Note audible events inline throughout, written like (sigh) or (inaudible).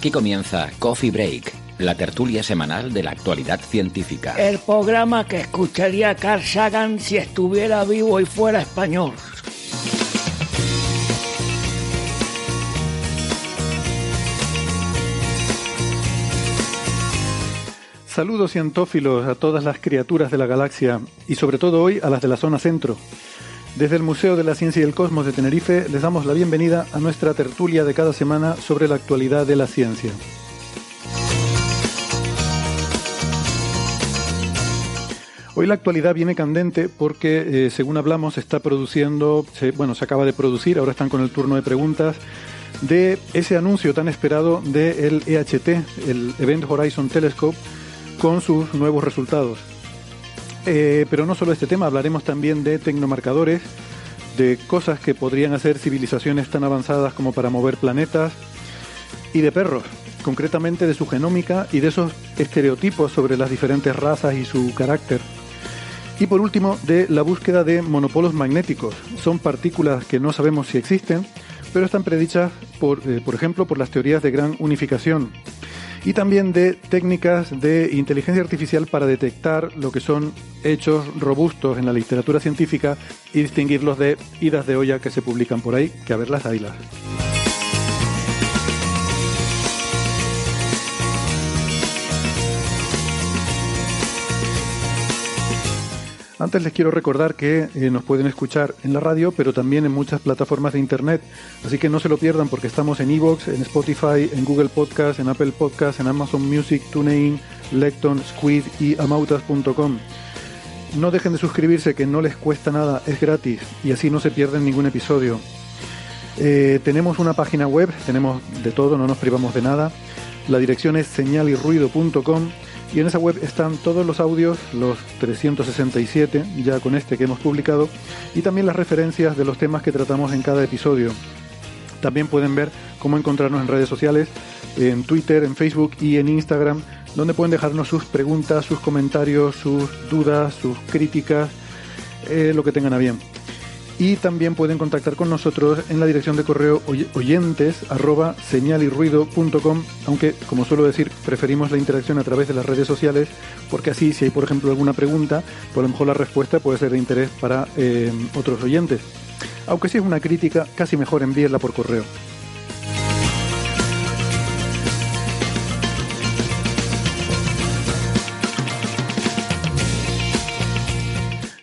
Aquí comienza Coffee Break, la tertulia semanal de la actualidad científica. El programa que escucharía Carl Sagan si estuviera vivo y fuera español. Saludos cientófilos a todas las criaturas de la galaxia y sobre todo hoy a las de la zona centro. Desde el Museo de la Ciencia y el Cosmos de Tenerife les damos la bienvenida a nuestra tertulia de cada semana sobre la actualidad de la ciencia. Hoy la actualidad viene candente porque, eh, según hablamos, se está produciendo, bueno, se acaba de producir, ahora están con el turno de preguntas, de ese anuncio tan esperado del EHT, el Event Horizon Telescope, con sus nuevos resultados. Eh, pero no solo este tema, hablaremos también de tecnomarcadores, de cosas que podrían hacer civilizaciones tan avanzadas como para mover planetas, y de perros, concretamente de su genómica y de esos estereotipos sobre las diferentes razas y su carácter. Y por último, de la búsqueda de monopolos magnéticos. Son partículas que no sabemos si existen, pero están predichas, por, eh, por ejemplo, por las teorías de gran unificación. Y también de técnicas de inteligencia artificial para detectar lo que son hechos robustos en la literatura científica y distinguirlos de idas de olla que se publican por ahí, que a ver las Antes les quiero recordar que eh, nos pueden escuchar en la radio, pero también en muchas plataformas de internet. Así que no se lo pierdan porque estamos en Evox, en Spotify, en Google Podcast, en Apple Podcast, en Amazon Music, TuneIn, Lecton, Squid y amautas.com. No dejen de suscribirse, que no les cuesta nada, es gratis y así no se pierden ningún episodio. Eh, tenemos una página web, tenemos de todo, no nos privamos de nada. La dirección es señalirruido.com y en esa web están todos los audios, los 367, ya con este que hemos publicado, y también las referencias de los temas que tratamos en cada episodio. También pueden ver cómo encontrarnos en redes sociales, en Twitter, en Facebook y en Instagram, donde pueden dejarnos sus preguntas, sus comentarios, sus dudas, sus críticas, eh, lo que tengan a bien. Y también pueden contactar con nosotros en la dirección de correo oy- oyentes aunque como suelo decir, preferimos la interacción a través de las redes sociales, porque así si hay por ejemplo alguna pregunta, pues a lo mejor la respuesta puede ser de interés para eh, otros oyentes. Aunque si es una crítica, casi mejor envíenla por correo.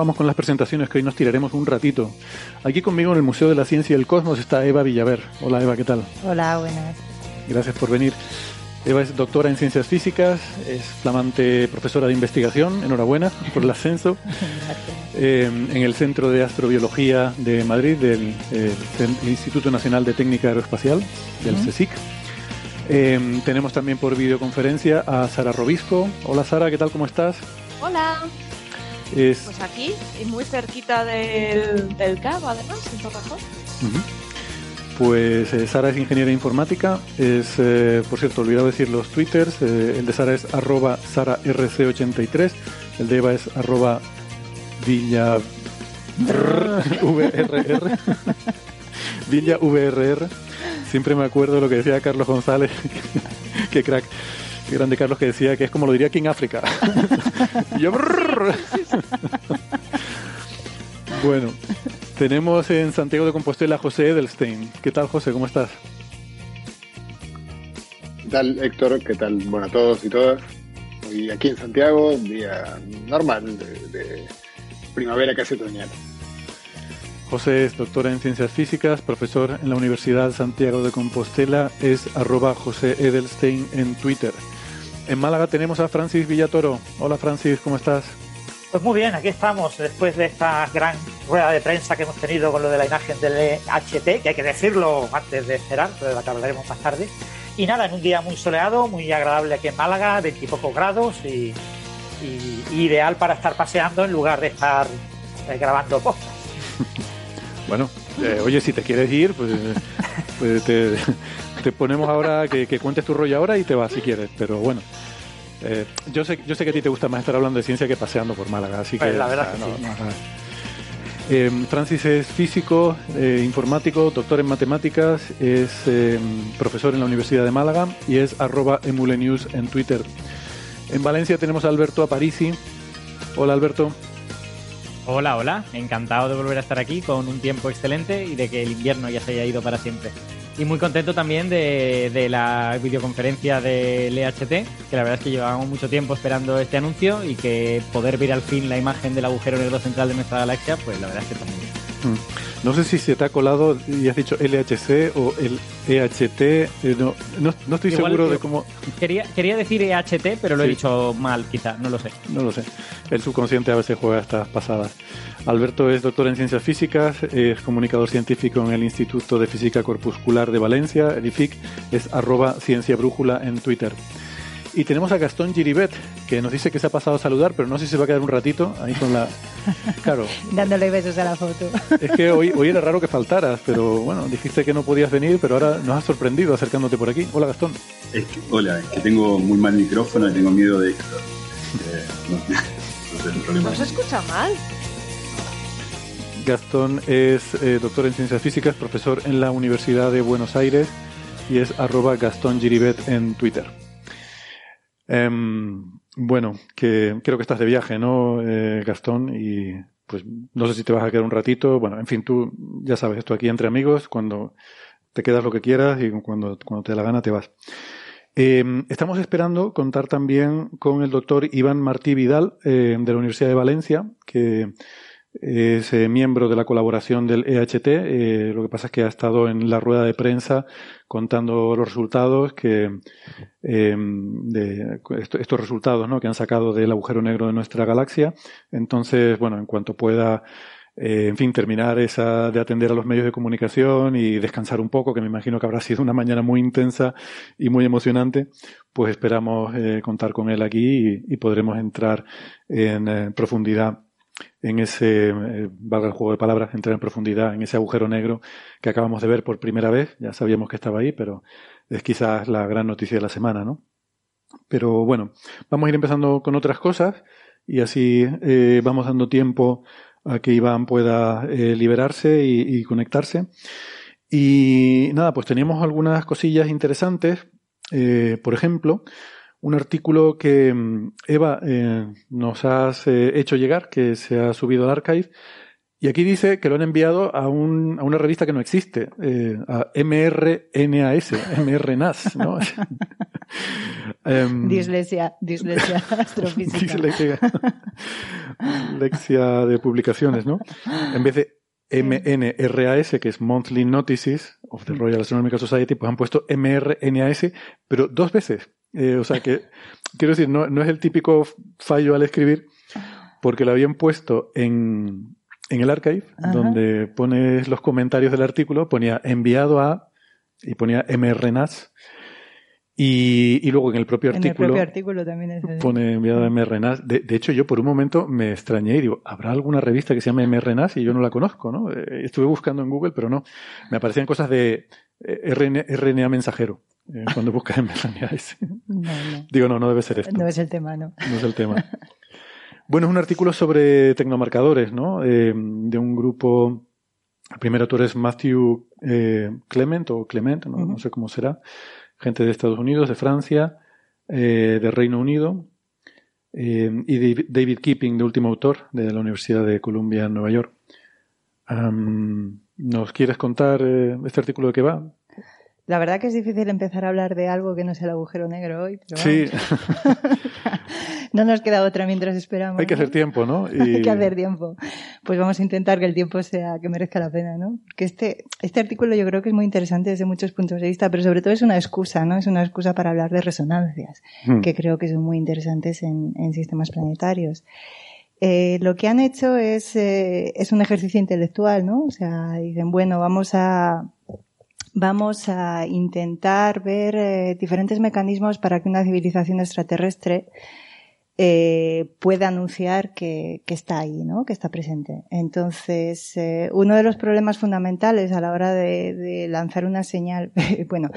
Vamos con las presentaciones que hoy nos tiraremos un ratito. Aquí conmigo en el Museo de la Ciencia y el Cosmos está Eva Villaver. Hola Eva, ¿qué tal? Hola, buenas. Gracias por venir. Eva es doctora en ciencias físicas, es flamante profesora de investigación, enhorabuena por el ascenso, (laughs) eh, en el Centro de Astrobiología de Madrid del eh, Instituto Nacional de Técnica Aeroespacial, del CSIC. Eh, tenemos también por videoconferencia a Sara Robisco. Hola Sara, ¿qué tal? ¿Cómo estás? Hola. Es... Pues aquí, y muy cerquita del, del CAB, además, en Torrejón. Ujú. Pues eh, Sara es ingeniera informática, es, eh, por cierto, olvidado decir los twitters, eh, el de Sara es arroba sararc83, el de Eva es arroba villa (laughs) vrr, (laughs) villa vrr. Siempre me acuerdo de lo que decía Carlos González, (laughs) que crack, qué grande Carlos que decía que es como lo diría King África. Y yo, bueno, tenemos en Santiago de Compostela a José Edelstein. ¿Qué tal, José? ¿Cómo estás? ¿Qué tal, Héctor? ¿Qué tal? Bueno, a todos y todas. Hoy aquí en Santiago, día normal de, de primavera casi otoñal. José es doctor en ciencias físicas, profesor en la Universidad Santiago de Compostela, es arroba José Edelstein en Twitter. En Málaga tenemos a Francis Villatoro. Hola Francis, ¿cómo estás? Pues muy bien, aquí estamos después de esta gran rueda de prensa que hemos tenido con lo de la imagen del EHT, que hay que decirlo antes de cerrar, pero la que hablaremos más tarde. Y nada, en un día muy soleado, muy agradable aquí en Málaga, 20 y pocos grados y, y- y ideal para estar paseando en lugar de estar eh, grabando podcast. (laughs) Bueno, eh, oye, si te quieres ir, pues, (laughs) pues te, te ponemos ahora que, que cuentes tu rollo ahora y te vas si quieres. Pero bueno, eh, yo, sé, yo sé que a ti te gusta más estar hablando de ciencia que paseando por Málaga, así que... Pues la verdad o sea, que sí. no- no- Eh, Francis es físico, eh, informático, doctor en matemáticas, es eh, profesor en la Universidad de Málaga y es arroba emulenews en Twitter. En Valencia tenemos a Alberto Aparici. Hola Alberto. Hola, hola, encantado de volver a estar aquí con un tiempo excelente y de que el invierno ya se haya ido para siempre. Y muy contento también de, de la videoconferencia del EHT, que la verdad es que llevábamos mucho tiempo esperando este anuncio y que poder ver al fin la imagen del agujero negro central de nuestra galaxia, pues la verdad es que también. Mm. No sé si se te ha colado y has dicho LHC o el EHT. eh, no, no, no estoy Igual seguro de cómo. Quería, quería decir EHT, pero lo he dicho mal, quizá, no lo sé. No lo sé. El subconsciente a veces juega estas pasadas. Alberto es doctor en ciencias físicas, es comunicador científico en el Instituto de Física Corpuscular de Valencia, el IFIC, es arroba ciencia brújula en Twitter. Y tenemos a Gastón Giribet, que nos dice que se ha pasado a saludar, pero no sé si se va a quedar un ratito ahí con la... (laughs) Claro, Dándole besos a la foto. es que hoy, hoy era (laughs) raro que faltaras, pero bueno, dijiste que no podías venir, pero ahora nos has sorprendido acercándote por aquí. Hola Gastón. Es que, hola, es que tengo muy mal micrófono y tengo miedo de. Eh, no, no sé el problema. No se escucha mal. Gastón es eh, doctor en ciencias físicas, profesor en la Universidad de Buenos Aires y es arroba Gastón Giribet en Twitter. Em, bueno, que creo que estás de viaje, ¿no, eh, Gastón? Y pues no sé si te vas a quedar un ratito. Bueno, en fin, tú ya sabes, esto aquí entre amigos, cuando te quedas lo que quieras y cuando, cuando te da la gana te vas. Eh, estamos esperando contar también con el doctor Iván Martí Vidal eh, de la Universidad de Valencia, que es eh, miembro de la colaboración del EHT. eh, lo que pasa es que ha estado en la rueda de prensa contando los resultados que eh, estos resultados ¿no? que han sacado del agujero negro de nuestra galaxia. Entonces, bueno, en cuanto pueda, eh, en fin, terminar esa de atender a los medios de comunicación y descansar un poco, que me imagino que habrá (laughs) sido una mañana muy intensa y muy emocionante, pues esperamos contar con él aquí y, podremos entrar en profundidad en ese, eh, valga el juego de palabras, entrar en profundidad en ese agujero negro que acabamos de ver por primera vez. Ya sabíamos que estaba ahí, pero es quizás la gran noticia de la semana, ¿no? Pero bueno, vamos a ir empezando con otras cosas y así eh, vamos dando tiempo a que Iván pueda eh, liberarse y, conectarse. Y nada, pues teníamos algunas cosillas interesantes. Por ejemplo, un artículo que mm, Eva eh, nos has eh, hecho llegar, que se ha subido al archive, y aquí dice que lo han enviado a, un, a una revista que no existe, eh, a MRNAS, (laughs) MRNAS, ¿no? (laughs) Em, Dislexia, dislexia (laughs) astrofísica. Dislexia. Dislexia de publicaciones, ¿no? En vez de MNRAS, que es Monthly Notices of the Royal Astronomical Society, pues han puesto MRNAS, pero dos veces. Eh, o sea que, quiero decir, no, no es el típico fallo al escribir, porque lo habían puesto en, en el archive, Ajá. donde pones los comentarios del artículo, ponía enviado a, y ponía mRNAS, Y, y luego en el propio En el artículo, propio artículo también es. pone enviado a mRNAs. De, de hecho, yo por un momento me extrañé y digo, ¿habrá alguna revista que se llame mRNAs? Y yo no la conozco, ¿no? Eh, Estuve buscando en Google, pero no. Me aparecían cosas de eh, RNA mensajero. Eh, cuando buscas en. No, no. Digo, no, no debe ser esto. No es el tema, no. No es el tema. Bueno, es un artículo sobre tecnomarcadores, ¿no? Eh, de un grupo. El primer autor es Matthew eh, Clement o Clement, no, no sé cómo será. Gente de Estados Unidos, de Francia, eh, de Reino Unido. y David- David Keeping, de último autor, de la Universidad de Columbia en Nueva York. ¿Nos quieres contar este artículo de qué va? La verdad que es difícil empezar a hablar de algo que no sea el agujero negro hoy, pero Sí, (laughs) no nos queda otra mientras esperamos. hay que hacer tiempo, ¿no? (laughs) Hay que hacer tiempo. Pues vamos a intentar que el tiempo sea que merezca la pena, ¿no? Porque este, este artículo yo creo que es muy interesante desde muchos puntos de vista, pero sobre todo es una excusa, ¿no? Es una excusa para hablar de resonancias, Mm. que creo que son muy interesantes en, en sistemas planetarios. Eh, lo que han hecho es, eh, es un ejercicio intelectual, ¿no? O sea, dicen, bueno, vamos a, vamos a intentar ver eh, diferentes mecanismos para que una civilización extraterrestre eh, pueda anunciar que, que está ahí, ¿no? que está presente. Entonces, eh, uno de los problemas fundamentales a la hora de, de lanzar una señal, (laughs) bueno,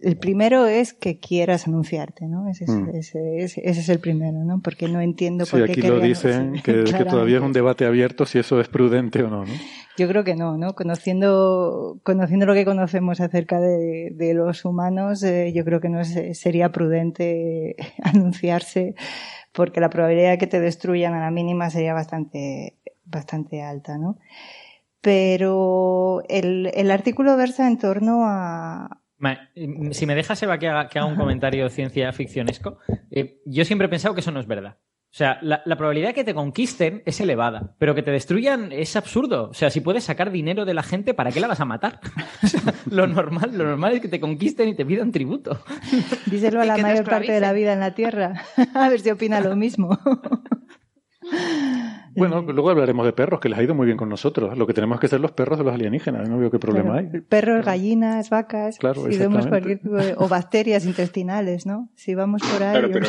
el primero es que quieras anunciarte, ¿no? Ese es, Mm. ese, ese- ese es el primero, ¿no? Porque no entiendo Sí, por qué aquí lo dicen, que, que (laughs) todavía es un debate abierto si eso es prudente o no, ¿no? Yo creo que no, ¿no? Conociendo, conociendo lo que conocemos acerca de, de los humanos, eh, yo creo que no es- sería prudente (laughs) anunciarse porque la probabilidad de que te destruyan a la mínima sería bastante, bastante alta, ¿no? Pero el, el artículo versa en torno a, eh, Si me dejas, Eva, que haga, que haga un comentario ciencia ficcionesco, eh, yo siempre he pensado que eso no es verdad. O sea, la, la probabilidad de que te conquisten es elevada, pero que te destruyan es absurdo. O sea, si puedes sacar dinero de la gente, ¿para qué la vas a matar? (laughs) O sea, lo normal, lo normal es que te conquisten y te pidan tributo. (laughs) díselo a la mayor parte de la vida en la Tierra, (laughs) a ver si opina lo mismo. Bueno, luego hablaremos de perros, que les ha ido muy bien con nosotros. Lo que tenemos que ser los perros de los alienígenas, no veo qué problema hay. Perros, gallinas, vacas, Claro, si vemos cualquier tipo de, o bacterias intestinales, ¿no? Si vamos por ahí. Claro, o pero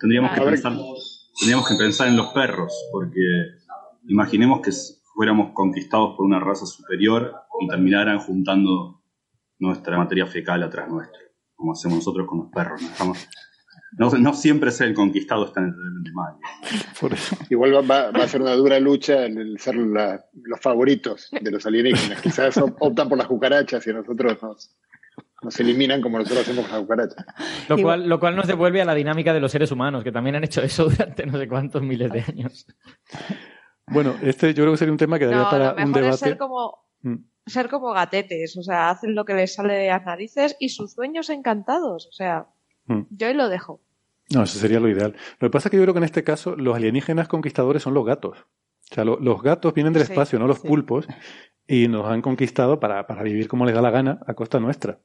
tendríamos que, A ver. pensar, tendríamos que pensar en los perros, porque imaginemos que fuéramos conquistados por una raza superior y terminaran juntando nuestra materia fecal atrás nuestro, como hacemos nosotros con los perros. ¿no? Estamos- no, no siempre ser el conquistado está necesariamente mal. Por eso. Igual va, va- va a ser una dura lucha en el ser la- los favoritos de los alienígenas. Quizás op- optan por las cucarachas y a nosotros nos, nos eliminan como nosotros hacemos con las cucarachas. Lo cual, lo cual nos devuelve a la dinámica de los seres humanos, que también han hecho eso durante no sé cuántos miles de años. Bueno, este yo creo que sería un tema que daría No, para lo un mejor es debate. ser como, Mm. ser como gatetes, o sea, hacen lo que les sale de las narices y sus dueños encantados, o sea, Mm. yo ahí lo dejo. No, eso sería lo ideal. Lo que pasa es que yo creo que en este caso los alienígenas conquistadores son los gatos. O sea, lo- los gatos vienen del Sí, espacio, no los sí. pulpos, y nos han conquistado para, para vivir como les da la gana a costa nuestra.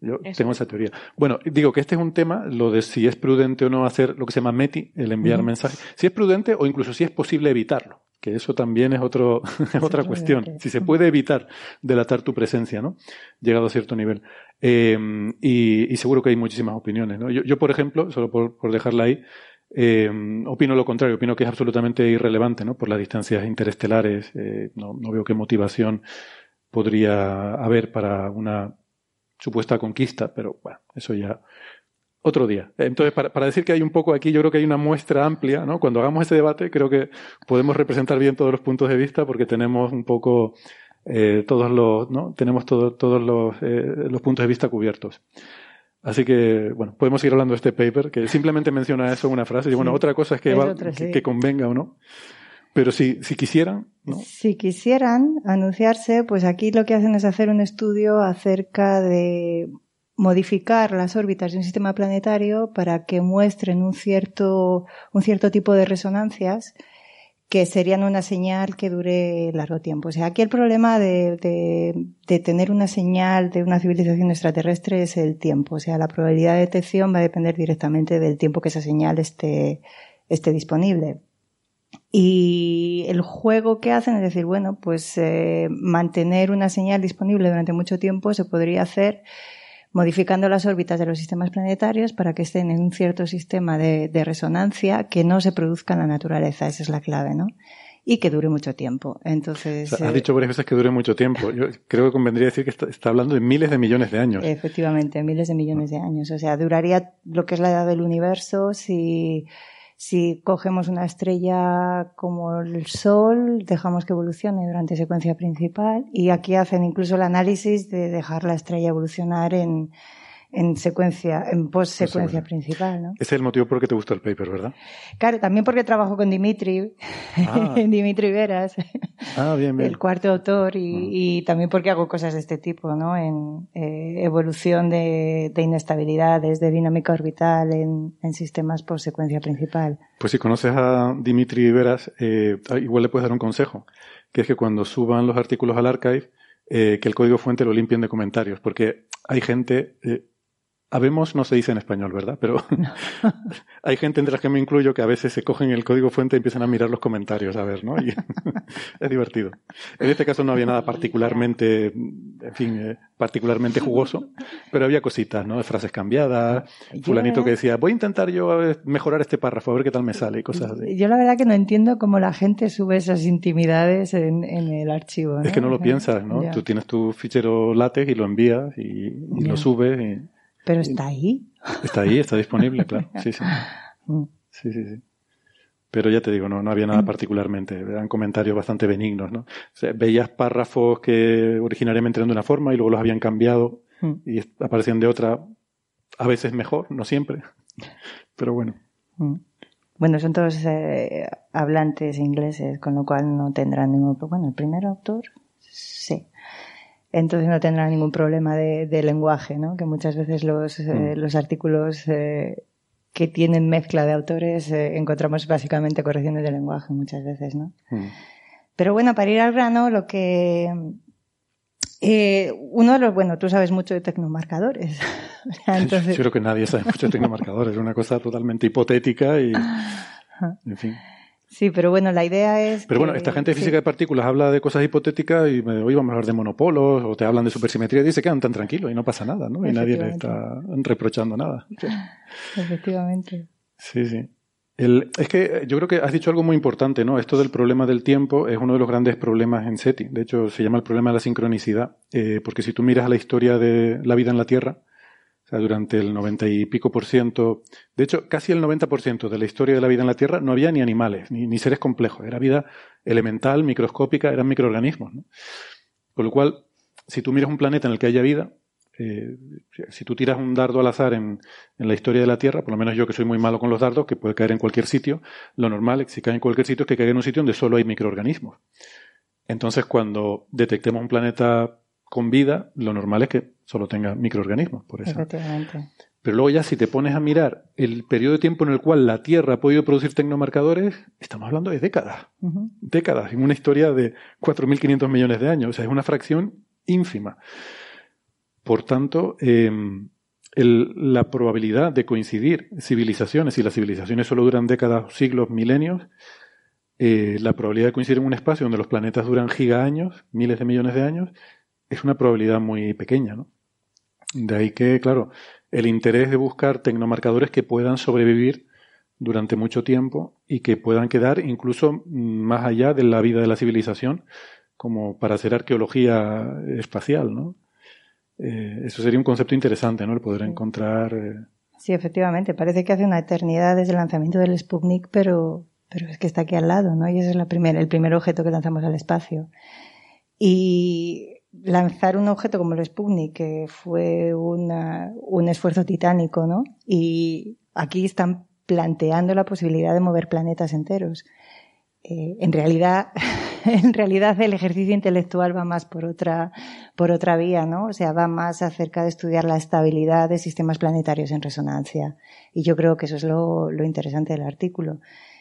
Yo Eso. tengo esa teoría. Bueno, digo que este es un tema, lo de si es prudente o no hacer lo que se llama METI, el enviar Ujú. mensajes. Si es prudente o incluso si es posible evitarlo, que eso también es otro, (laughs) es otra cuestión. Si se puede evitar delatar tu presencia, ¿no? Llegado a cierto nivel. Eh, y, y seguro que hay muchísimas opiniones, ¿no? Yo, yo por ejemplo, solo por, por dejarla ahí, eh, opino lo contrario, opino que es absolutamente irrelevante, ¿no? Por las distancias interestelares, eh, no, no veo qué motivación podría haber para una supuesta conquista, pero bueno, eso ya otro día. Entonces, para, para decir que hay un poco aquí, yo creo que hay una muestra amplia, ¿no? Cuando hagamos ese debate, creo que podemos representar bien todos los puntos de vista porque tenemos un poco eh, todos los, ¿no? Tenemos todo- todos los, eh, los puntos de vista cubiertos. Así que, bueno, podemos ir hablando de este paper, que simplemente menciona eso en una frase. Y bueno, Sí. otra cosa es que, va- otra, que, que convenga o no. Pero si, si quisieran. Si quisieran anunciarse, pues aquí lo que hacen es hacer un estudio acerca de modificar las órbitas de un sistema planetario para que muestren un cierto, un cierto tipo de resonancias que serían una señal que dure largo tiempo. O sea, aquí el problema de, de, de tener una señal de una civilización extraterrestre es el tiempo. O sea, la probabilidad de detección va a depender directamente del tiempo que esa señal esté, esté disponible. Y el juego que hacen es decir, bueno, pues eh, mantener una señal disponible durante mucho tiempo se podría hacer modificando las órbitas de los sistemas planetarios para que estén en un cierto sistema de, de resonancia que no se produzca en la naturaleza. Esa es la clave, ¿no? y que dure mucho tiempo. Entonces, O sea, has eh, dicho varias veces que dure mucho tiempo. Yo creo que convendría decir que está, está hablando de miles de millones de años. Efectivamente, miles de millones de años. O sea, duraría lo que es la edad del universo si, si cogemos una estrella como el Sol, dejamos que evolucione durante secuencia principal y aquí hacen incluso el análisis de dejar la estrella evolucionar en, en secuencia, en post-secuencia principal, ¿no? Ese es el motivo por el que te gustó el paper, ¿verdad? Claro, también porque trabajo con Dimitri, Ah. (laughs) Dimitri Veras, Ah, bien, bien. el cuarto autor, y, y también porque hago cosas de este tipo, ¿no? En eh, evolución de, de inestabilidades, de dinámica orbital en, en sistemas por secuencia principal. Pues si conoces a Dimitri Veras, eh, igual le puedes dar un consejo, que es que cuando suban los artículos al archive, eh, que el código fuente lo limpien de comentarios, porque hay gente, eh, habemos no se dice en español, ¿verdad? Pero (laughs) hay gente entre las que me incluyo que a veces se cogen el código fuente y empiezan a mirar los comentarios, a ver, ¿no? Y (laughs) es divertido. En este caso no había nada particularmente, en fin, eh, particularmente jugoso, pero había cositas, ¿no? Frases cambiadas, fulanito que decía, voy a intentar yo mejorar este párrafo, a ver qué tal me sale y cosas así. Yo la verdad que no entiendo cómo la gente sube esas intimidades en, en el archivo. Es que no lo piensas, ¿no? ya. Tú tienes tu fichero látex y lo envías y, y lo subes y Pero está ahí. está ahí, está disponible, claro. Sí, sí. (laughs) Mm. Sí, sí, sí. Pero ya te digo, no, no había nada particularmente. Eran comentarios bastante benignos, ¿no? O sea, veías párrafos que originariamente eran de una forma y luego los habían cambiado Mm. y aparecían de otra, a veces mejor, no siempre. (laughs) Pero bueno. Mm. Bueno, son todos eh, hablantes ingleses, con lo cual no tendrán ningún problema. Bueno, el primer autor, sí. Entonces no tendrán ningún problema de, de lenguaje, ¿no? Que muchas veces los, eh, Mm. los artículos eh, que tienen mezcla de autores eh, encontramos básicamente correcciones de lenguaje muchas veces, ¿no? Mm. Pero bueno, para ir al grano, lo que... eh, uno de los, bueno, tú sabes mucho de tecnomarcadores. (laughs) (laughs) Entonces, Yo creo que nadie sabe mucho de tecnomarcadores. Es una cosa totalmente hipotética y, (laughs) en fin. Sí, pero bueno, la idea es... Pero bueno, esta gente de sí. física de partículas habla de cosas hipotéticas y me- hoy vamos a hablar de monopolos o te hablan de supersimetría y se quedan tan tranquilos y no pasa nada, ¿no? Y nadie le está reprochando nada. (laughs) Efectivamente. Sí, sí. El- es que yo creo que has dicho algo muy importante, ¿no? Esto del problema del tiempo es uno de los grandes problemas en SETI. De hecho, se llama el problema de la sincronicidad, eh, porque si tú miras a la historia de la vida en la Tierra, sea, durante el 90 y pico por ciento, de hecho, casi el 90 por ciento de la historia de la vida en la Tierra no había ni animales, ni, seres complejos. Era vida elemental, microscópica, eran microorganismos. Con lo cual, si tú miras un planeta en el que haya vida, eh, si tú tiras un dardo al azar en, en la historia de la Tierra, por lo menos yo que soy muy malo con los dardos, que puede caer en cualquier sitio, lo normal, si cae en cualquier sitio, es que caiga en un sitio donde solo hay microorganismos. Entonces, cuando detectemos un planeta con vida, lo normal es que solo tenga microorganismos, por eso. Efectivamente. Pero luego ya si te pones a mirar el periodo de tiempo en el cual la Tierra ha podido producir tecnomarcadores, estamos hablando de décadas. Décadas, en una historia de 4.500 millones de años. O sea, es una fracción ínfima. Por tanto, eh, el- la probabilidad de coincidir civilizaciones, y las civilizaciones solo duran décadas, siglos, milenios, eh, la probabilidad de coincidir en un espacio donde los planetas duran gigaaños, miles de millones de años, es una probabilidad muy pequeña, ¿no? De ahí que, claro, el interés de buscar tecnomarcadores que puedan sobrevivir durante mucho tiempo y que puedan quedar incluso más allá de la vida de la civilización, como para hacer arqueología espacial, ¿no? Eh, eso sería un concepto interesante, ¿no? El poder encontrar. eh, Sí, efectivamente. Parece que hace una eternidad desde el lanzamiento del Sputnik, pero, pero es que está aquí al lado, ¿no? Y ese es la primera, el primer objeto que lanzamos al espacio. Y lanzar un objeto como el Sputnik, que fue una- un esfuerzo titánico, ¿no? Y aquí están planteando la posibilidad de mover planetas enteros. Eh, en realidad, (laughs) en realidad el ejercicio intelectual va más por otra, por otra vía, ¿no? O sea, va más acerca de estudiar la estabilidad de sistemas planetarios en resonancia. Y yo creo que eso es lo, lo interesante del artículo.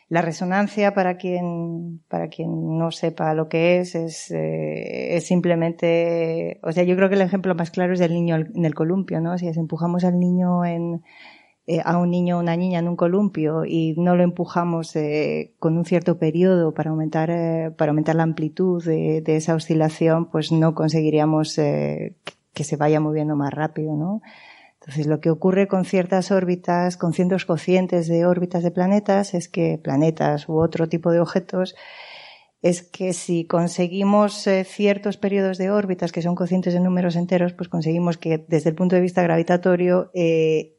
La resonancia, para quien, para quien no sepa lo que es, es, eh, es simplemente, o sea, yo creo que el ejemplo más claro es del niño en el columpio, ¿no? Si empujamos al niño en, eh, a un niño o una niña en un columpio y no lo empujamos eh, con un cierto periodo para aumentar, eh, para aumentar la amplitud de, de esa oscilación, pues no conseguiríamos eh, que se vaya moviendo más rápido, ¿no? Entonces, lo que ocurre con ciertas órbitas, con ciertos cocientes de órbitas de planetas, es que planetas u otro tipo de objetos, es que si conseguimos eh, ciertos periodos de órbitas que son cocientes de números enteros, pues conseguimos que desde el punto de vista gravitatorio eh,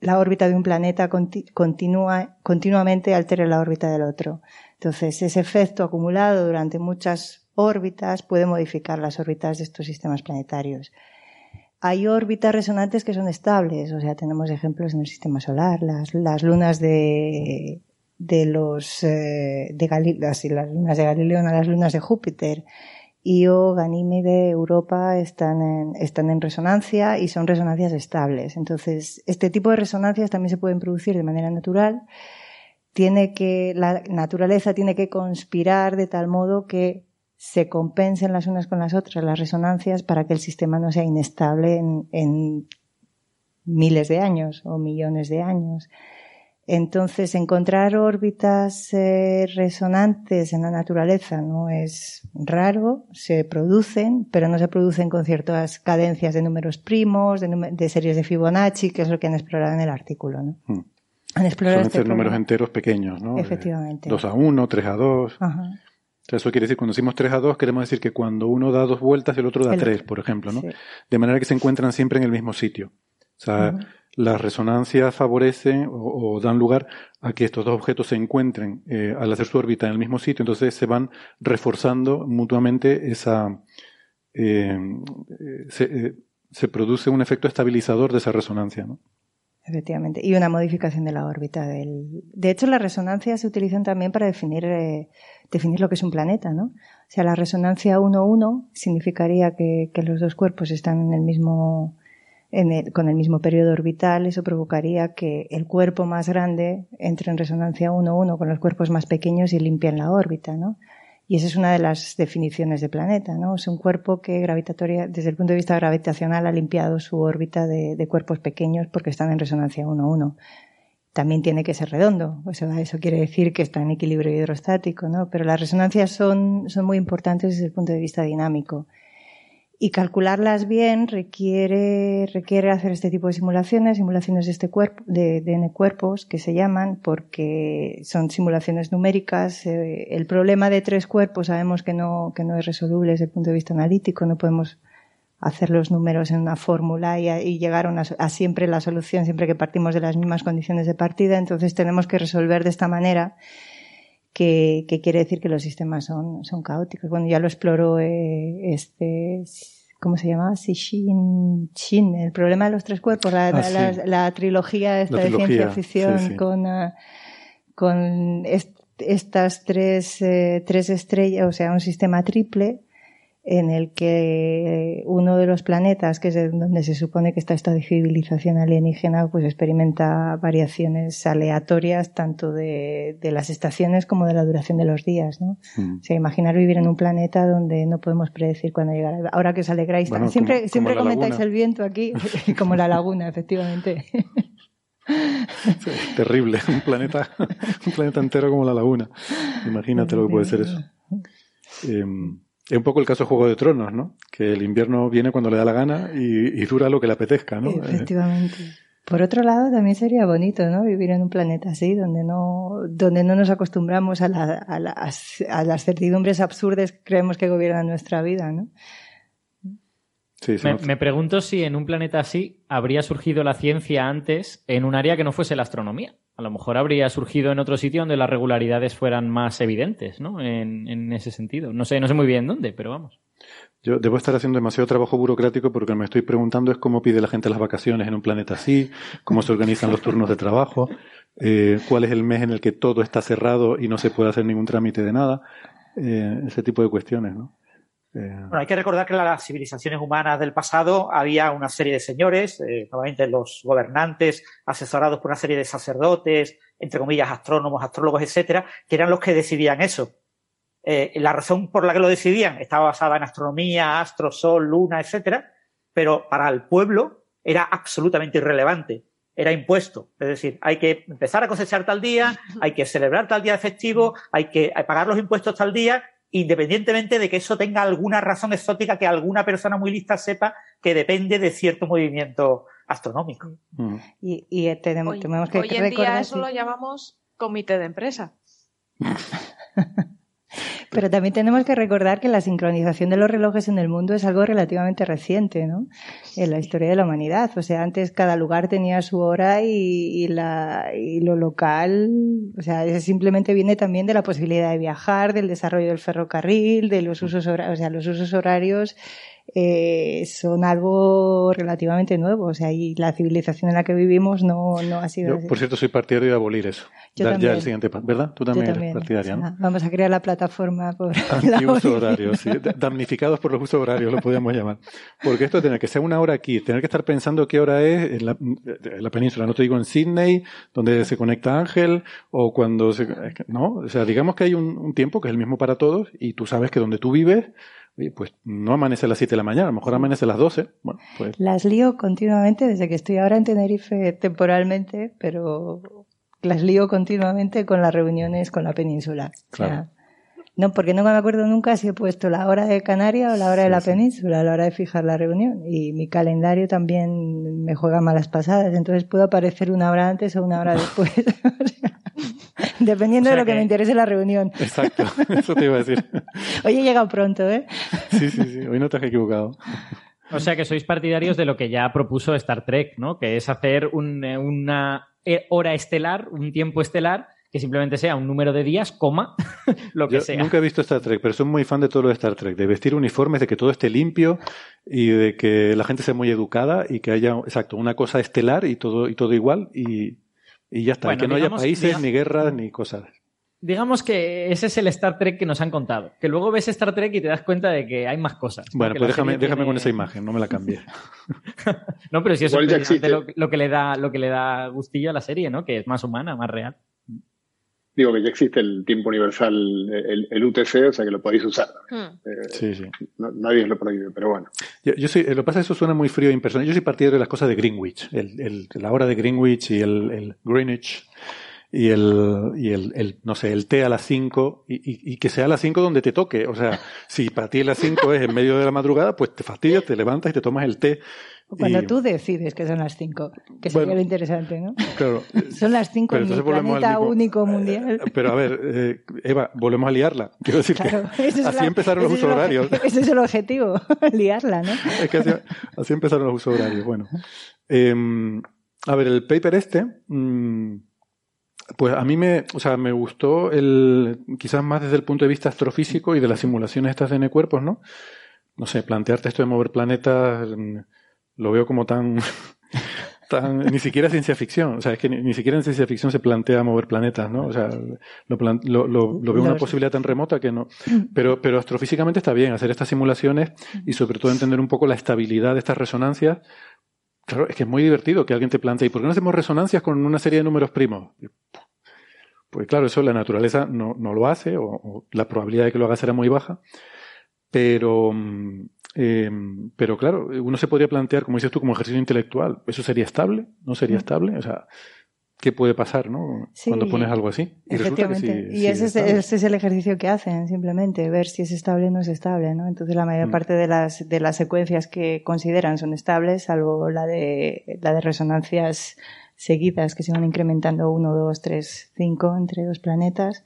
la órbita de un planeta continuamente altere la órbita del otro. Entonces, ese efecto acumulado durante muchas órbitas puede modificar las órbitas de estos sistemas planetarios. Hay órbitas resonantes que son estables, o sea, tenemos ejemplos en el sistema solar, las, lunas de, de los eh, de Galileo, las lunas de Galileo, las lunas de Júpiter. Io, Ganímede, Europa están en, están en resonancia y son resonancias estables. Entonces, este tipo de resonancias también se pueden producir de manera natural. Tiene que, la naturaleza tiene que conspirar de tal modo que se compensen las unas con las otras las resonancias para que el sistema no sea inestable en, en miles de años o millones de años. Entonces, encontrar órbitas eh, resonantes en la naturaleza no es raro, se producen, pero no se producen con ciertas cadencias de números primos, de, series de Fibonacci, que es lo que han explorado en el artículo. ¿no? Hmm. Han explorado este números enteros pequeños, ¿no? Efectivamente. 2 a 1, 3 a 2. Ajá. Eso quiere decir, cuando decimos 3 a 2, queremos decir que cuando uno da dos vueltas, el otro da 3, por ejemplo, ¿no? De manera que se encuentran siempre en el mismo sitio. O sea, las resonancias favorecen o, dan lugar a que estos dos objetos se encuentren eh, al hacer su órbita en el mismo sitio, entonces se van reforzando mutuamente esa... Eh, eh, se, produce un efecto estabilizador de esa resonancia, ¿no? Efectivamente. Y una modificación de la órbita del. De hecho, las resonancias se utilizan también para definir, definir lo que es un planeta, ¿no? O sea, la resonancia 1-1 significaría que, que, los dos cuerpos están en el mismo, con el mismo periodo orbital, eso provocaría que el cuerpo más grande entre en resonancia 1-1 con los cuerpos más pequeños y limpien la órbita, ¿no? Y esa es una de las definiciones de planeta, ¿no? Es un cuerpo que gravitatoria, desde el punto de vista gravitacional ha limpiado su órbita de, cuerpos pequeños porque están en resonancia 1-1. También tiene que ser redondo, o sea, eso quiere decir que está en equilibrio hidrostático, ¿no? Pero las resonancias son, son muy importantes desde el punto de vista dinámico y calcularlas bien requiere, requiere hacer este tipo de simulaciones, simulaciones de este cuerpo, de, de N cuerpos que se llaman, porque son simulaciones numéricas. Eh, el problema de tres cuerpos sabemos que no, que no es resoluble desde el punto de vista analítico, no podemos hacer los números en una fórmula y, llegar a, a, siempre la solución, siempre que partimos de las mismas condiciones de partida, entonces tenemos que resolver de esta manera que, quiere decir que los sistemas son, son caóticos. Bueno, ya lo exploró eh, este, ¿cómo se llama? Sishin Chin, el problema de los tres cuerpos, la, ah, la, trilogía esta de ciencia ficción con, uh, con estas tres, eh, tres estrellas, o sea, un sistema triple en el que uno de los planetas, que es donde se supone que está esta civilización alienígena, pues experimenta variaciones aleatorias tanto de, las estaciones como de la duración de los días, ¿no? Mm. O sea, imaginar vivir en un planeta donde no podemos predecir cuándo llegará. Ahora que os alegráis, siempre, siempre comentáis el viento aquí, (laughs) como la laguna, efectivamente. terrible, un planeta, un planeta entero como la laguna. Imagínate lo que puede ser eso. Es un poco el caso de Juego de Tronos, ¿no? Que el invierno viene cuando le da la gana y, dura lo que le apetezca, ¿no? Efectivamente. Por otro lado, también sería bonito, ¿no? Vivir en un planeta así, donde no, donde no nos acostumbramos a, a, las, a las certidumbres absurdas que creemos que gobiernan nuestra vida, ¿no? Sí, me, me, pregunto si en un planeta así habría surgido la ciencia antes en un área que no fuese la astronomía a lo mejor habría surgido en otro sitio donde las regularidades fueran más evidentes, ¿no? En, ese sentido. No sé, no sé muy bien dónde, pero vamos. Yo debo estar haciendo demasiado trabajo burocrático porque me estoy preguntando es cómo pide la gente las vacaciones en un planeta así, cómo se organizan los turnos de trabajo, eh, cuál es el mes en el que todo está cerrado y no se puede hacer ningún trámite de nada, eh, ese tipo de cuestiones, ¿no? Eh, bueno, hay que recordar que en las civilizaciones humanas del pasado había una serie de señores, eh, normalmente los gobernantes, asesorados por una serie de sacerdotes, entre comillas, astrónomos, astrólogos, etcétera, que eran los que decidían eso. Eh, la razón por la que lo decidían estaba basada en astronomía, astro, sol, luna, etcétera, pero para el pueblo era absolutamente irrelevante. Era impuesto. Es decir, hay que empezar a cosechar tal día, hay que celebrar tal día de festivo, hay que pagar los impuestos tal día independientemente de que eso tenga alguna razón exótica que alguna persona muy lista sepa que depende de cierto movimiento astronómico. Y, y tenemos, Hoy, tenemos que hoy en recordar día eso lo llamamos comité de empresa. (laughs) Pero también tenemos que recordar que la sincronización de los relojes en el mundo es algo relativamente reciente, ¿no? En la historia de la humanidad. O sea, antes cada lugar tenía su hora y, y la, y lo local, o sea, simplemente viene también de la posibilidad de viajar, del desarrollo del ferrocarril, de los usos horarios, o sea, los usos horarios eh, son algo relativamente nuevo. O sea, y la civilización en la que vivimos no, no ha sido Yo, así. por cierto, soy partidario de abolir eso. Yo Dar ya el siguiente paso, ¿verdad? Tú Yo también, eres partidaria, ¿no? Ah, Vamos a crear la plataforma por (laughs) Antiuso horario, sí. (laughs) Damnificados por los usos horarios, lo podríamos llamar. Porque esto de tener que ser una hora aquí, tener que estar pensando qué hora es en la, en la península, no te digo en Sydney, donde se conecta Ángel, o cuando se, no, o sea, digamos que hay un, un tiempo que es el mismo para todos, y tú sabes que donde tú vives, oye, pues no amanece a las 7 de la mañana, a lo mejor amanece a las 12. Bueno, pues Las lío continuamente desde que estoy ahora en Tenerife temporalmente, pero las lío continuamente con las reuniones con la península. O sea, Claro. No, porque no me acuerdo nunca si he puesto la hora de Canaria o la hora de la sí. península a la hora de fijar la reunión. Y mi calendario también me juega malas pasadas, entonces puedo aparecer una hora antes o una hora después. (laughs) O sea, dependiendo O sea de lo que, que- me interese la reunión. exacto, (laughs) eso te iba a decir. (laughs) Hoy he llegado pronto, ¿eh? Sí, sí, sí, hoy no te has equivocado. O sea que sois partidarios de lo que ya propuso Star Trek, ¿no? Que es hacer un- eh, una eh, hora estelar, un tiempo estelar, que simplemente sea un número de días, coma, (laughs) lo que Yo sea. nunca he visto Star Trek, pero soy muy fan de todo lo de Star Trek, de vestir uniformes, de que todo esté limpio y de que la gente sea muy educada y que haya, exacto, una cosa estelar y todo, y todo igual y, y ya está. Bueno, y que no digamos- haya países, digamos- ni guerras, ni cosas. Digamos que ese es el Star Trek que nos han contado. Que luego ves Star Trek y te das cuenta de que hay más cosas. ¿no? Bueno, pues déjame, déjame tiene- con esa imagen, no me la cambies. (laughs) (laughs) No, pero si eso es lo, lo que le da, lo que le da gustillo a la serie, ¿no? Que es más humana, más real. Digo que ya existe el tiempo universal, el, el UTC, o sea que lo podéis usar. Hmm. Eh, Sí, sí. no- nadie os lo prohíbe, pero bueno. Yo, yo soy, lo que pasa es que eso suena muy frío e impersonal. Yo soy partidario de las cosas de Greenwich, el, el- la hora de Greenwich y el, el Greenwich y el, y el, el, no sé, el té a las 5 y, y- y que sea a las 5 donde te toque. O sea, si para ti las 5 es en medio de la madrugada, pues te fastidias, te levantas y te tomas el té. O Cuando y- tú decides que son las cinco, que sería Bueno. lo interesante, ¿no? Claro. (laughs) Son las cinco Pero en al planeta mismo- único mundial. Pero a ver, eh, Eva, volvemos a liarla. (laughs) Quiero decir Claro, que así la- empezaron los usos el horarios. Ese es el objetivo, (laughs) liarla, ¿no? Es que así, así empezaron los usos horarios. Bueno, Eh, a ver, el paper este, mm, pues a mí me, o sea, me gustó el, quizás más desde el punto de vista astrofísico y de las simulaciones estas de N-cuerpos, ¿no? No sé, plantearte esto de mover planetas, mm, lo veo como tan, (laughs) tan, ni siquiera ciencia ficción, o sea, es que ni, ni siquiera en ciencia ficción se plantea mover planetas, ¿no? O sea, lo, plan- lo, lo- lo veo una posibilidad tan remota que no. Pero, pero astrofísicamente está bien hacer estas simulaciones y sobre todo entender un poco la estabilidad de estas resonancias. Claro, es que es muy divertido que alguien te plantee, ¿y por qué no hacemos resonancias con una serie de números primos? Pues claro, eso la naturaleza no, no lo hace, o, o la probabilidad de que lo haga será muy baja. Pero, mm, eh, pero claro, uno se podría plantear, como dices tú, como ejercicio intelectual. ¿Eso sería estable? ¿No sería estable? O sea, ¿qué puede pasar, no? Sí, Cuando pones algo así. Y resulta que Efectivamente. sí- y sí ese, es, estable. ese es el ejercicio que hacen, simplemente, ver si es estable o no es estable, ¿no? Entonces la mayor Mm. parte de las, de las secuencias que consideran son estables, salvo la de, la de resonancias seguidas que se van incrementando 1, 2, 3, 5 entre dos planetas.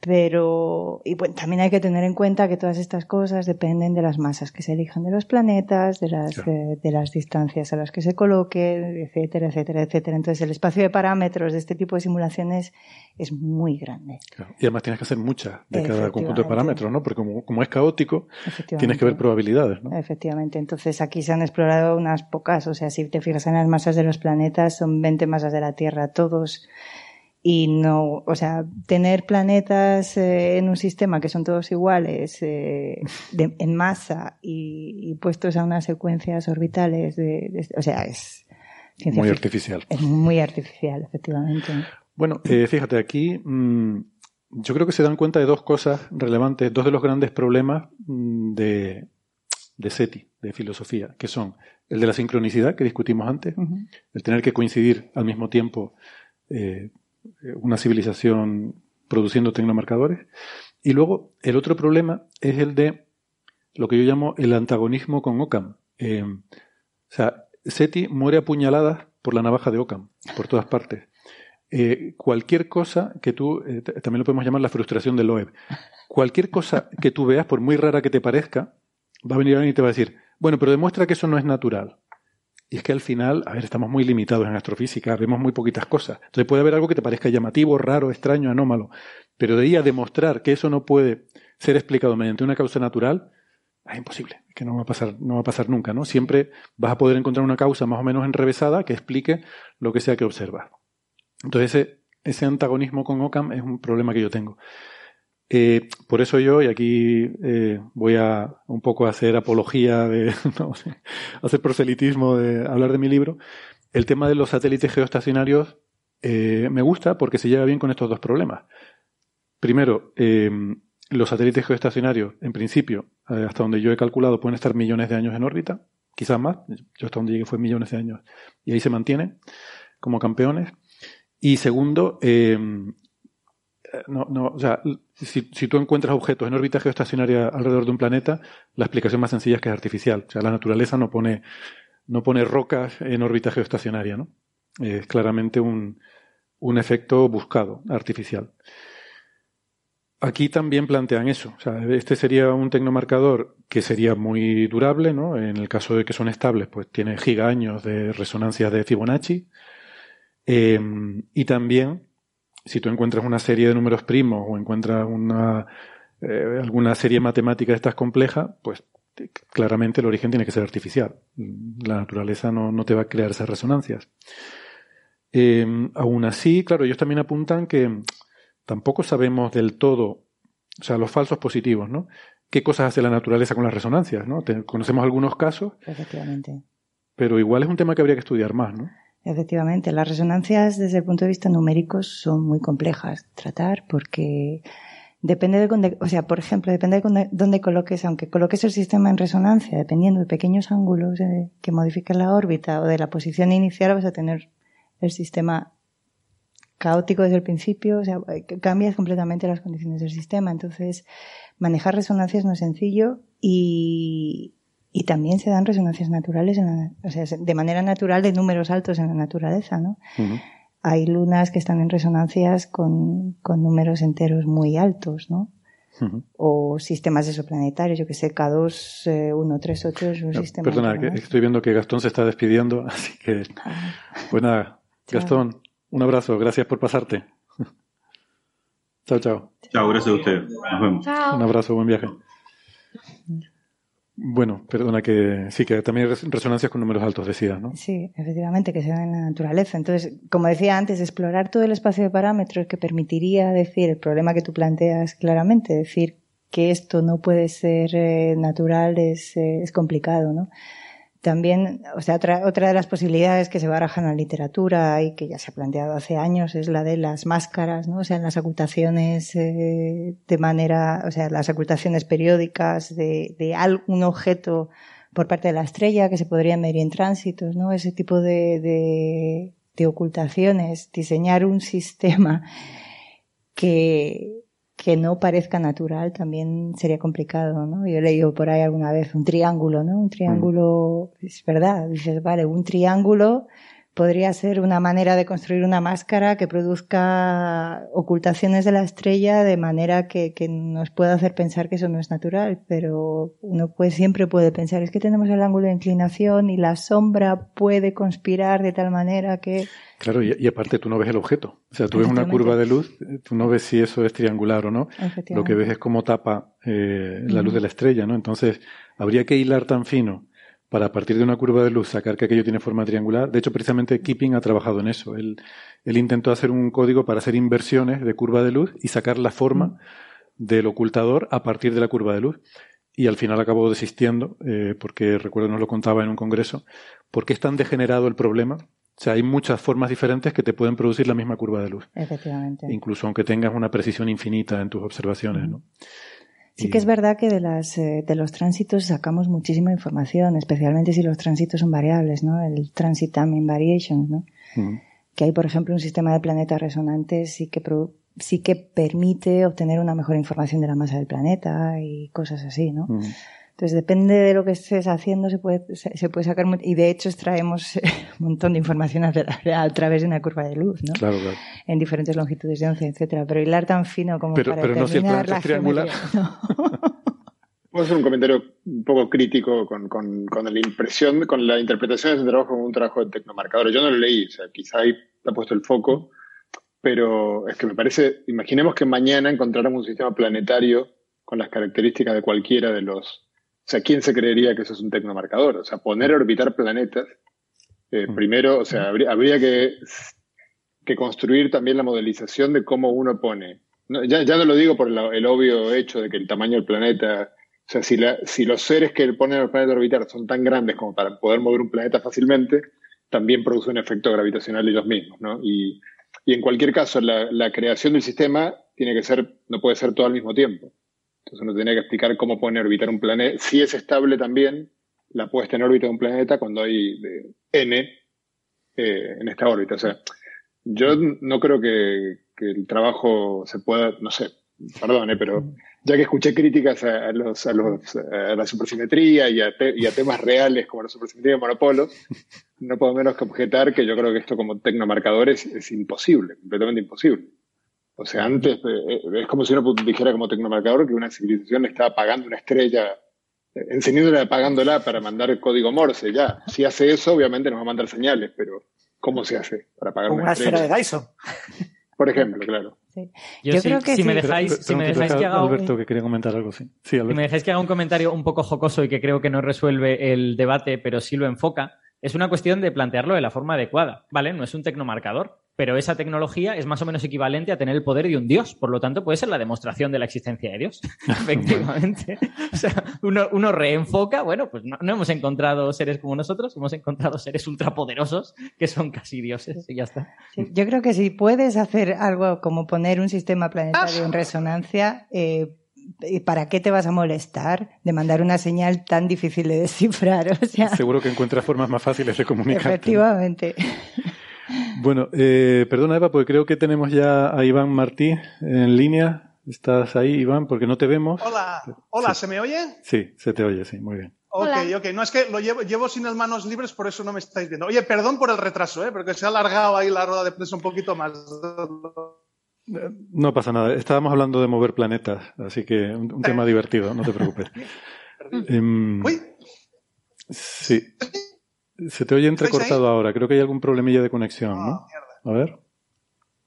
Pero, y bueno, también hay que tener en cuenta que todas estas cosas dependen de las masas que se elijan de los planetas, de las, Claro. eh, de las distancias a las que se coloque, etcétera, etcétera, etcétera. Entonces, el espacio de parámetros de este tipo de simulaciones es muy grande. Claro. Y además tienes que hacer muchas de cada conjunto de parámetros, ¿no? Porque como, como es caótico, tienes que ver probabilidades, ¿no? Efectivamente. Entonces, aquí se han explorado unas pocas. O sea, si te fijas en las masas de los planetas, son 20 masas de la Tierra todos. Y no, o sea, tener planetas eh, en un sistema que son todos iguales, eh, de- en masa y, y puestos a unas secuencias orbitales, de, de- o sea, es Muy fic- artificial. Es muy artificial, efectivamente. Bueno, eh, fíjate, aquí mm, yo creo que se dan cuenta de dos cosas relevantes, dos de los grandes problemas mm, de, de SETI, de filosofía, que son el de la sincronicidad que discutimos antes, el tener que coincidir al mismo tiempo eh, una civilización produciendo tecnomarcadores, Y luego, el otro problema es el de lo que yo llamo el antagonismo con Ockham. Eh, o sea, SETI muere apuñalada por la navaja de Ockham, por todas partes. Eh, cualquier cosa que tú, eh, también lo podemos llamar la frustración de Loeb, cualquier cosa que tú veas, por muy rara que te parezca, va a venir alguien y te va a decir, bueno, pero demuestra que eso no es natural. Y es que al final, a ver, estamos muy limitados en astrofísica, vemos muy poquitas cosas. Entonces puede haber algo que te parezca llamativo, raro, extraño, anómalo. Pero de ahí a demostrar que eso no puede ser explicado mediante una causa natural, es imposible, que no va a pasar, no va a pasar nunca, ¿no? Siempre vas a poder encontrar una causa más o menos enrevesada que explique lo que sea que observas. Entonces ese, ese antagonismo con Ockham es un problema que yo tengo. Eh, por eso yo, y aquí eh, voy a un poco hacer apología de, (laughs) no, hacer proselitismo de hablar de mi libro, el tema de los satélites geoestacionarios eh, me gusta porque se lleva bien con estos dos problemas. Primero, los satélites geoestacionarios, en principio, hasta donde yo he calculado, pueden estar millones de años en órbita, quizás más. Yo hasta donde llegué fue millones de años. Y ahí se mantienen como campeones. Y segundo, no, no, o sea, si, tú encuentras objetos en órbita geoestacionaria alrededor de un planeta, la explicación más sencilla es que es artificial. O sea, la naturaleza no pone, no pone rocas en órbita geoestacionaria, ¿no? Es claramente un, un efecto buscado, artificial. Aquí también plantean eso. O sea, este sería un tecnomarcador que sería muy durable, ¿no? En el caso de que son estables, pues tiene gigaños de resonancias de Fibonacci. Eh, y también si tú encuentras una serie de números primos o encuentras una, eh, alguna serie matemática de estas complejas, pues claramente el origen tiene que ser artificial. La naturaleza no, te va a crear esas resonancias. Em, aún así, claro, ellos también apuntan que tampoco sabemos del todo, o sea, los falsos positivos, ¿no? ¿Qué cosas hace la naturaleza con las resonancias, ¿no? conocemos algunos casos. Efectivamente. Pero igual es un tema que habría que estudiar más, ¿no? Efectivamente, las resonancias desde el punto de vista numérico son muy complejas de tratar porque depende de dónde, o sea, por ejemplo, depende de dónde coloques, aunque coloques el sistema en resonancia, dependiendo de pequeños ángulos eh, que modifiquen la órbita o de la posición inicial, vas a tener el sistema caótico desde el principio, o sea, cambias completamente las condiciones del sistema. Entonces, manejar resonancias no es sencillo y, y también se dan resonancias naturales, o sea, de manera natural de números altos en la naturaleza, ¿no? Hay lunas que están en resonancias con, con números enteros muy altos, ¿no? O sistemas exoplanetarios, yo que sé, K2, 138 eh, es un sistema. Perdona, estoy viendo que Gastón se está despidiendo, (laughs) así que. Ah. Pues nada, Gastón, un abrazo, gracias por pasarte. (laughs) chao, chao. Chao, gracias a usted. Nos vemos. Un abrazo, buen viaje. Bueno, perdona que sí, que también resonancias con números altos, decía, ¿no? Sí, efectivamente, que se dan en la naturaleza. Entonces, como decía antes, explorar todo el espacio de parámetros que permitiría decir el problema que tú planteas claramente, decir que esto no puede ser eh, natural es, eh, es complicado, ¿no? También, o sea, otra, otra de las posibilidades que se barajan en la literatura y que ya se ha planteado hace años es la de las máscaras, ¿no? O sea, las ocultaciones eh, de manera, o sea, las ocultaciones periódicas de, de algún objeto por parte de la estrella que se podrían medir en tránsitos, ¿no? Ese tipo de, de, de ocultaciones, diseñar un (laughs) sistema que, que no parezca natural también sería complicado, ¿no? Yo he leído por ahí alguna vez un triángulo, ¿no? Un triángulo, mm. es verdad, dices, vale, un triángulo podría ser una manera de construir una máscara que produzca ocultaciones de la estrella de manera que, que, nos pueda hacer pensar que eso no es natural, pero uno pues siempre puede pensar, es que tenemos el ángulo de inclinación y la sombra puede conspirar de tal manera que... Claro, y, aparte tú no ves el objeto. O sea, tú ves una curva de luz, tú no ves si eso es triangular o no. Lo que ves es cómo tapa eh, la luz de la estrella, ¿no? Entonces, habría que hilar tan fino para a partir de una curva de luz sacar que aquello tiene forma triangular. De hecho, precisamente Keeping ha trabajado en eso. Él, él intentó hacer un código para hacer inversiones de curva de luz y sacar la forma del ocultador a partir de la curva de luz. Y al final acabó desistiendo, eh, porque recuerdo nos lo contaba en un congreso, porque es tan degenerado el problema. O sea, hay muchas formas diferentes que te pueden producir la misma curva de luz. Efectivamente. Incluso aunque tengas una precisión infinita en tus observaciones, ¿no? Sí que es verdad que de, las, eh, de los tránsitos sacamos muchísima información, especialmente si los tránsitos son variables, ¿no? El transit timing variations, ¿no? Que hay, por ejemplo, un sistema de planetas resonantes y que sí que permite obtener una mejor información de la masa del planeta y cosas así, ¿no? Mm. Entonces, depende de lo que estés haciendo, se puede, se, se puede sacar, y de hecho extraemos (laughs) un montón de información a, tra- a través de una curva de luz, ¿no? Claro, claro. En diferentes longitudes de onda, etcétera. Pero hilar tan fino como Pero- para pero no determinar planeta la es triangular. geometría, no. (laughs) Puedo hacer un comentario un poco crítico con, con, con la impresión, con la interpretación de ese trabajo como un trabajo de tecnomarcadores. Yo no lo leí, o sea, quizá ahí ha puesto el foco, pero es que me parece, imaginemos que mañana encontráramos un sistema planetario con las características de cualquiera de los... O sea, ¿quién se creería que eso es un tecnomarcador? O sea, poner a orbitar planetas, eh, primero, o sea, habría, habría que, que construir también la modelización de cómo uno pone. No, ya, ya no lo digo por la- el obvio hecho de que el tamaño del planeta o sea, si, la- si los seres que ponen al planeta a orbitar son tan grandes como para poder mover un planeta fácilmente, también producen un efecto gravitacional ellos mismos, ¿no? Y, y en cualquier caso, la, la creación del sistema tiene que ser, no puede ser todo al mismo tiempo. Entonces uno tiene que explicar cómo a orbitar un planeta. Si es estable también la puesta en órbita de un planeta cuando hay de N eh, en esta órbita. O sea, yo no creo que, el trabajo se pueda, no sé, perdón, eh, pero ya que escuché críticas a, los, a, los, a la supersimetría y a, te- y a temas reales como la supersimetría de monopolos, no puedo menos que objetar que yo creo que esto como tecnomarcador es, es imposible, completamente imposible. O sea, antes eh, es como si uno dijera como tecnomarcador que una civilización está apagando una estrella, eh, encendiéndola y apagándola para mandar el código Morse. Ya, si hace eso, obviamente nos va a mandar señales, pero ¿cómo se hace para apagar una una esfera estrella? de Dyson. Por ejemplo, claro. Yo, Yo sí- creo que si me dejáis, Pero- si me dejáis que haga un- Alberto que quería comentar algo, sí. Sí, Si me dejáis que haga un comentario un poco jocoso y que creo que no resuelve el debate, pero sí lo enfoca, es una cuestión de plantearlo de la forma adecuada. ¿Vale? No es un tecnomarcador, pero esa tecnología es más o menos equivalente a tener el poder de un dios. Por lo tanto, puede ser la demostración de la existencia de Dios. (laughs) Efectivamente. o sea, uno, uno reenfoca, bueno, pues no, no hemos encontrado seres como nosotros, hemos encontrado seres ultrapoderosos que son casi dioses y ya está. Sí, Yo creo que si puedes hacer algo como poner un sistema planetario en resonancia, eh, ¿y ¿para qué te vas a molestar de mandar una señal tan difícil de descifrar? (laughs) O sea, Seguro que encuentras formas más fáciles de comunicarte. efectivamente. Bueno, eh, perdona Eva, porque creo que tenemos ya a Iván Martí en línea. ¿Estás ahí, Iván? Porque no te vemos. Hola, hola, Sí. ¿se me oye? Sí, se te oye, sí, muy bien. Ok, Hola. ok. No es que lo llevo, llevo sin las manos libres, por eso no me estáis viendo. Oye, perdón por el retraso, ¿eh? porque se ha alargado ahí la rueda de prensa un poquito más. No pasa nada, estábamos hablando de mover planetas, así que un, un tema divertido, no te preocupes. (laughs) Em, Uy, sí. Se te oye entrecortado ahora, creo que hay algún problemilla de conexión, ah, ¿no? A ver.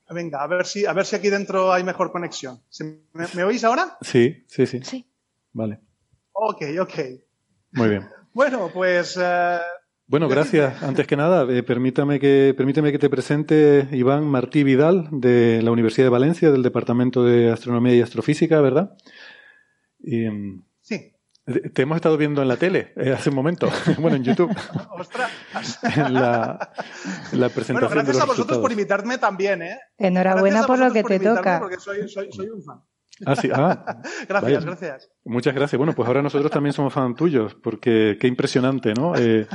Venga, a ver si, a ver si aquí dentro hay mejor conexión. ¿Se- ¿Me, me oís ahora? Sí, sí, sí. Sí. Vale, Ok, ok. muy bien. (laughs) Bueno, pues eh, Bueno, gracias. Antes que nada, eh, permítame que permíteme que te presente Iván Martí Vidal de la Universidad de Valencia, del Departamento de Astronomía y Astrofísica, ¿verdad? Y, sí. Te hemos estado viendo en la tele eh, hace un momento, (laughs) bueno, en YouTube, (laughs) Ostras. en la, en la presentación Bueno, de gracias los a vosotros resultados. por invitarme también, ¿eh? Enhorabuena por lo que por te toca. Porque soy, soy, soy un fan. Ah, sí, ah, (laughs) Gracias, Vaya. gracias. Muchas gracias. Bueno, pues ahora nosotros también somos fan tuyos, porque qué impresionante, ¿no? Eh,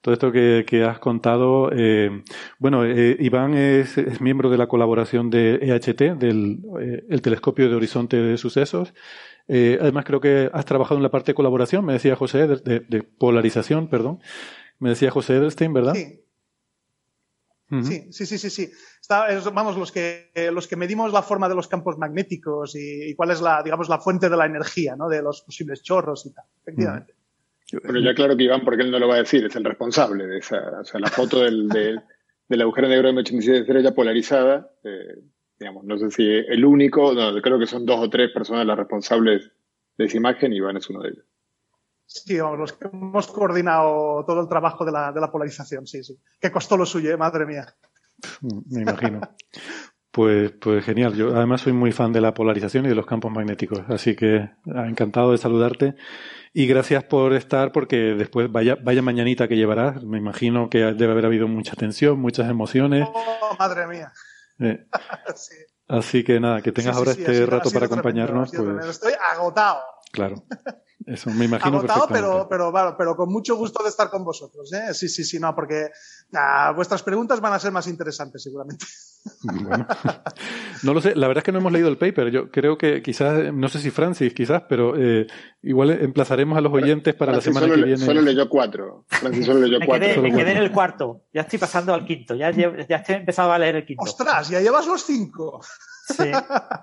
todo esto que, que has contado. eh, bueno, eh, Iván es, es miembro de la colaboración de EHT, del eh, el Telescopio de Horizonte de Sucesos. Eh, además, creo que has trabajado en la parte de colaboración, me decía José, de, de- de polarización, perdón. Me decía José Edelstein, ¿verdad? Sí, sí, sí, sí, sí. sí. Está- es, vamos, los que, eh, los que medimos la forma de los campos magnéticos y, y cuál es la, digamos, la fuente de la energía, ¿no? De los posibles chorros y tal. Efectivamente. Bueno, ya claro que Iván, porque él no lo va a decir, es el responsable de esa, o sea, la foto del, de- (laughs) del agujero negro de M87 estrella polarizada, eh, digamos, no sé si el único, no, creo que son dos o tres personas las responsables de esa imagen y Iván es uno de ellos. Sí, vamos, los que hemos coordinado todo el trabajo de la, de la polarización, sí, sí. Que costó lo suyo, ¿eh? madre mía. Me imagino. Pues, pues genial. Yo además soy muy fan de la polarización y de los campos magnéticos, así que ah, encantado de saludarte y gracias por estar porque después vaya, vaya mañanita que llevarás. Me imagino que debe haber habido mucha tensión, muchas emociones. Oh, madre mía. Eh, (laughs) Sí. así que nada, que tengas Sí, ahora sí, este rato para acompañarnos. Pues. Estoy agotado. Claro. Eso me imagino agotado, pero, pero, pero con mucho gusto de estar con vosotros. ¿eh? Sí, sí, sí, no, porque ah, vuestras preguntas van a ser más interesantes seguramente. (laughs) Bueno, no lo sé, la verdad es que no hemos leído el paper. Yo creo que quizás, no sé si Francis, quizás, pero eh, igual emplazaremos a los oyentes para la semana que viene. Solo leyó cuatro. Francis solo leyó cuatro. me quedé en el cuarto. Ya estoy pasando al quinto. Ya, ya estoy empezado a leer el quinto. ¡Ostras! Ya llevas los cinco. Sí.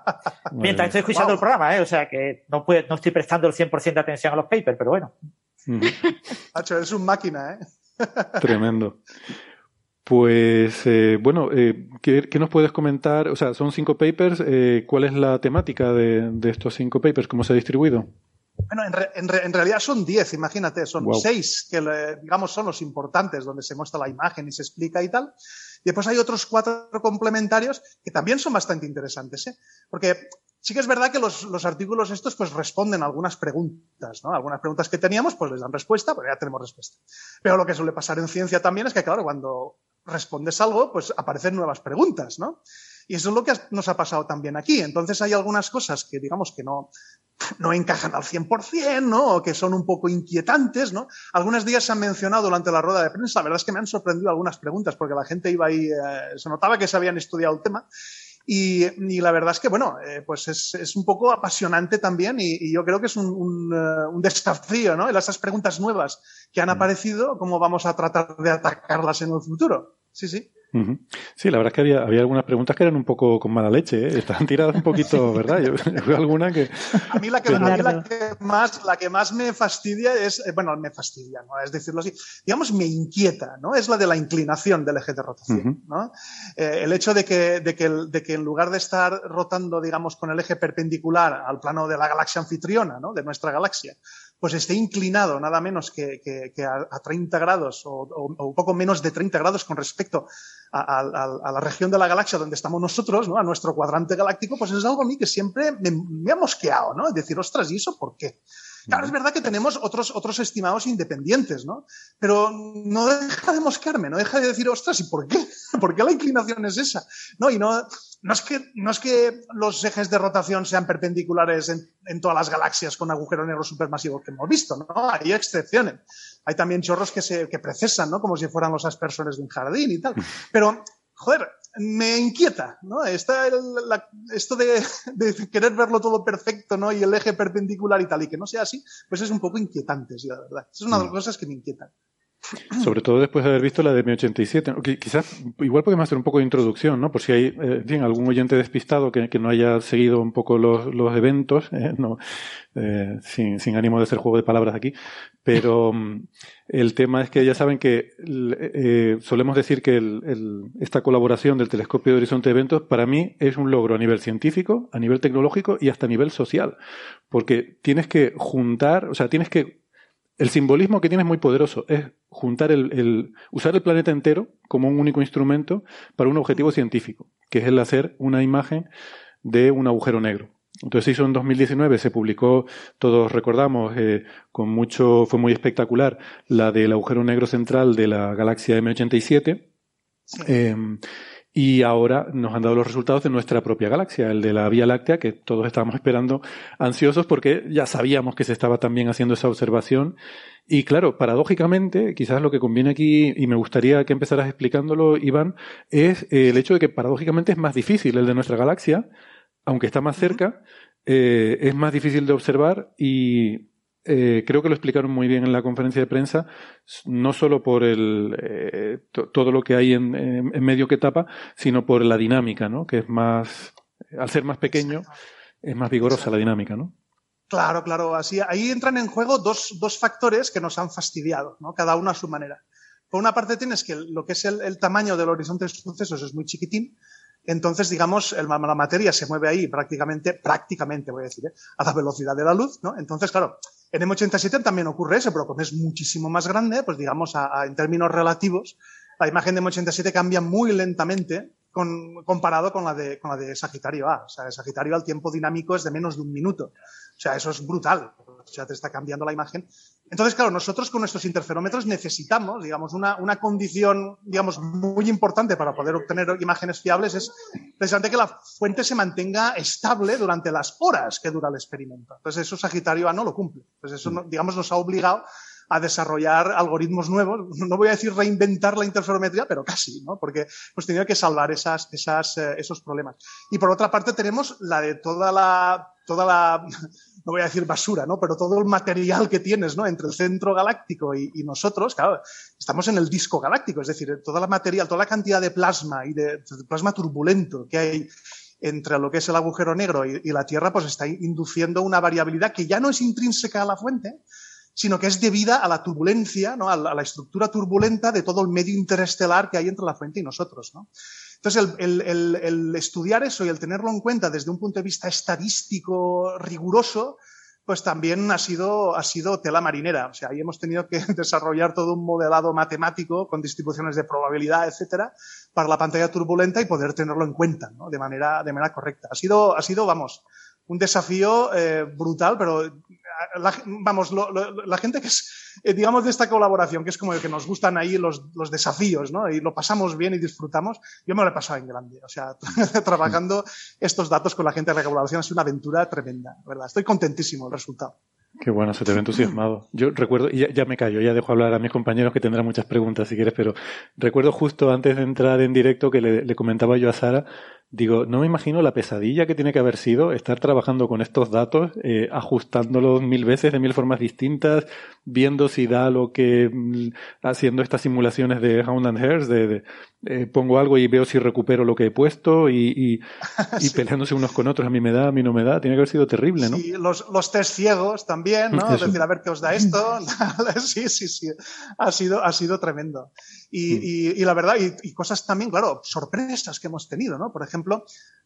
(laughs) Mientras estoy escuchando el programa, ¿eh? o sea que no, no estoy prestando el 100% de atención a los papers, pero bueno. Hacho, (laughs) es un máquina, ¿eh? (laughs) Tremendo. Pues eh, bueno, eh, ¿qué, nos puedes comentar? O sea, son cinco papers. Eh, ¿Cuál es la temática de, estos cinco papers? ¿Cómo se ha distribuido? Bueno, en, realidad son diez, imagínate, son seis que digamos son los importantes, donde se muestra la imagen y se explica y tal. Después hay otros cuatro complementarios que también son bastante interesantes, ¿eh? porque sí que es verdad que los, artículos estos pues responden a algunas preguntas, ¿no? Algunas preguntas que teníamos pues les dan respuesta, pero ya tenemos respuesta. Pero lo que suele pasar en ciencia también es que, claro, cuando respondes algo, pues aparecen nuevas preguntas, ¿no? Y eso es lo que nos ha pasado también aquí. Entonces hay algunas cosas que digamos que no, no encajan al 100%, ¿no? O que son un poco inquietantes, ¿no? Algunos días se han mencionado durante la rueda de prensa, la verdad es que me han sorprendido algunas preguntas porque la gente iba ahí, eh, se notaba que se habían estudiado el tema. Y, y la verdad es que, bueno, eh, pues es, es, un poco apasionante también y, yo creo que es un, un, uh, un, desafío, ¿no? Esas preguntas nuevas que han mm. aparecido, cómo vamos a tratar de atacarlas en el futuro. Sí, sí. Sí, la verdad es que había, había, algunas preguntas que eran un poco con mala leche, ¿eh? estaban tiradas un poquito, (laughs) ¿verdad? Yo, veo alguna que... A mí la que, la que, más, la que más me fastidia es, eh, bueno, me fastidia, ¿no? Es decirlo así, digamos, me inquieta, ¿no? Es la de la inclinación del eje de rotación, ¿no? Eh, el hecho de que, de, que, de que en lugar de estar rotando, digamos, con el eje perpendicular al plano de la galaxia anfitriona, ¿no? De nuestra galaxia, pues esté inclinado nada menos que, que, a, 30 grados o, un poco menos de 30 grados con respecto a, la región de la galaxia donde estamos nosotros, ¿no? a nuestro cuadrante galáctico, pues es algo a mí que siempre me, me ha mosqueado, ¿no? Es decir, ostras, ¿y eso por qué? Claro, es verdad que tenemos otros, otros estimados independientes, ¿no? Pero no deja de mosquearme, no deja de decir, ostras, ¿y por qué? (laughs) ¿Por qué la inclinación es esa? No, y no, no es que, no es que los ejes de rotación sean perpendiculares en, en todas las galaxias con agujero negro supermasivo que hemos visto, ¿no? Hay excepciones. Hay también chorros que se que precesan, ¿no? Como si fueran los aspersores de un jardín y tal. (laughs) Pero, joder, me inquieta, ¿no? Está esto de, de, querer verlo todo perfecto, ¿no? Y el eje perpendicular y tal, y que no sea así, pues es un poco inquietante, sí, la verdad. Es una de las mm. cosas que me inquietan. (clears throat) Sobre todo después de haber visto la de M87. Quizás, igual podemos hacer un poco de introducción, ¿no? Por si hay, bien, eh, algún oyente despistado que, no haya seguido un poco los, los eventos, eh, no, eh, sin, sin, ánimo de hacer juego de palabras aquí. Pero mm, el tema es que ya saben que solemos decir que el, esta colaboración del telescopio de horizonte de eventos para mí es un logro a nivel científico, a nivel tecnológico y hasta a nivel social. Porque tienes que juntar, o sea, tienes que el simbolismo que tiene es muy poderoso. Es juntar el, usar el planeta entero como un único instrumento para un objetivo científico, que es el hacer una imagen de un agujero negro. Entonces se hizo en 2019, se publicó, todos recordamos, eh, con mucho, fue muy espectacular, la del agujero negro central de la galaxia M87. Em, y ahora nos han dado los resultados de nuestra propia galaxia, el de la Vía Láctea, que todos estábamos esperando ansiosos porque ya sabíamos que se estaba también haciendo esa observación. Y claro, paradójicamente, quizás lo que conviene aquí, y me gustaría que empezaras explicándolo, Iván, es el hecho de que paradójicamente es más difícil el de nuestra galaxia, aunque está más cerca, eh, es más difícil de observar y eh, creo que lo explicaron muy bien en la conferencia de prensa, no solo por el, eh, todo lo que hay en, en, medio que tapa, sino por la dinámica, ¿no? Que es más, al ser más pequeño, es más vigorosa la dinámica, ¿no? Claro, claro. Así, ahí entran en juego dos, dos factores que nos han fastidiado, ¿no? Cada uno a su manera. Por una parte tienes que lo que es el, el tamaño del horizonte de sucesos es muy chiquitín, entonces, digamos, la materia se mueve ahí prácticamente, prácticamente voy a decir, ¿eh? a la velocidad de la luz, ¿no? Entonces, claro, en M87 también ocurre eso, pero como es muchísimo más grande, pues digamos, en términos relativos, la imagen de M87 cambia muy lentamente con, comparado con la, de, Sagitario A. O sea, de Sagitario A el tiempo dinámico es de menos de un minuto. O sea, eso es brutal. O sea, te está cambiando la imagen. Entonces, claro, nosotros con nuestros interferómetros necesitamos, digamos, una, una condición, digamos, muy importante para poder obtener imágenes fiables es precisamente que la fuente se mantenga estable durante las horas que dura el experimento. Entonces, eso Sagitario A no lo cumple. Entonces, eso, digamos, nos ha obligado a desarrollar algoritmos nuevos. No voy a decir reinventar la interferometría, pero casi, ¿no? Porque hemos tenido que salvar esas, esas, eh, esos problemas. Y por otra parte tenemos la de toda la, toda la, (laughs) no voy a decir basura, ¿no? Pero todo el material que tienes, ¿no? Entre el centro galáctico y, nosotros, claro, estamos en el disco galáctico, es decir, toda la material, toda la cantidad de plasma y de, plasma turbulento que hay entre lo que es el agujero negro y, la Tierra, pues está induciendo una variabilidad que ya no es intrínseca a la fuente, sino que es debida a la turbulencia, ¿no? a, la, estructura turbulenta de todo el medio interestelar que hay entre la fuente y nosotros. ¿no? Entonces, el, el, el, estudiar eso y el tenerlo en cuenta desde un punto de vista estadístico riguroso, pues también ha sido, ha sido tela marinera. O sea, ahí hemos tenido que (laughs) desarrollar todo un modelado matemático con distribuciones de probabilidad, etcétera, para la pantalla turbulenta y poder tenerlo en cuenta, ¿no? De manera, de manera correcta. Ha sido, ha sido, vamos, un desafío eh, brutal, pero la, vamos, la gente que es, eh, digamos, de esta colaboración, que es como el que nos gustan ahí los, los, desafíos, ¿no? Y lo pasamos bien y disfrutamos, yo me lo he pasado en grande. O sea, (laughs) trabajando estos datos con la gente de la colaboración ha sido una aventura tremenda, ¿verdad? Estoy contentísimo del resultado. Qué bueno, se te ve entusiasmado. Yo recuerdo, ya, me callo, ya dejo hablar a mis compañeros que tendrán muchas preguntas si quieres, pero recuerdo justo antes de entrar en directo que le comentaba yo a Sara Digo, no me imagino la pesadilla que tiene que haber sido estar trabajando con estos datos, eh, ajustándolos mil veces de mil formas distintas, viendo si da lo que, mm, haciendo estas simulaciones de Hound and Hairs, de, de eh, pongo algo y veo si recupero lo que he puesto y, y, (laughs) y sí. peleándose unos con otros, a mí me da, a mí no me da, tiene que haber sido terrible, ¿no? Sí, los, los test ciegos también, ¿no? (laughs) Es decir, a ver qué os da (laughs) esto. sí, sí, sí, ha sido, ha sido tremendo. Y, mm. y, y la verdad, y, cosas también, claro, sorpresas que hemos tenido, ¿no? Por ejemplo,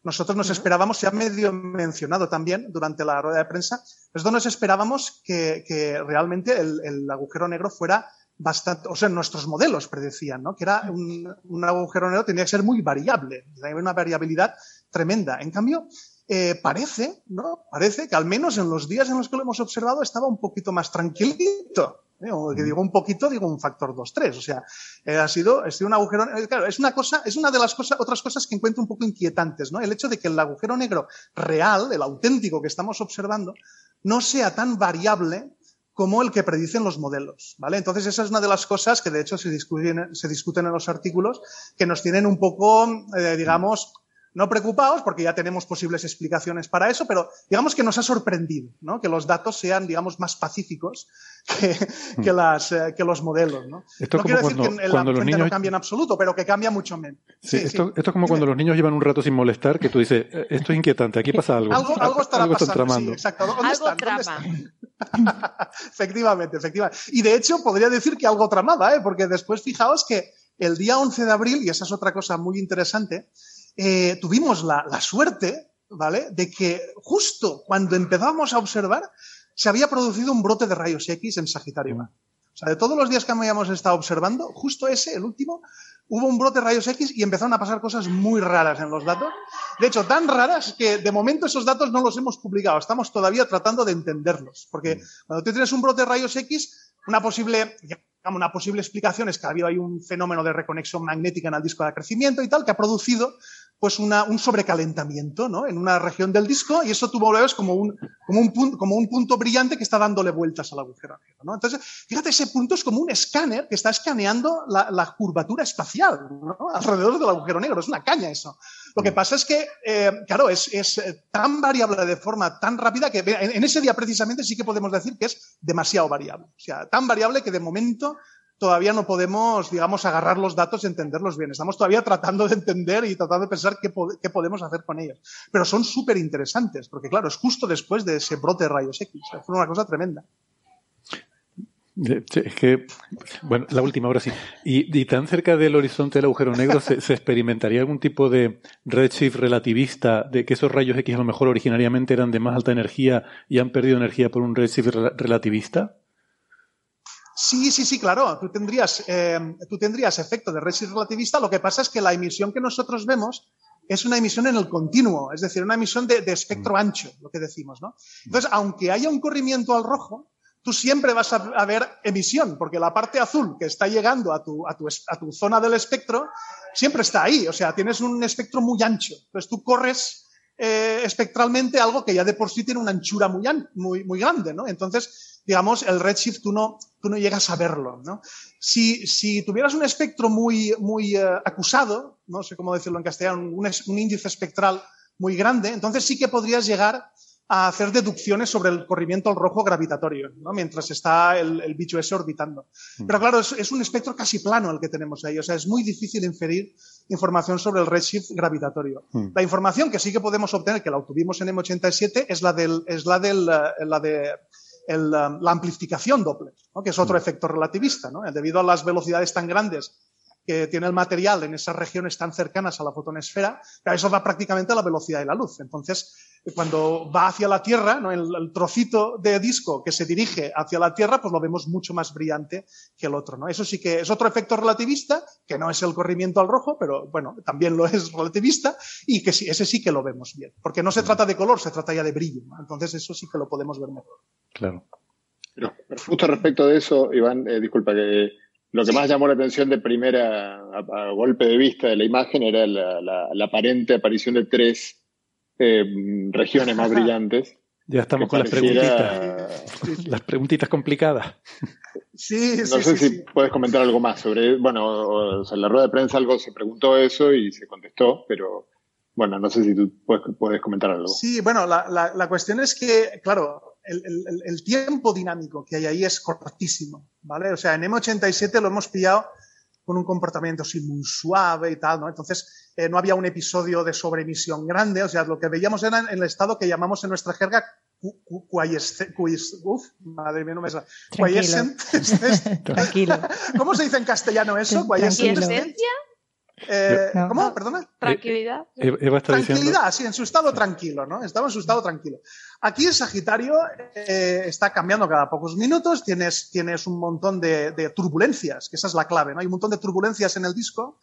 nosotros nos esperábamos, se ha medio mencionado también durante la rueda de prensa, nosotros nos esperábamos que, que realmente el, el agujero negro fuera bastante, o sea, nuestros modelos predecían, ¿no? Que era un, un agujero negro tenía que ser muy variable, tenía una variabilidad tremenda. En cambio, eh, parece, ¿no? Parece que al menos en los días en los que lo hemos observado estaba un poquito más tranquilito. ¿Eh? O que digo un poquito, digo un factor 2-3. O sea, eh, ha sido, ha sido un agujero, eh, claro, es una cosa, es una de las cosas, otras cosas que encuentro un poco inquietantes, ¿no? El hecho de que el agujero negro real, el auténtico que estamos observando, no sea tan variable como el que predicen los modelos, ¿vale? Entonces esa es una de las cosas que de hecho se discuten, se discuten en los artículos que nos tienen un poco, eh, digamos, no preocupados porque ya tenemos posibles explicaciones para eso, pero digamos que nos ha sorprendido, ¿no? Que los datos sean, digamos, más pacíficos (laughs) que, que, las, eh, que los modelos, ¿no? Esto no quiere cuando, decir que cuando la los niños... no cambia en absoluto, pero que cambia mucho menos. Sí, sí, esto, sí. esto, es como cuando los niños llevan un rato sin molestar, que tú dices, eh, esto es inquietante, aquí pasa algo. algo, algo estará algo pasando, tramando. sí, exacto. ¿Dónde algo están? trama. ¿Dónde están? (laughs) efectivamente, efectivamente. Y de hecho podría decir que algo tramaba, ¿eh? porque después fijaos que el día 11 de abril, y esa es otra cosa muy interesante, eh, tuvimos la, la, suerte, ¿vale? De que justo cuando empezamos a observar, se había producido un brote de rayos X en Sagitario A. O sea, de todos los días que habíamos estado observando, justo ese, el último, hubo un brote de rayos X y empezaron a pasar cosas muy raras en los datos. De hecho, tan raras que de momento esos datos no los hemos publicado. Estamos todavía tratando de entenderlos. Porque cuando tú tienes un brote de rayos X, una posible, una posible explicación es que ha habido ahí un fenómeno de reconexión magnética en el disco de crecimiento y tal, que ha producido pues una, un sobrecalentamiento ¿no? en una región del disco y eso tú lo ves como un, como, un punto, como un punto brillante que está dándole vueltas al agujero negro. ¿no? Entonces, fíjate, ese punto es como un escáner que está escaneando la, la curvatura espacial ¿no? (laughs) alrededor del agujero negro. Es una caña eso. Lo que pasa es que, eh, claro, es, es, tan variable de forma tan rápida que en, en ese día precisamente sí que podemos decir que es demasiado variable. O sea, tan variable que de momento todavía no podemos, digamos, agarrar los datos y entenderlos bien. Estamos todavía tratando de entender y tratando de pensar qué, podemos hacer con ellos. Pero son súper interesantes, porque claro, es justo después de ese brote de rayos X. Fue una cosa tremenda. Es que, bueno, la última ahora sí. ¿Y, tan cerca del horizonte del agujero negro se, experimentaría algún tipo de redshift relativista de que esos rayos X a lo mejor originariamente eran de más alta energía y han perdido energía por un redshift relativista? Sí, sí, sí, claro. Tú tendrías, eh, tú tendrías efecto de redshift relativista. Lo que pasa es que la emisión que nosotros vemos es una emisión en el continuo, es decir, una emisión de, espectro ancho, lo que decimos, ¿no? Entonces, aunque haya un corrimiento al rojo, tú siempre vas a, ver emisión, porque la parte azul que está llegando a tu, a, tu, a tu zona del espectro siempre está ahí. O sea, tienes un espectro muy ancho. Entonces, tú corres eh, espectralmente algo que ya de por sí tiene una anchura muy, muy, muy grande, ¿no? Entonces, digamos, el redshift tú no, tú no llegas a verlo, ¿no? Si, si tuvieras un espectro muy, muy eh, acusado, no sé cómo decirlo en castellano, un, un, índice espectral muy grande, entonces sí que podrías llegar a hacer deducciones sobre el corrimiento al rojo gravitatorio, ¿no? mientras está el, el, bicho ese orbitando. Mm. Pero claro, es, es, un espectro casi plano el que tenemos ahí, o sea, es muy difícil inferir información sobre el redshift gravitatorio. Mm. La información que sí que podemos obtener, que la obtuvimos en M87, es la del, es la del, eh, la de el, la amplificación Doppler, ¿no? que es otro mm. efecto relativista. ¿no? Debido a las velocidades tan grandes que tiene el material en esas regiones tan cercanas a la fotonesfera, eso va prácticamente a la velocidad de la luz. Entonces, cuando va hacia la Tierra, ¿no? el, el, trocito de disco que se dirige hacia la Tierra, pues lo vemos mucho más brillante que el otro. ¿no? Eso sí que es otro efecto relativista, que no es el corrimiento al rojo, pero bueno, también lo es relativista, y que sí, ese sí que lo vemos bien. Porque no se trata de color, se trata ya de brillo. ¿no? Entonces, eso sí que lo podemos ver mejor. Claro. Pero, justo respecto de eso, Iván, eh, disculpa que lo que más llamó la atención de primera a, golpe de vista de la imagen era la, la, la aparente aparición de tres eh, regiones más (laughs) brillantes. Ya estamos con pareciera... las preguntitas. (laughs) las preguntitas complicadas. Sí, no sí, sé sí, si puedes comentar algo más sobre, bueno, o sea, en la rueda de prensa algo se preguntó eso y se contestó, pero bueno, no sé si tú puedes, puedes comentar algo. Sí, bueno, la, la, la cuestión es que, claro, el, el, el, tiempo dinámico que hay ahí es cortísimo, ¿vale? O sea, en M87 lo hemos pillado con un comportamiento así muy suave y tal, ¿no? Entonces, eh, no había un episodio de sobreemisión grande, o sea, lo que veíamos era en el estado que llamamos en nuestra jerga uf, madre mía, no me sale. Tranquilo. (laughs) (laughs) ¿Cómo se dice en castellano eso? ¿Quiescencia? Eh, no. ¿Cómo? Perdona. Tranquilidad. Eh, Eva está tranquilidad, diciendo... sí, en su estado tranquilo, ¿no? Estaba en su estado tranquilo. Aquí el Sagitario eh, está cambiando cada pocos minutos, tienes, tienes un montón de, de, turbulencias, que esa es la clave, ¿no? Hay un montón de turbulencias en el disco.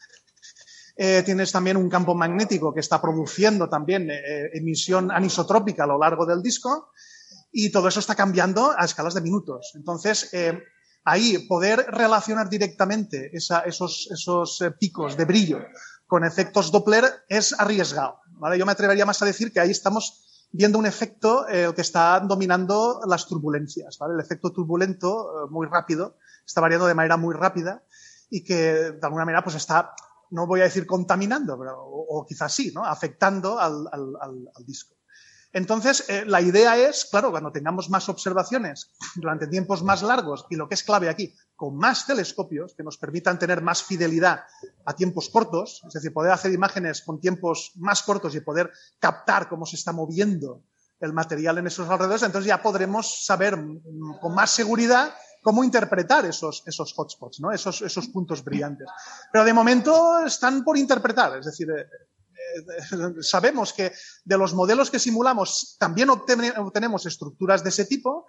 Eh, tienes también un campo magnético que está produciendo también eh, emisión anisotrópica a lo largo del disco y todo eso está cambiando a escalas de minutos. Entonces, eh, ahí poder relacionar directamente esos, esos eh, picos de brillo con efectos Doppler es arriesgado. Yo me atrevería más a decir que ahí estamos viendo un efecto eh, que está dominando las turbulencias. ¿vale? El efecto turbulento, eh, muy rápido, está variando de manera muy rápida y que de alguna manera pues está, no voy a decir contaminando, o, o quizás sí, ¿no? afectando al, al, al disco. Entonces, eh, la idea es, claro, cuando tengamos más observaciones (clears throat) durante tiempos más largos y lo que es clave aquí, con más telescopios que nos permitan tener más fidelidad a tiempos cortos, es decir, poder hacer imágenes con tiempos más cortos y poder captar cómo se está moviendo el material en esos alrededores, entonces ya podremos saber con más seguridad cómo interpretar esos, esos hotspots, ¿no? esos, esos puntos brillantes. Pero de momento están por interpretar, es decir, eh, (laughs) sabemos que de los modelos que simulamos también obtenemos estructuras de ese tipo,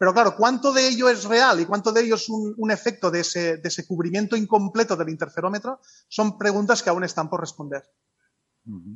pero claro, ¿cuánto de ello es real y cuánto de ello es un, un efecto de ese, de ese, cubrimiento incompleto del interferómetro? Son preguntas que aún están por responder.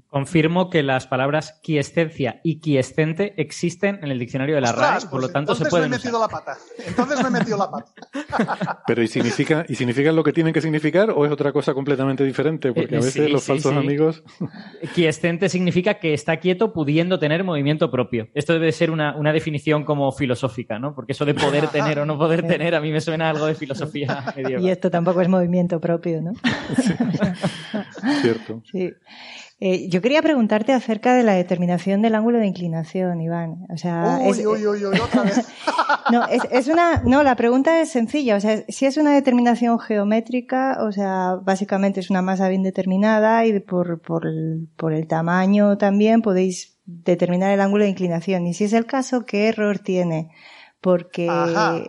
Confirmo que las palabras quiescencia y quiescente existen en el diccionario de la RAE, por pues lo tanto se entonces pueden me he metido usar. la pata. Entonces me he metido la pata. (laughs) Pero ¿y significa, ¿y significan lo que tienen que significar o es otra cosa completamente diferente? Porque a Eh, veces sí, los sí, falsos sí. amigos... (laughs) Quiescente significa que está quieto pudiendo tener movimiento propio. Esto debe ser una, una definición como filosófica, ¿no? Porque eso de poder (laughs) tener o no poder tener a mí me suena a algo de filosofía Y medieval. esto tampoco es movimiento propio, ¿no? Cierto. Sí. Eh, yo quería preguntarte acerca de la determinación del ángulo de inclinación, Iván. O sea, Uy, es, uy, uy, uy, otra vez. (laughs) no, es, es una, no, la pregunta es sencilla. O sea, si es una determinación geométrica, o sea, básicamente es una masa bien determinada y por, por, el, por el tamaño también podéis determinar el ángulo de inclinación. Y si es el caso, ¿qué error tiene? Porque, Ajá.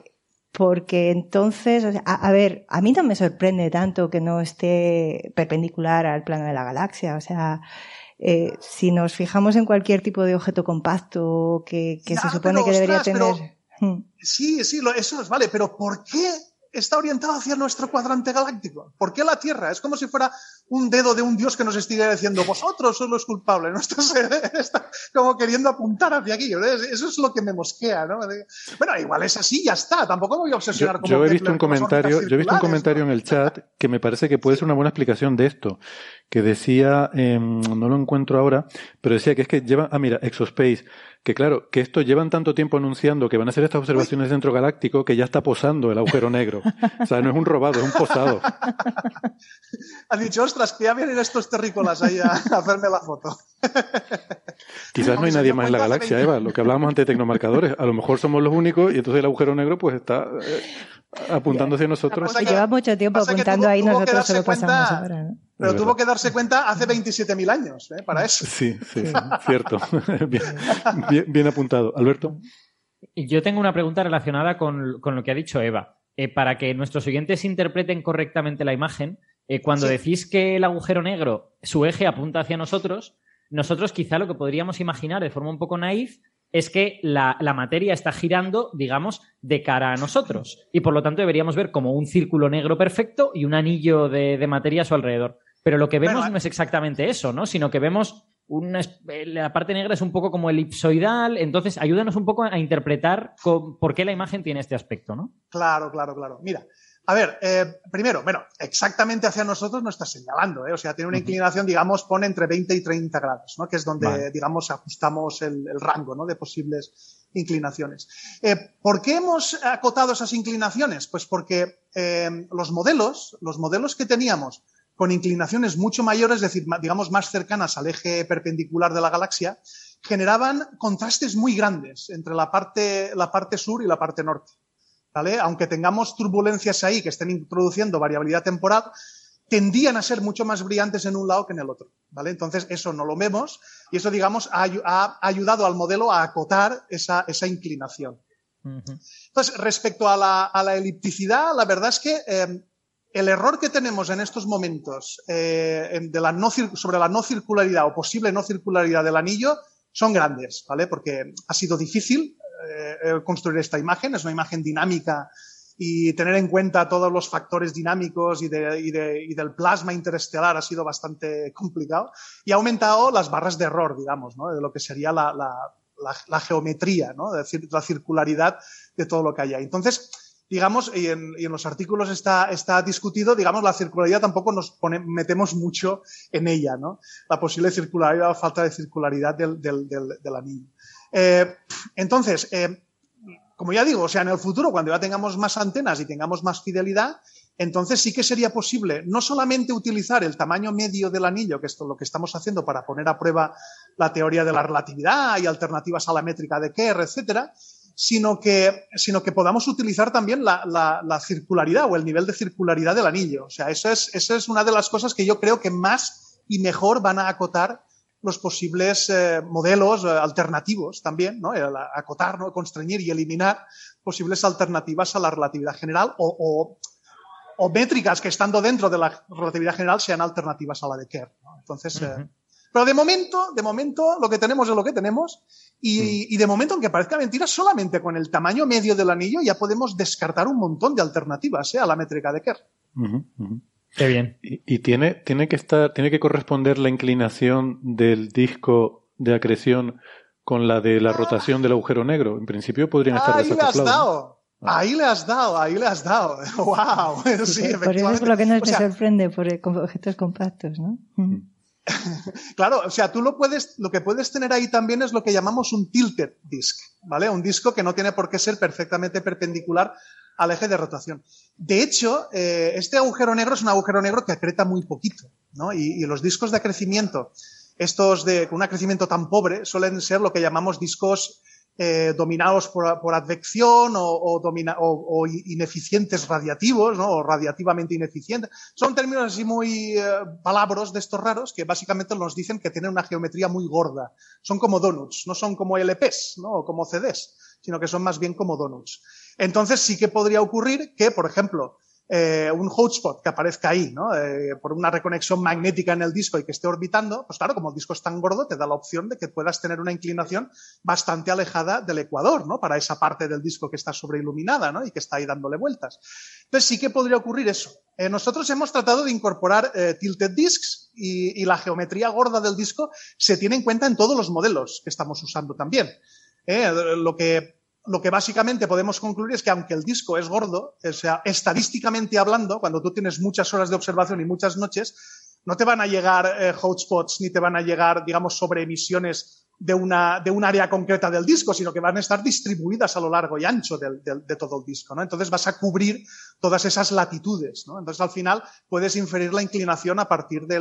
Porque entonces, o sea, a, a, ver, a mí no me sorprende tanto que no esté perpendicular al plano de la galaxia. O sea, eh, si nos fijamos en cualquier tipo de objeto compacto que, se supone pero, que debería ostras, tener. pero- Hmm. Sí, sí, lo, eso nos vale, pero ¿por qué está orientado hacia nuestro cuadrante galáctico. ¿Por qué la Tierra? Es como si fuera un dedo de un dios que nos estuviera diciendo, vosotros sois los culpables. ¿no? (laughs) está como queriendo apuntar hacia aquí. Eso es lo que me mosquea. ¿no? Bueno, igual es así, ya está. Tampoco me voy a obsesionar yo, yo he visto un comentario, Yo he visto un comentario en el chat que me parece que puede (laughs) ser una buena explicación de esto. Que decía, em, no lo encuentro ahora, pero decía que es que lleva, ah, mira, Exospace que claro, que esto llevan tanto tiempo anunciando que van a hacer estas observaciones dentro galáctico que ya está posando el agujero negro. O sea, no es un robado, es un posado. (laughs) Ha dicho, ostras, que ya vienen estos terrícolas ahí a, (laughs) hacerme la foto. (laughs) Quizás no hay nadie más en la galaxia, Eva, lo que hablábamos antes de tecnomarcadores. A lo mejor somos los únicos y entonces el agujero negro pues está eh, apuntando hacia nosotros. Se lleva mucho tiempo apuntando ahí, nosotros se lo pasamos ahora. ¿no? Pero tuvo que darse cuenta hace 27.000 años ¿eh? para eso. Sí, sí, cierto. (laughs) bien, bien, apuntado. Alberto. Yo tengo una pregunta relacionada con, con lo que ha dicho Eva. Eh, para que nuestros oyentes interpreten correctamente la imagen, eh, cuando decís que el agujero negro, su eje apunta hacia nosotros, nosotros quizá lo que podríamos imaginar de forma un poco naif es que la, materia está girando, digamos, de cara a nosotros. Y por lo tanto deberíamos ver como un círculo negro perfecto y un anillo de, materia a su alrededor. Pero lo que vemos no es exactamente eso, ¿no? Sino que vemos una, la parte negra es un poco como elipsoidal. Entonces, ayúdanos un poco a interpretar por qué la imagen tiene este aspecto, ¿no? Claro, claro, claro. Mira, a ver, eh, primero, bueno, exactamente hacia nosotros no está señalando, ¿eh? o sea, tiene una inclinación, digamos, pone entre 20 y 30 grados, ¿no? Que es donde, digamos, ajustamos el, rango, ¿no? De posibles inclinaciones. Eh, ¿Por qué hemos acotado esas inclinaciones? Pues porque eh, los modelos, los modelos que teníamos con inclinaciones mucho mayores, es decir, digamos, más cercanas al eje perpendicular de la galaxia, generaban contrastes muy grandes entre la parte, la parte sur y la parte norte. Aunque tengamos turbulencias ahí que estén introduciendo variabilidad temporal, tendían a ser mucho más brillantes en un lado que en el otro, ¿vale? Entonces, eso no lo vemos y eso, digamos, ha, ayudado al modelo a acotar esa, inclinación. Entonces, respecto a la, elipticidad, la verdad es que em, el error que tenemos en estos momentos eh, de la no, sobre la no circularidad o posible no circularidad del anillo son grandes, ¿vale? Porque ha sido difícil eh, construir esta imagen. Es una imagen dinámica y tener en cuenta todos los factores dinámicos y, del plasma interestelar ha sido bastante complicado y ha aumentado las barras de error, digamos, de lo que sería la, geometría, ¿no? la circularidad de todo lo que hay ahí. Entonces, digamos, y en, los artículos está, discutido, digamos, la circularidad tampoco nos metemos mucho en ella, ¿no? La posible circularidad o falta de circularidad del, del, del anillo. Eh, entonces, eh, como ya digo, o sea, en el futuro, cuando ya tengamos más antenas y tengamos más fidelidad, entonces sí que sería posible no solamente utilizar el tamaño medio del anillo, que es lo que estamos haciendo para poner a prueba la teoría de la relatividad y alternativas a la métrica de Kerr, etcétera, sino que, sino que podamos utilizar también la, circularidad o el nivel de circularidad del anillo. O sea, eso es, eso es una de las cosas que yo creo que más y mejor van a acotar los posibles eh, modelos eh, alternativos también, ¿no? acotar, ¿no? constreñir y eliminar posibles alternativas a la relatividad general o, o, métricas que estando dentro de la relatividad general sean alternativas a la de Kerr. Entonces, eh, pero de momento, de momento lo que tenemos es lo que tenemos y, mm. y, de momento, aunque parezca mentira, solamente con el tamaño medio del anillo ya podemos descartar un montón de alternativas a la métrica de Kerr. Qué bien. Y, tiene, tiene que estar, tiene que corresponder la inclinación del disco de acreción con la de la rotación del agujero negro. En princiio podrían estar Ahí le has dado. Ah. Ahí le has dado, ahí le has dado. (laughs) ¡Wow! Sí, por eso es lo que nos sorprende por objetos compactos, ¿no? (laughs) claro, o sea, tú lo puedes, lo que puedes tener ahí también es lo que llamamos un tilted disk, ¿vale? Un disco que no tiene por qué ser perfectamente perpendicular al eje de rotación. De hecho, eh, este agujero negro es un agujero negro que acreta muy poquito, ¿no? Y, los discos de acrecimiento, estos de con un acrecimiento tan pobre, suelen ser lo que llamamos discos eh, dominados por, advección o, o, ineficientes radiativos, ¿no? O radiativamente ineficientes. Son términos así muy eh, palabros de estos raros que básicamente nos dicen que tienen una geometría muy gorda. Son como donuts, no son como LPs, ¿no? O como CDs, sino que son más bien como donuts. Entonces sí que podría ocurrir que, por ejemplo, eh, un hotspot que aparezca ahí, ¿no? Eh, por una reconexión magnética en el disco y que esté orbitando, pues claro, como el disco es tan gordo, te da la opción de que puedas tener una inclinación bastante alejada del ecuador, ¿no? Para esa parte del disco que está sobreiluminada. Y que está ahí dándole vueltas. Entonces sí que podría ocurrir eso. Eh, nosotros hemos tratado de incorporar tilted discs y, y, la geometría gorda del disco se tiene en cuenta en todos los modelos que estamos usando también. lo que lo que básicamente podemos concluir es que aunque el disco es gordo, o sea, estadísticamente hablando, cuando tú tienes muchas horas de observación y muchas noches, no te van a llegar eh, hotspots ni te van a llegar, digamos, sobreemisiones de una, de un área concreta del disco, sino que van a estar distribuidas a lo largo y ancho de todo el disco, ¿no? Entonces vas a cubrir todas esas latitudes. Entonces al final puedes inferir la inclinación a partir de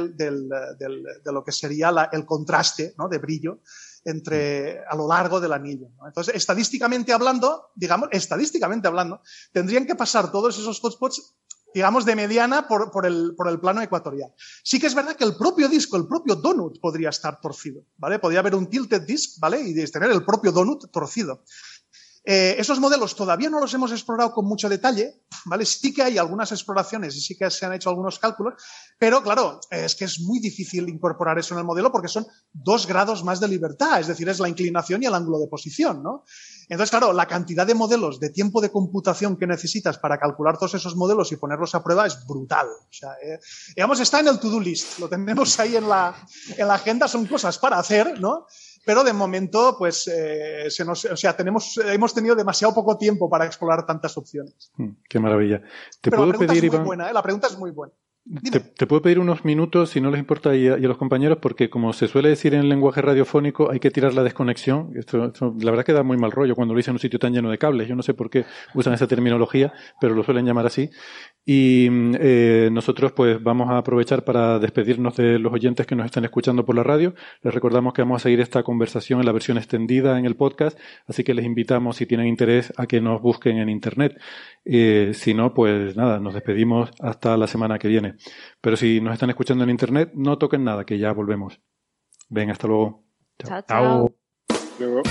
lo que sería el contraste, ¿no? De brillo entre, a lo largo del anillo. Entonces, estadísticamente hablando, digamos, estadísticamente hablando, tendrían que pasar todos esos hotspots digamos, de mediana por, por, el, por el plano ecuatorial. Sí que es verdad que el propio disco, el propio donut podría estar torcido, ¿vale? Podría haber un tilted disc, ¿vale? Y tener el propio donut torcido. Eh, esos modelos todavía no los hemos explorado con mucho detalle, ¿vale? Sí que hay algunas exploraciones y sí que se han hecho algunos cálculos, pero claro, es que es muy difícil incorporar eso en el modelo porque son dos grados más de libertad, es decir, es la inclinación y el ángulo de posición, ¿no? Entonces, claro, la cantidad de modelos, de tiempo de computación que necesitas para calcular todos esos modelos y ponerlos a prueba es brutal. O sea, eh, digamos, está en el to-do list, lo tenemos ahí en la, en la agenda, son cosas para hacer, ¿no? Pero de momento, pues, eh, se nos, o sea, tenemos, hemos tenido demasiado poco tiempo para explorar tantas opciones. Hmm, qué maravilla. Te pero puedo la pregunta pedir, es muy buena, ¿eh? la pregunta es muy buena. Te, puedo pedir unos minutos, si no les importa, y a, los compañeros, porque como se suele decir en lenguaje radiofónico, hay que tirar la desconexión. Esto, la verdad que da muy mal rollo cuando lo dicen en un sitio tan lleno de cables. Yo no sé por qué usan esa terminología, pero lo suelen llamar así. Y eh, nosotros pues vamos a aprovechar para despedirnos de los oyentes que nos están escuchando por la radio. Les recordamos que vamos a seguir esta conversación en la versión extendida en el podcast, así que les invitamos, si tienen interés, a que nos busquen en Internet. Eh, si no, pues nada, nos despedimos hasta la semana que viene. Pero si nos están escuchando en Internet, no toquen nada, que ya volvemos. Ven, hasta luego. Chao. chao. Luego.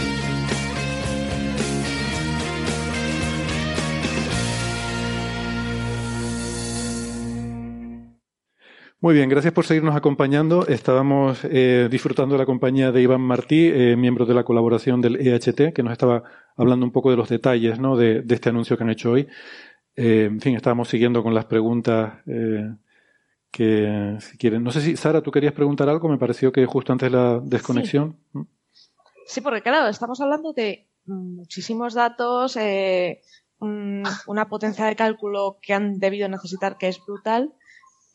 Muy bien, gracias por seguirnos acompañando. Estábamos eh, disfrutando de la compañía de Iván Martí, eh, miembro de la colaboración del EHT, que nos estaba hablando un poco de los detalles ¿no? de, este anuncio que han hecho hoy. Eh, en fin, estábamos siguiendo con las preguntas que, si quieren. No sé si, Sara, tú querías preguntar algo. Me pareció que justo antes de la desconexión. Sí, sí porque claro, estamos hablando de muchísimos datos, una potencia de cálculo que han debido necesitar que es brutal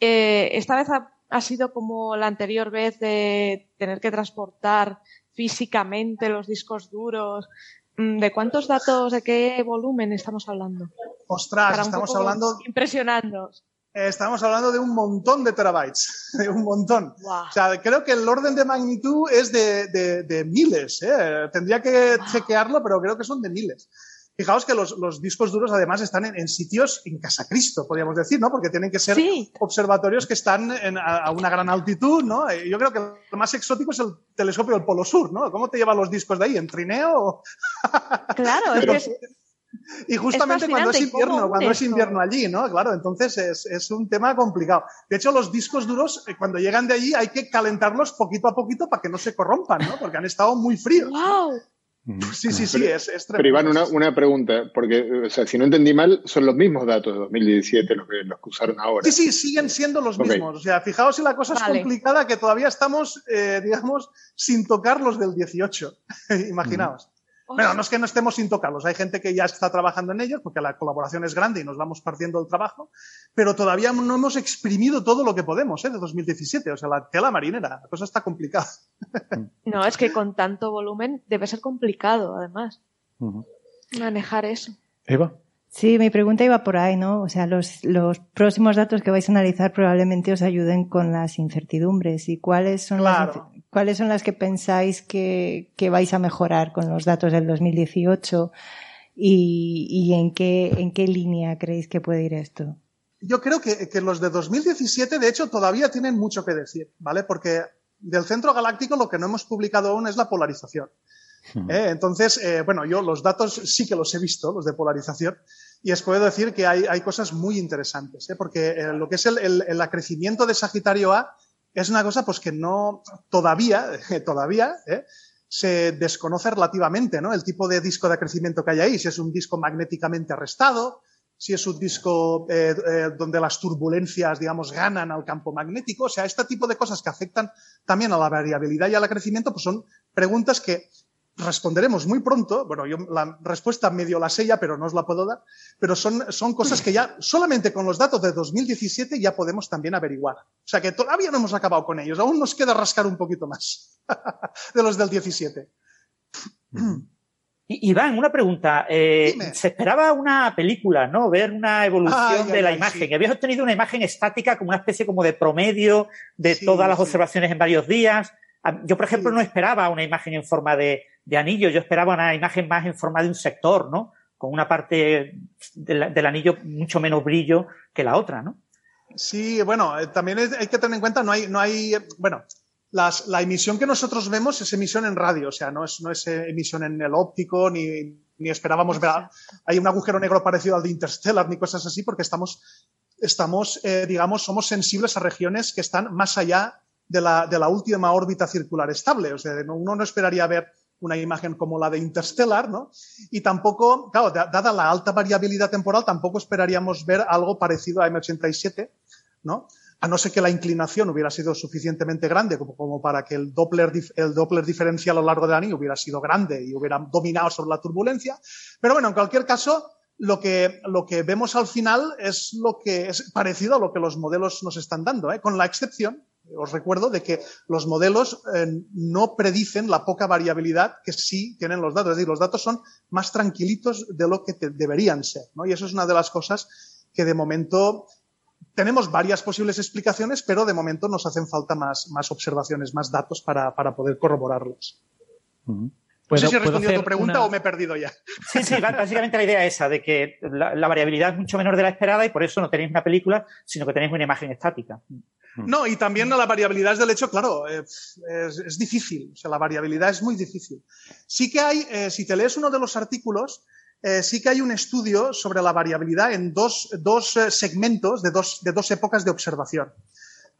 eh, esta vez ha, sido como la anterior vez de tener que transportar físicamente los discos duros. Mm, ¿De cuántos datos, de qué volumen estamos hablando? Ostras, estamos hablando. Impresionando. Estamos hablando de un montón de terabytes, (laughs) de un montón. O sea, creo que el orden de magnitud es de, miles. ¿eh? Tendría que chequearlo, pero creo que son de miles. Fijaos que los, discos duros además están en, sitios en Casa Cristo, podríamos decir, ¿no? Porque tienen que ser observatorios que están a, una gran altitud, ¿no? Eh, yo creo que lo más exótico es el telescopio del Polo Sur, ¿no? ¿Cómo te llevan los discos de ahí? ¿En trineo? (laughs) Claro, es Y justamente cuando es invierno, cuando es invierno allí, ¿no? Claro, entonces es, es, un tema complicado. De hecho, los discos duros, eh, cuando llegan de allí, hay que calentarlos poquito a poquito para que no se corrompan, ¿no? Porque han estado muy fríos. ¡Wow! Sí, sí, sí, es, es Pero Iván, una, una, pregunta, porque o sea, si no entendí mal, son los mismos datos de 2017 los que, los que usaron ahora. Sí, sí, siguen siendo los mismos. O sea, fijaos si la cosa es complicada, que todavía estamos, eh, digamos, sin tocar los del 18. (laughs) Imaginaos. Bueno, no es que no estemos sin tocarlos, hay gente que ya está trabajando en ellos porque la colaboración es grande y nos vamos partiendo el trabajo, pero todavía no hemos exprimido todo lo que podemos ¿eh? de 2017, o sea, la tela marinera, la cosa está complicada. (laughs) No, es que con tanto volumen debe ser complicado, además, manejar eso. Eva. Sí, mi pregunta iba por ahí, ¿no? O sea, los, los próximos datos que vais a analizar probablemente os ayuden con las incertidumbres. ¿Y cuáles son, las, cuáles son las que pensáis que, que, vais a mejorar con los datos del 2018? ¿Y, y en, qué, en qué línea creéis que puede ir esto? Yo creo que, que los de 2017, de hecho, todavía tienen mucho que decir, ¿vale? Porque del centro galáctico lo que no hemos publicado aún es la polarización. ¿eh? entonces, eh, bueno, yo los datos sí que los he visto, los de polarización, y os puedo decir que hay, hay cosas muy interesantes, ¿eh? porque eh, lo que es el, el, el, acrecimiento de Sagitario A es una cosa pues que no todavía, (laughs) todavía, ¿eh? se desconoce relativamente, ¿no? El tipo de disco de acrecimiento que hay ahí, si es un disco magnéticamente arrestado, si es un disco eh, eh, donde las turbulencias, digamos, ganan al campo magnético. O sea, este tipo de cosas que afectan también a la variabilidad y al acrecimiento, pues son preguntas que responderemos muy pronto. Bueno, yo la respuesta medio la sé ya, pero no os la puedo dar. Pero son, son cosas que ya solamente con los datos de 2017 ya podemos también averiguar. O sea que todavía no hemos acabado con ellos. Aún nos queda rascar un poquito más (laughs) de los del 17. Iván, una pregunta. Eh, se esperaba una película, ¿no? Ver una evolución de la imagen. Sí. Habías obtenido una imagen estática como una especie como de promedio de sí, todas las sí. observaciones en varios días. Yo, por ejemplo, no esperaba una imagen en forma de, de, anillo. Yo esperaba una imagen más en forma de un sector, ¿no? Con una parte del, anillo mucho menos brillo que la otra, ¿no? Sí, bueno, eh, también hay que tener en cuenta, no hay, no hay, bueno, la emisión que nosotros vemos es emisión en radio, o sea, no es, no es emisión en el óptico, ni, ni esperábamos ver, hay un agujero negro parecido al de Interstellar, ni cosas así, porque estamos, estamos eh, digamos, somos sensibles a regiones que están más allá de la, de la última órbita circular estable. O sea, uno no esperaría ver una imagen como la de Interstellar, ¿no? Y tampoco, claro, dada la alta variabilidad temporal, tampoco esperaríamos ver algo parecido a M87, ¿no? a no ser que la inclinación hubiera sido suficientemente grande como, como para que el Doppler, el Doppler diferencial a lo largo del anillo hubiera sido grande y hubiera dominado sobre la turbulencia. Pero bueno, en cualquier caso, lo que, lo que vemos al final es lo que es parecido a lo que los modelos nos están dando, ¿eh? con la excepción, os recuerdo, de que los modelos eh, no predicen la poca variabilidad que sí tienen los datos. Es decir, los datos son más tranquilitos de lo que te, deberían ser. ¿no? Y eso es una de las cosas que de momento tenemos varias posibles explicaciones, pero de momento nos hacen falta más, más observaciones, más datos para, para poder corroborarlos. Uh -huh. No sé si he respondido a tu pregunta una... o me he perdido ya. Sí, sí, básicamente la idea es esa, de que la, la, variabilidad es mucho menor de la esperada y por eso no tenéis una película, sino que tenéis una imagen estática. No, y también la variabilidad es del hecho, claro, es, es, es difícil, o sea, la variabilidad es muy difícil. Sí que hay, eh, si te lees uno de los artículos, eh, sí que hay un estudio sobre la variabilidad en dos, dos eh, segmentos de dos, de dos épocas de observación.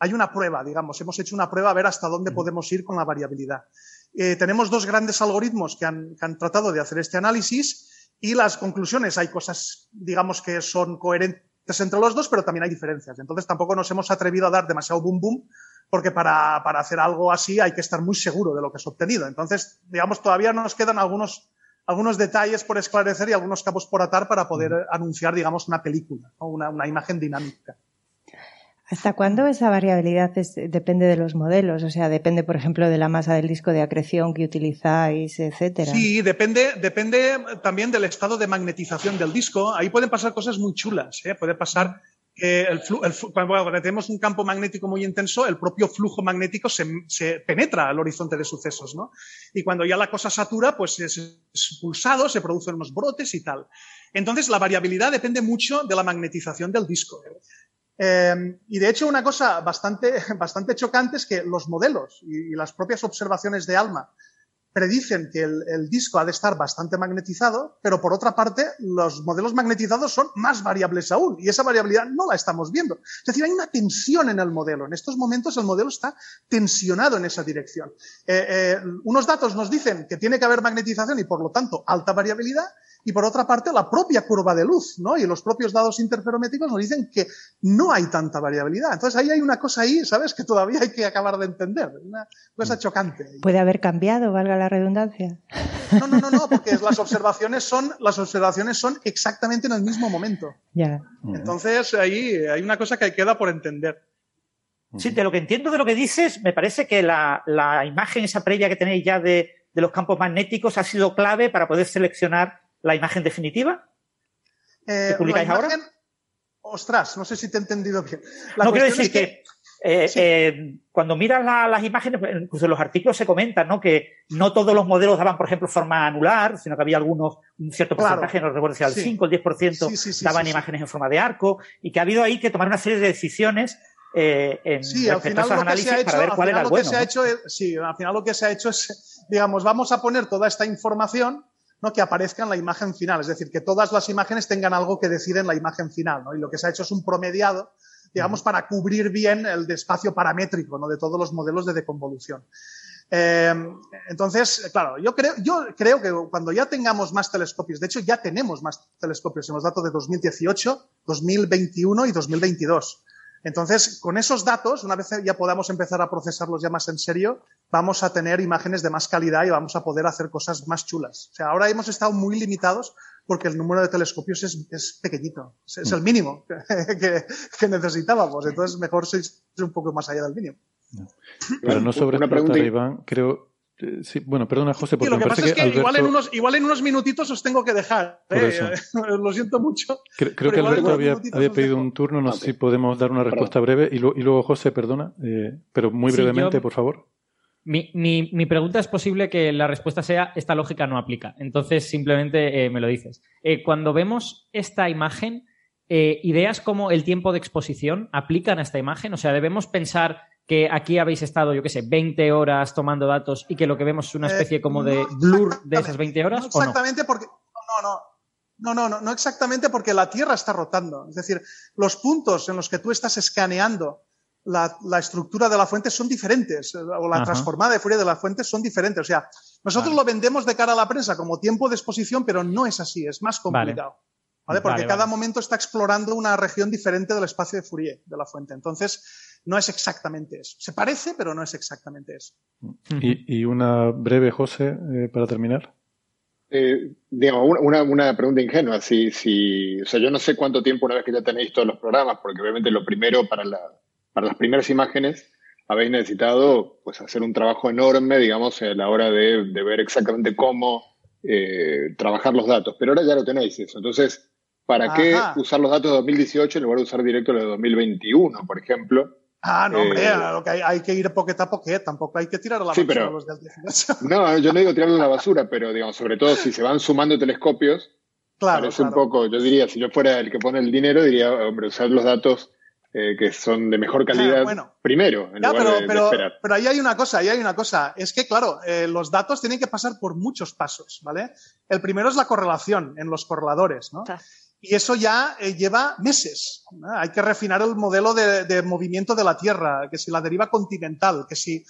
Hay una prueba, digamos, hemos hecho una prueba a ver hasta dónde podemos ir con la variabilidad. Tenemos dos grandes algoritmos que han, que han tratado de hacer este análisis y las conclusiones, hay cosas, digamos, que son coherentes entre los dos, pero también hay diferencias. Entonces tampoco nos hemos atrevido a dar demasiado boom boom, porque para, para hacer algo así hay que estar muy seguro de lo que es obtenido. Entonces, digamos, todavía nos quedan algunos algunos detalles por esclarecer y algunos cabos por atar para poder mm. anunciar, digamos, una película, ¿no? una, una, imagen dinámica. ¿Hasta cuándo esa variabilidad depende de los modelos? O sea, depende, por ejemplo, de la masa del disco de acreción que utilizáis, etcétera. Sí, depende, depende también del estado de magnetización del disco. Ahí pueden pasar cosas muy chulas. ¿eh? Puede pasar que el, el cuando tenemos un campo magnético muy intenso, el propio flujo magnético se, se, penetra al horizonte de sucesos, ¿no? Y cuando ya la cosa satura, pues es expulsado, se producen unos brotes y tal. Entonces, la variabilidad depende mucho de la magnetización del disco. Eh, y de hecho, una cosa bastante, (laughs) bastante chocante es que los modelos y, las propias observaciones de ALMA predicen que el, el, disco ha de estar bastante magnetizado, pero por otra parte, los modelos magnetizados son más variables aún, y esa variabilidad no la estamos viendo. Es decir, hay una tensión en el modelo. En estos momentos el modelo está tensionado en esa dirección. Eh, eh, unos datos nos dicen que tiene que haber magnetización y por lo tanto alta variabilidad, y por otra parte la propia curva de luz, ¿no? Y los propios datos interferométricos nos dicen que no hay tanta variabilidad. Entonces ahí hay una cosa ahí, ¿sabes? Que todavía hay que acabar de entender. Una cosa chocante. Ahí. Puede haber cambiado, valga la redundancia. No, no, no, no, porque las observaciones son, las observaciones son exactamente en el mismo momento. Ya. Entonces ahí hay una cosa que queda por entender. Sí, de lo que entiendo de lo que dices, me parece que la, la imagen esa previa que tenéis ya de, de los campos magnéticos ha sido clave para poder seleccionar la imagen definitiva? Eh, ¿Que publicáis imagen, ahora? Ostras, no sé si te he entendido bien. La no quiero decir es que, que eh, sí. eh, cuando miras la, las imágenes, pues, incluso en los artículos se comenta ¿no? que no todos los modelos daban, por ejemplo, forma anular, sino que había algunos, un cierto porcentaje, claro. no recuerdo si era el sí. 5 el 10%, sí, daban imágenes en forma de arco, y que ha habido ahí que tomar una serie de decisiones eh, en sí, al final lo que se ha hecho, para ver cuál era el bueno. Se ha hecho sí, al final lo que se ha hecho es, digamos, vamos a poner toda esta información ¿no? que aparezca en la imagen final, es decir, que todas las imágenes tengan algo que decir en la imagen final. ¿no? Y lo que se ha hecho es un promediado, digamos, para cubrir bien el espacio paramétrico ¿no? de todos los modelos de deconvolución. Eh, entonces, claro, yo creo, yo creo que cuando ya tengamos más telescopios, de hecho ya tenemos más telescopios en los datos de 2018, 2021 y 2022. Entonces, con esos datos, una vez ya podamos empezar a procesarlos ya más en serio, vamos a tener imágenes de más calidad y vamos a poder hacer cosas más chulas. O sea, ahora hemos estado muy limitados porque el número de telescopios es, pequeñito, es, el mínimo (laughs) que, necesitábamos. Entonces, mejor ser un poco más allá del mínimo. Pero no sobre una pregunta, Iván, creo, sí, bueno, perdona, José, porque lo que pasa es que igual, en unos, igual en unos minutitos os tengo que dejar. Eh, (laughs) lo siento mucho. Creo, que Alberto había, había pedido un turno, no sé si podemos dar una respuesta breve. Y, luego, José, perdona, eh, pero muy brevemente, por favor. Mi, mi, mi, pregunta es posible que la respuesta sea esta lógica no aplica. Entonces, simplemente me lo dices. cuando vemos esta imagen, ideas como el tiempo de exposición aplican a esta imagen. O sea, debemos pensar que aquí habéis estado, yo qué sé, 20 horas tomando datos y que lo que vemos es una especie como de blur de esas 20 horas. No exactamente porque. No, no, no, no, no, no exactamente porque la Tierra está rotando. Es decir, los puntos en los que tú estás escaneando la, estructura de la fuente son diferentes, o la transformada de Fourier de la fuente son diferentes. O sea, nosotros lo vendemos de cara a la prensa como tiempo de exposición, pero no es así, es más complicado. Vale. Porque cada momento está explorando una región diferente del espacio de Fourier de la fuente. Entonces, no es exactamente eso. Se parece, pero no es exactamente eso. Y, una breve, José, eh, para terminar. Eh, digamos, una, pregunta ingenua. Si, si, o sea, yo no sé cuánto tiempo una vez que ya tenéis todos los programas, porque obviamente lo primero para, la, para las primeras imágenes habéis necesitado pues, hacer un trabajo enorme, digamos, a la hora de, ver exactamente cómo eh, trabajar los datos. Pero ahora ya lo tenéis eso. Entonces, ¿para qué usar los datos de 2018 en lugar de usar directo los de 2021, por ejemplo? Ah, no, hombre, eh, que hay, que ir poquet a poquet, tampoco hay que tirar a la basura los del (laughs) 18. No, yo no digo tirarlo a la (laughs) basura, pero digamos, sobre todo si se van sumando telescopios, claro, es un poco, yo diría, si yo fuera el que pone el dinero, diría, hombre, usar los datos eh, que son de mejor calidad primero, en lugar pero, de, pero, esperar. Pero ahí hay una cosa, ahí hay una cosa. Es que, claro, eh, los datos tienen que pasar por muchos pasos, ¿vale? El primero es la correlación en los correladores, ¿no? Y eso ya eh, lleva meses. Hay que refinar el modelo de, movimiento de la Tierra, que si la deriva continental, que si,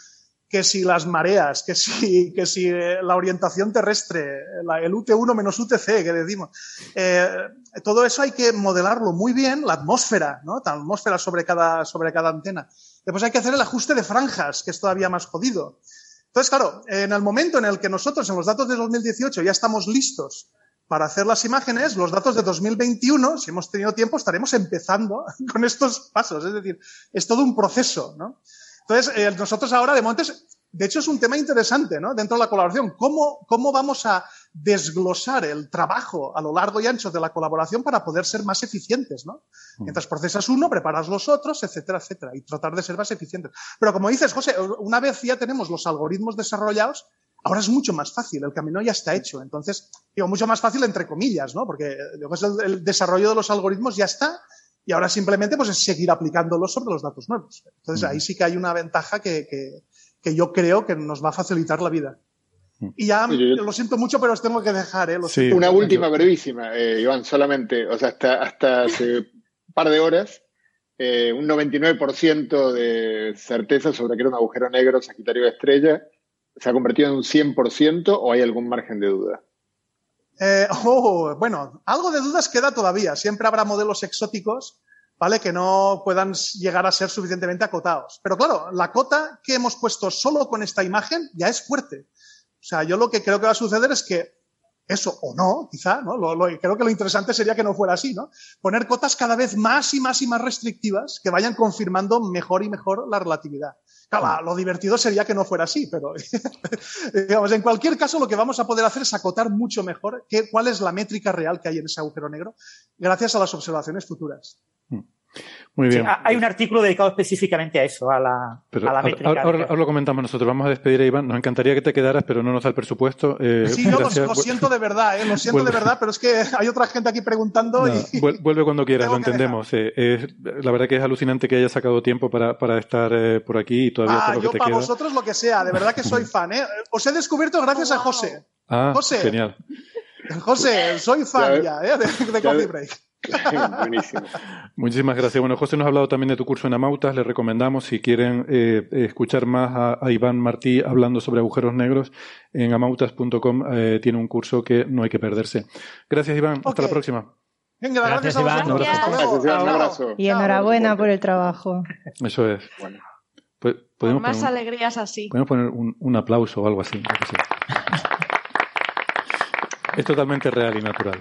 que si las mareas, que si, (laughs) que si eh, la orientación terrestre, el UT1 menos UTC que decimos. Eh, todo eso hay que modelarlo muy bien, la atmósfera. La atmósfera sobre cada, sobre cada antena. Después hay que hacer el ajuste de franjas, que es todavía más jodido. Entonces, claro, en el momento en el que nosotros en los datos de 2018 ya estamos listos para hacer las imágenes, los datos de 2021, si hemos tenido tiempo, estaremos empezando (laughs) con estos pasos. Es decir, es todo un proceso, ¿no? Entonces, eh, nosotros ahora, de Montes, de hecho, es un tema interesante, ¿no? Dentro de la colaboración. ¿Cómo, ¿Cómo vamos a desglosar el trabajo a lo largo y ancho de la colaboración para poder ser más eficientes, ¿no? Mm. Mientras procesas uno, preparas los otros, etcétera, etcétera, y tratar de ser más eficientes. Pero como dices, José, una vez ya tenemos los algoritmos desarrollados, Ahora es mucho más fácil, el camino ya está hecho. Entonces, digo, mucho más fácil entre comillas, ¿no? Porque el, desarrollo de los algoritmos ya está y ahora simplemente pues, es seguir aplicándolos sobre los datos nuevos. Entonces, ahí sí que hay una ventaja que, que, yo creo que nos va a facilitar la vida. Y ya lo siento mucho, pero os tengo que dejar. ¿eh? Una última brevísima, eh, Iván, solamente, o sea, hasta, hasta hace un par de horas, eh, un 99% de certeza sobre que era un agujero negro Sagitario de Estrella ¿Se ha convertido en un 100% o hay algún margen de duda? Eh, oh, bueno, algo de dudas queda todavía. Siempre habrá modelos exóticos, ¿vale? Que no puedan llegar a ser suficientemente acotados. Pero claro, la cota que hemos puesto solo con esta imagen ya es fuerte. O sea, yo lo que creo que va a suceder es que eso o no, quizá, ¿no? creo que lo interesante sería que no fuera así, ¿no? Poner cotas cada vez más y más y más restrictivas que vayan confirmando mejor y mejor la relatividad. Claro, lo divertido sería que no fuera así, pero (laughs) digamos, en cualquier caso lo que vamos a poder hacer es acotar mucho mejor cuál es la métrica real que hay en ese agujero negro gracias a las observaciones futuras. Hmm. Muy bien. hay un artículo dedicado específicamente a eso, a la, métrica. Ahora, lo comentamos nosotros. Vamos a despedir a Iván. Nos encantaría que te quedaras, pero no nos da el presupuesto. Eh, sí, no, lo, siento de verdad, eh, lo siento de verdad, pero es que hay otra gente aquí preguntando. y... Vuelve cuando quieras, lo entendemos. Eh, la verdad que es alucinante que hayas sacado tiempo para, para estar por aquí y todavía ah, lo yo para vosotros lo que sea, de verdad que soy (laughs) fan. Os he descubierto gracias a José. Ah, José. genial. José, soy fan ya, ¿eh? de, de Coffee Break. Buenísimo. (laughs) Muchísimas gracias. Bueno, José nos ha hablado también de tu curso en Amautas. Les recomendamos, si quieren eh, escuchar más a, Iván Martí hablando sobre agujeros negros, en amautas.com eh, tiene un curso que no hay que perderse. Gracias, Iván. Hasta la próxima. Venga, gracias, Iván. Un abrazo. Y enhorabuena por el trabajo. Eso es. Bueno. Pues, podemos más alegrías así. Podemos poner un, un aplauso o algo así. Es totalmente real y natural.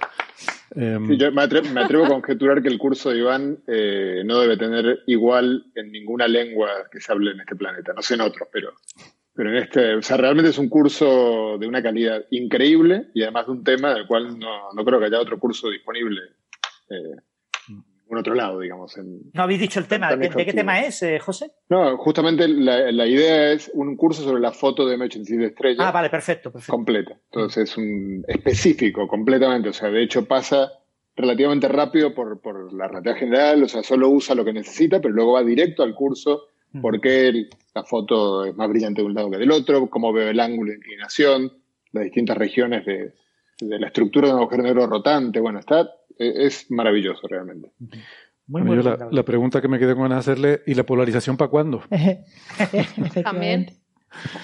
Em, yo me atrevo, a conjeturar que el curso de Iván eh, no debe tener igual en ninguna lengua que se hable en este planeta, no sé en otros, pero, pero en este, o sea, realmente es un curso de una calidad increíble y además de un tema del cual no, no creo que haya otro curso disponible eh, en otro lado, digamos. ¿No habéis dicho el tema? ¿De, qué tema es, eh, José? No, justamente la, la, idea es un curso sobre la foto de M87 estrella. Ah, vale, perfecto, perfecto. Completa. Entonces es un específico, completamente. O sea, de hecho pasa relativamente rápido por, por la realidad general, o sea, solo usa lo que necesita, pero luego va directo al curso, por qué la foto es más brillante de un lado que del otro, cómo veo el ángulo de inclinación, las distintas regiones de, de la estructura de un agujero negro rotante. Bueno, está es maravilloso realmente. Muy la, pregunta que me quedé con ganas de hacerle, ¿y la polarización para cuándo? (laughs) También.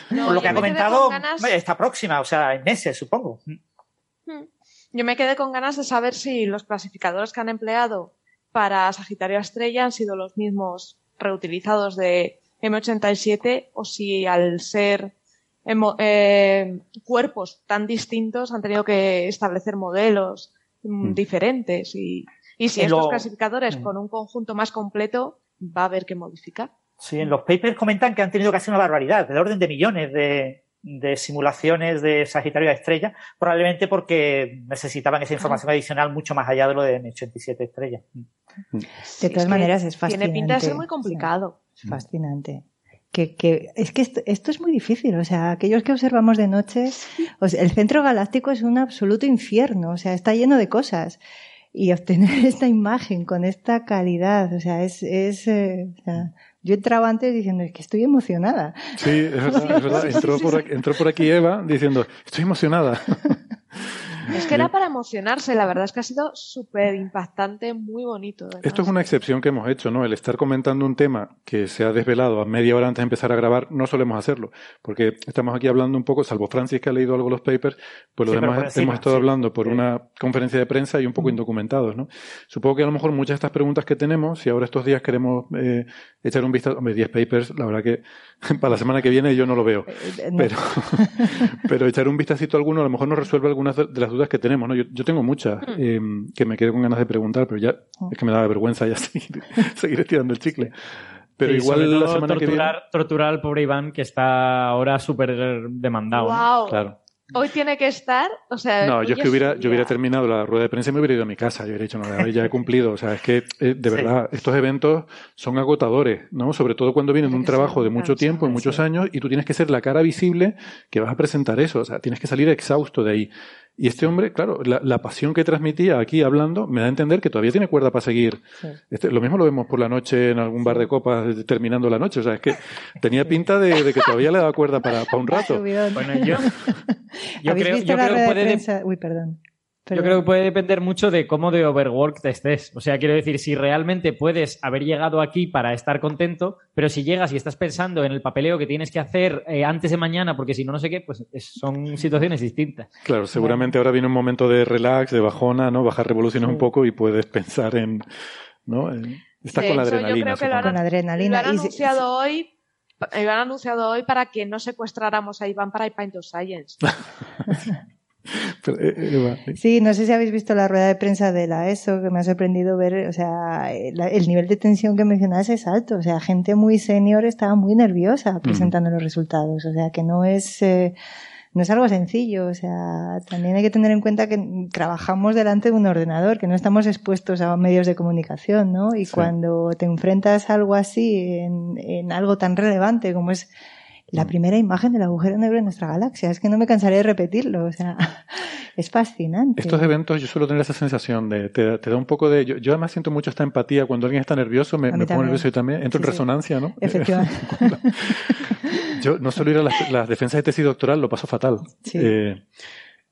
Por lo que ha comentado, está próxima, o sea, en meses, supongo. Hmm. Yo me quedé con ganas de saber si los clasificadores que han empleado para Sagitario Estrella han sido los mismos reutilizados de M87 o si al ser eh, cuerpos tan distintos han tenido que establecer modelos Mm, mm. diferentes y, y si estos clasificadores mm. con un conjunto más completo va a haber que modificar. Sí, en los papers comentan que han tenido casi una barbaridad, del orden de millones de, de simulaciones de Sagitario a estrella, probablemente porque necesitaban esa información adicional mucho más allá de lo de M87 estrella. De todas maneras, es fascinante. Tiene pinta de ser muy complicado. Es fascinante que, es que esto, es muy difícil. O sea, aquellos que observamos de noche, el centro galáctico es un absoluto infierno. O sea, está lleno de cosas. Y obtener (laughs) esta imagen con esta calidad, o sea, es, es eh, yo entraba antes diciendo, es que estoy emocionada. Sí, es verdad, es verdad. (laughs) Entró por, aquí, entró por aquí Eva diciendo, estoy emocionada. (laughs) Es que era para emocionarse, la verdad es que ha sido súper impactante, muy bonito. Esto es una excepción que hemos hecho, ¿no? El estar comentando un tema que se ha desvelado a media hora antes de empezar a grabar, no solemos hacerlo, porque estamos aquí hablando un poco, salvo Francis que ha leído algo de los papers, pues los demás hemos estado hablando por una conferencia de prensa y un poco indocumentados, ¿no? Supongo que a lo mejor muchas de estas preguntas que tenemos, si ahora estos días queremos eh, echar un vistazo, hombre, 10 papers, la verdad que (laughs) para la semana que viene yo no lo veo, eh, eh, pero, (laughs) pero echar un vistacito a alguno a lo mejor nos resuelve algunas de las dudas que tenemos, ¿no? Yo, yo tengo muchas mm. eh, que me quedé con ganas de preguntar, pero ya mm. es que me da vergüenza ya (laughs) seguir, seguir estirando el chicle. Pero igual la semana que viene... torturar al pobre Iván que está ahora súper demandado. Wow. Claro hoy tiene que estar, o sea... No, yo es que hubiera, yo hubiera terminado la rueda de prensa y me hubiera ido a mi casa. Yo hubiera dicho, no, ya he cumplido. O sea, es que, eh, de verdad, estos eventos son agotadores, ¿no? Sobre todo cuando vienen de un trabajo de mucho tiempo, en muchos años, y tú tienes que ser la cara visible que vas a presentar eso. O sea, tienes que salir exhausto de ahí. Y este hombre, claro, la, pasión que transmitía aquí hablando me da a entender que todavía tiene cuerda para seguir. Este, lo mismo lo vemos por la noche en algún bar de copas terminando la noche. O sea, es que tenía pinta de, que todavía le daba cuerda para, para un rato. (laughs) Bueno, yo, yo (laughs) creo, yo creo que puede... Uy, perdón. Yo creo que puede depender mucho de cómo de overwork te estés. O sea, quiero decir, si realmente puedes haber llegado aquí para estar contento, pero si llegas y estás pensando en el papeleo que tienes que hacer eh, antes de mañana, porque si no, no sé qué, pues son situaciones distintas. Claro, seguramente ahora viene un momento de relax, de bajona, ¿no? Bajar revoluciones un poco y puedes pensar en, ¿no? Estás con la adrenalina. Lo han, con adrenalina. Lo han anunciado hoy lo han anunciado hoy para que no secuestráramos a Iván para of Science. (laughs) (laughs) Eh, eh, sí, no sé si habéis visto la rueda de prensa de la ESO, que me ha sorprendido ver, o sea, el nivel de tensión que mencionabas es alto, o sea, gente muy senior estaba muy nerviosa presentando los resultados, o sea, que no es, eh, no es algo sencillo, o sea, también hay que tener en cuenta que trabajamos delante de un ordenador, que no estamos expuestos a medios de comunicación, ¿no? Y cuando te enfrentas a algo así, en, en algo tan relevante como es la mm. primera imagen del agujero negro en nuestra galaxia. Es que no me cansaré de repetirlo. O sea, (laughs) es fascinante. Estos eventos, yo suelo tener esa sensación de, te, da un poco de, yo, además siento mucho esta empatía. Cuando alguien está nervioso, me, me pongo nervioso y también entro en resonancia, ¿no? Efectivamente. (laughs) yo no suelo ir a las, defensas de tesis doctoral, lo paso fatal. Eh,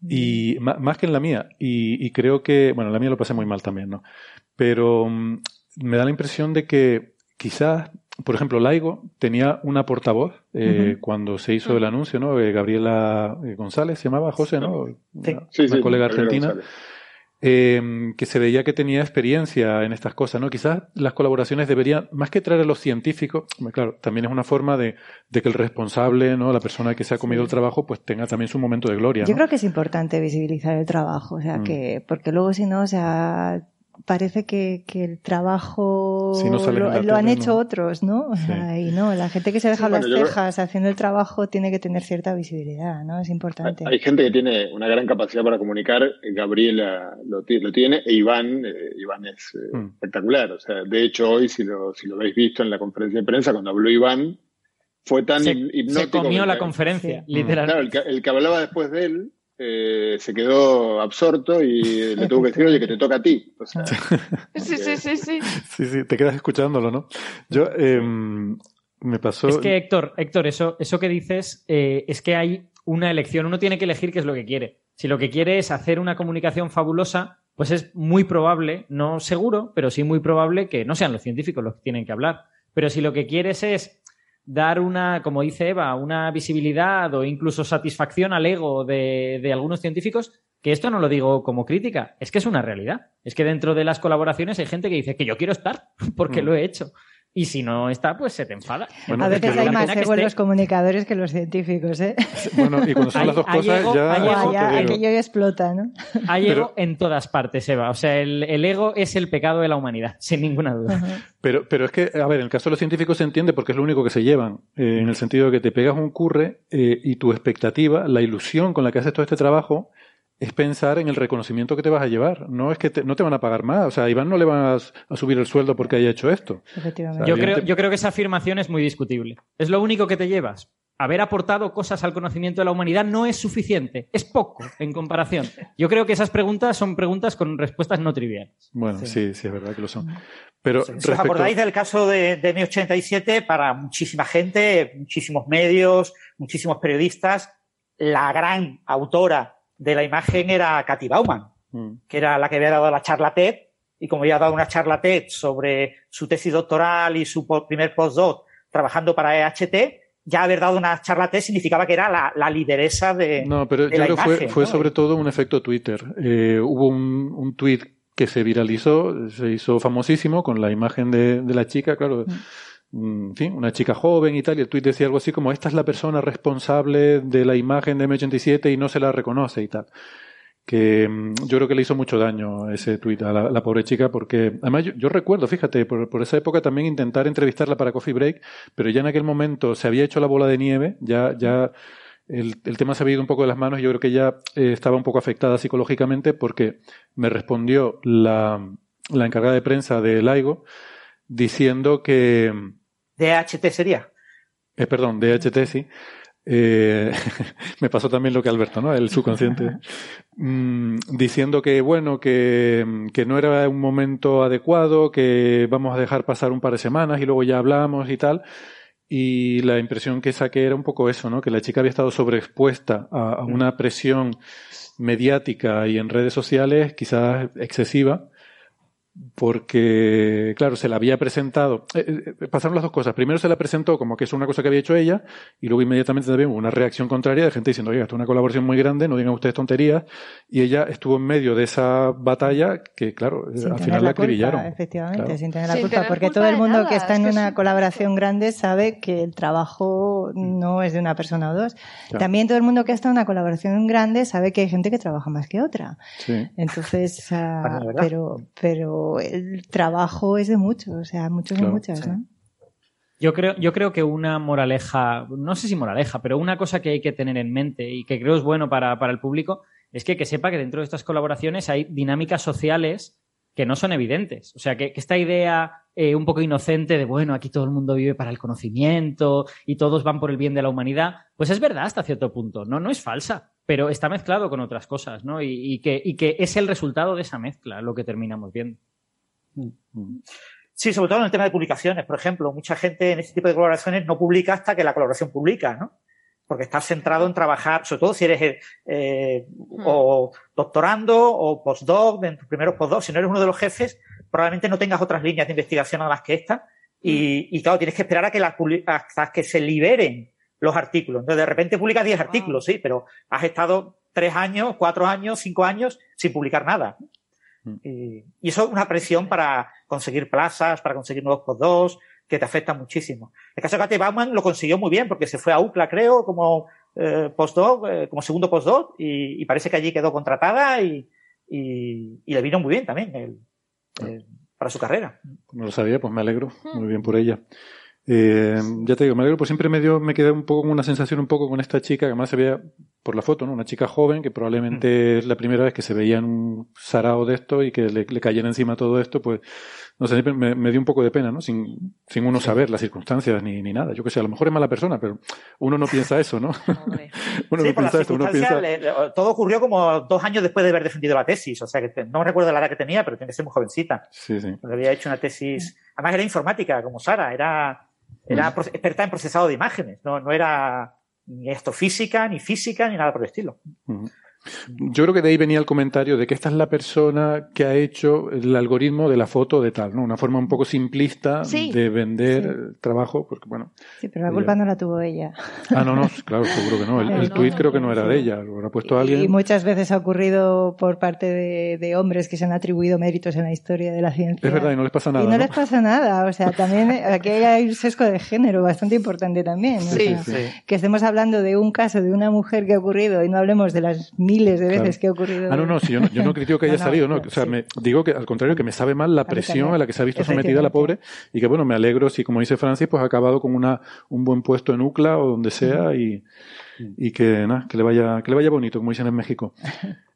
Y más que en la mía. Y, y, creo que, bueno, la mía lo pasé muy mal también, ¿no? Pero mm, me da la impresión de que quizás, por ejemplo, Laigo tenía una portavoz eh, cuando se hizo el anuncio, ¿no? Eh, Gabriela eh, González se llamaba José, ¿no? Sí. Una, sí, una colega argentina. Eh, que se veía que tenía experiencia en estas cosas, ¿no? Quizás las colaboraciones deberían, más que traer a los científicos, claro, también es una forma de, de que el responsable, ¿no? La persona que se ha comido el trabajo, pues tenga también su momento de gloria. Yo creo que es importante visibilizar el trabajo, o sea, mm. que, porque luego si no, o sea, parece que, que el trabajo lo, han hecho otros, ¿no? y (laughs) no, la gente que se deja las cejas haciendo el trabajo tiene que tener cierta visibilidad, ¿no? Es importante. Hay, gente que tiene una gran capacidad para comunicar, Gabriela lo, lo tiene, e Iván, eh, Iván es eh, mm. espectacular. O sea, de hecho, hoy, si lo, si lo habéis visto en la conferencia de prensa, cuando habló Iván, fue tan hipnótico. Se comió la conferencia, literalmente. Claro, el que hablaba después de él eh, se quedó absorto y le tuvo que decir, oye, que te toca a ti. sí, sí, sí, sí. Sí, sí, te quedas escuchándolo, ¿no? Yo, em, me pasó... Es que, Héctor, Héctor, eso, eso que dices eh, es que hay una elección. Uno tiene que elegir qué es lo que quiere. Si lo que quiere es hacer una comunicación fabulosa, pues es muy probable, no seguro, pero sí muy probable que no sean los científicos los que tienen que hablar. Pero si lo que quieres es dar una, como dice Eva, una visibilidad o incluso satisfacción al ego de, de, algunos científicos, que esto no lo digo como crítica, es que es una realidad. Es que dentro de las colaboraciones hay gente que dice que yo quiero estar (laughs) porque mm. lo he hecho. Y si no está, pues se te enfada. a veces hay más ego los comunicadores que los científicos, ¿eh? Bueno, y cuando son las dos cosas ya... ya, aquello explota, ¿no? Hay ego en todas partes, Eva. O sea, el, ego es el pecado de la humanidad, (laughs) sin ninguna duda. Pero, pero es que, a ver, en el caso de los científicos se entiende porque es lo único que se llevan, eh, en el sentido de que te pegas un curre eh, y tu expectativa, la ilusión con la que haces todo este trabajo, es pensar en el reconocimiento que te vas a llevar. No es que no te van a pagar más. O sea, a Iván no le van a, subir el sueldo porque haya hecho esto. Efectivamente. yo, creo, yo creo que esa afirmación es muy discutible. Es lo único que te llevas. Haber aportado cosas al conocimiento de la humanidad no es suficiente. Es poco en comparación. Yo creo que esas preguntas son preguntas con respuestas no triviales. Bueno, sí, sí, es verdad que lo son. Pero ¿Os acordáis del caso de, de Mi 87? Para muchísima gente, muchísimos medios, muchísimos periodistas, la gran autora de la imagen era Katy Bauman, mm. que era la que había dado la charla TED, y como había dado una charla TED sobre su tesis doctoral y su primer postdoc trabajando para EHT, ya haber dado una charla TED significaba que era la, lideresa de. No, pero yo creo que fue, sobre todo un efecto Twitter. Eh, hubo un, un tweet que se viralizó, se hizo famosísimo con la imagen de, la chica, claro. Mm. Mm, en fin, una chica joven y tal, y el tuit decía algo así como, esta es la persona responsable de la imagen de M87 y no se la reconoce y tal. Que mm, yo creo que le hizo mucho daño ese tuit a la, pobre chica, porque además yo, recuerdo, fíjate, por, esa época también intentar entrevistarla para Coffee Break, pero ya en aquel momento se había hecho la bola de nieve, ya, ya el, tema se había ido un poco de las manos y yo creo que ya eh, estaba un poco afectada psicológicamente porque me respondió la, la encargada de prensa de Laigo diciendo que DHT sería. Eh, perdón, DHT sí. Eh, (laughs) me pasó también lo que Alberto, ¿no? El subconsciente. (laughs) Mm, diciendo que, bueno, que, que, no era un momento adecuado, que vamos a dejar pasar un par de semanas y luego ya hablamos y tal. Y la impresión que saqué era un poco eso, ¿no? Que la chica había estado sobreexpuesta a, a una presión mediática y en redes sociales quizás excesiva porque, claro, se la había presentado. Eh, eh, pasaron las dos cosas. Primero se la presentó como que es una cosa que había hecho ella, y luego inmediatamente también hubo una reacción contraria de gente diciendo, oiga, esto es una colaboración muy grande, no digan ustedes tonterías. Y ella estuvo en medio de esa batalla que, claro, al final la acribillaron. Efectivamente, sin tener la culpa, porque todo el mundo que está en una colaboración grande sabe que el trabajo no es de una persona o dos. También todo el mundo que está en una colaboración grande sabe que hay gente que trabaja más que otra. Entonces, pero, pero el trabajo es de muchos, o sea, muchos y muchas, ¿no? Yo creo, yo creo que una moraleja, no sé si moraleja, pero una cosa que hay que tener en mente y que creo es bueno para, el público es que, que sepa que dentro de estas colaboraciones hay dinámicas sociales que no son evidentes. O sea, que, esta idea eh, un poco inocente de, bueno, aquí todo el mundo vive para el conocimiento y todos van por el bien de la humanidad, pues es verdad hasta cierto punto, ¿no? No es falsa, pero está mezclado con otras cosas, ¿no? Y, que, y que es el resultado de esa mezcla lo que terminamos viendo. Sí, sobre todo en el tema de publicaciones, por ejemplo. Mucha gente en este tipo de colaboraciones no publica hasta que la colaboración publica, ¿no? porque estás centrado en trabajar, sobre todo si eres eh, o doctorando o postdoc, en tus primeros postdocs, si no eres uno de los jefes, probablemente no tengas otras líneas de investigación nada más que esta. Y, y claro, tienes que esperar a que, hasta que se liberen los artículos. Entonces, de repente publicas 10 artículos, sí, pero has estado tres años, cuatro años, cinco años sin publicar nada. Mm. Y, y, eso es una presión para conseguir plazas, para conseguir nuevos postdocs, que te afecta muchísimo. El caso de Kate Bauman lo consiguió muy bien porque se fue a UCLA, creo, como eh, postdoc, eh, como segundo postdoc, y, y, parece que allí quedó contratada y, y, y le vino muy bien también el, el, para su carrera. No lo sabía, pues me alegro, muy bien por ella. Eh, ya te digo, me alegro, pues siempre me dio, me quedé un poco con una sensación un poco con esta chica, que además se veía por la foto, ¿no? Una chica joven que probablemente es la primera vez que se veía en un sarao de esto y que le, le cayera encima todo esto, pues no sé, me, me, dio un poco de pena, ¿no? Sin, sin uno saber las circunstancias ni, ni nada. Yo que sé, a lo mejor es mala persona, pero uno no piensa eso, ¿no? (laughs) uno sí, no piensa esto, uno piensa... Le, todo ocurrió como dos años después de haber defendido la tesis, o sea que te, no recuerdo la edad que tenía, pero tiene que ser muy jovencita. Sí, sí. Porque había hecho una tesis, además era informática, como Sara, era, era mm. experta en procesado de imágenes, no, no era ni física ni física, ni nada por el estilo. Mm. Yo creo que de ahí venía el comentario de que esta es la persona que ha hecho el algoritmo de la foto de tal, ¿no? Una forma un poco simplista sí, de vender sí. trabajo, porque bueno. Sí, pero la culpa ella... no la tuvo ella. Ah, no, no, claro, seguro que no. El, el no, tuit creo que no era de ella, lo habrá puesto alguien. Y muchas veces ha ocurrido por parte de, de, hombres que se han atribuido méritos en la historia de la ciencia. Es verdad, y no les pasa nada. Y no, ¿no? les pasa nada, o sea, también aquí hay un sesgo de género bastante importante también. Sí, o sea, sí. Que estemos hablando de un caso de una mujer que ha ocurrido y no hablemos de las miles de veces claro. que ha ocurrido. Ah, no, no, si yo no, yo no (laughs) critico que haya no, no, salido, no. O sea, sí. me, digo que al contrario, que me sabe mal la presión a la que se ha visto sometida la pobre y que, bueno, me alegro si, como dice Francis, pues ha acabado con una, un buen puesto en UCLA o donde sea y, y que, nada, que le vaya, que le vaya bonito, como dicen en México.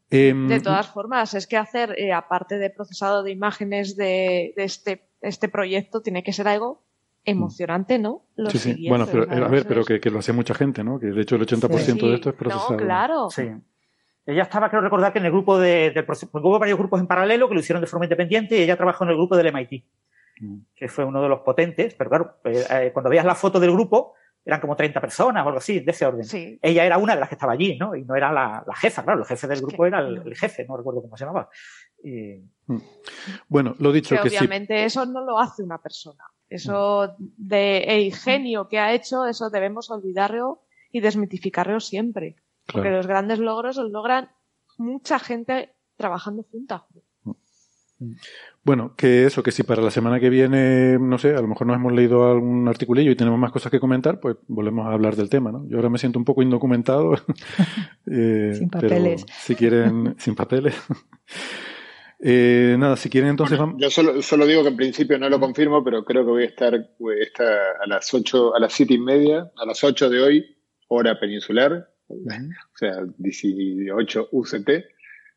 Eh, (laughs) de todas formas, es que hacer, eh, aparte de procesado de imágenes de, de este, este proyecto, tiene que ser algo emocionante, ¿no? Lo sí, sí. Bueno, pero, a ver, pero que, que, lo hace mucha gente, ¿no? Que de hecho el 80% sí. de esto es procesado. No, claro. Sí. Ella estaba, creo recordar, que en el grupo de, del hubo varios grupos en paralelo que lo hicieron de forma independiente y ella trabajó en el grupo del MIT, mm. que fue uno de los potentes, pero claro, eh, cuando veías la foto del grupo, eran como 30 personas o algo así, de ese orden. Sí. Ella era una de las que estaba allí, ¿no? Y no era la, la jefa, claro, el jefe del grupo que, era el, el, jefe, no recuerdo cómo se llamaba. Y... Mm. Bueno, lo dicho que, que obviamente sí. eso no lo hace una persona. Eso de el ingenio que ha hecho, eso debemos olvidarlo y desmitificarlo siempre. Claro. Porque los grandes logros los logran mucha gente trabajando junta. Bueno, que eso, que si para la semana que viene, no sé, a lo mejor nos hemos leído algún articulillo y tenemos más cosas que comentar, pues volvemos a hablar del tema, ¿no? Yo ahora me siento un poco indocumentado. (laughs) eh, sin papeles. Pero si quieren, sin papeles. (laughs) Eh, nada, si quieren entonces bueno, Yo solo, solo, digo que en principio no lo confirmo, pero creo que voy a estar, voy a, estar a las ocho, a las siete y media, a las ocho de hoy, hora peninsular. O sea, 18 UCT,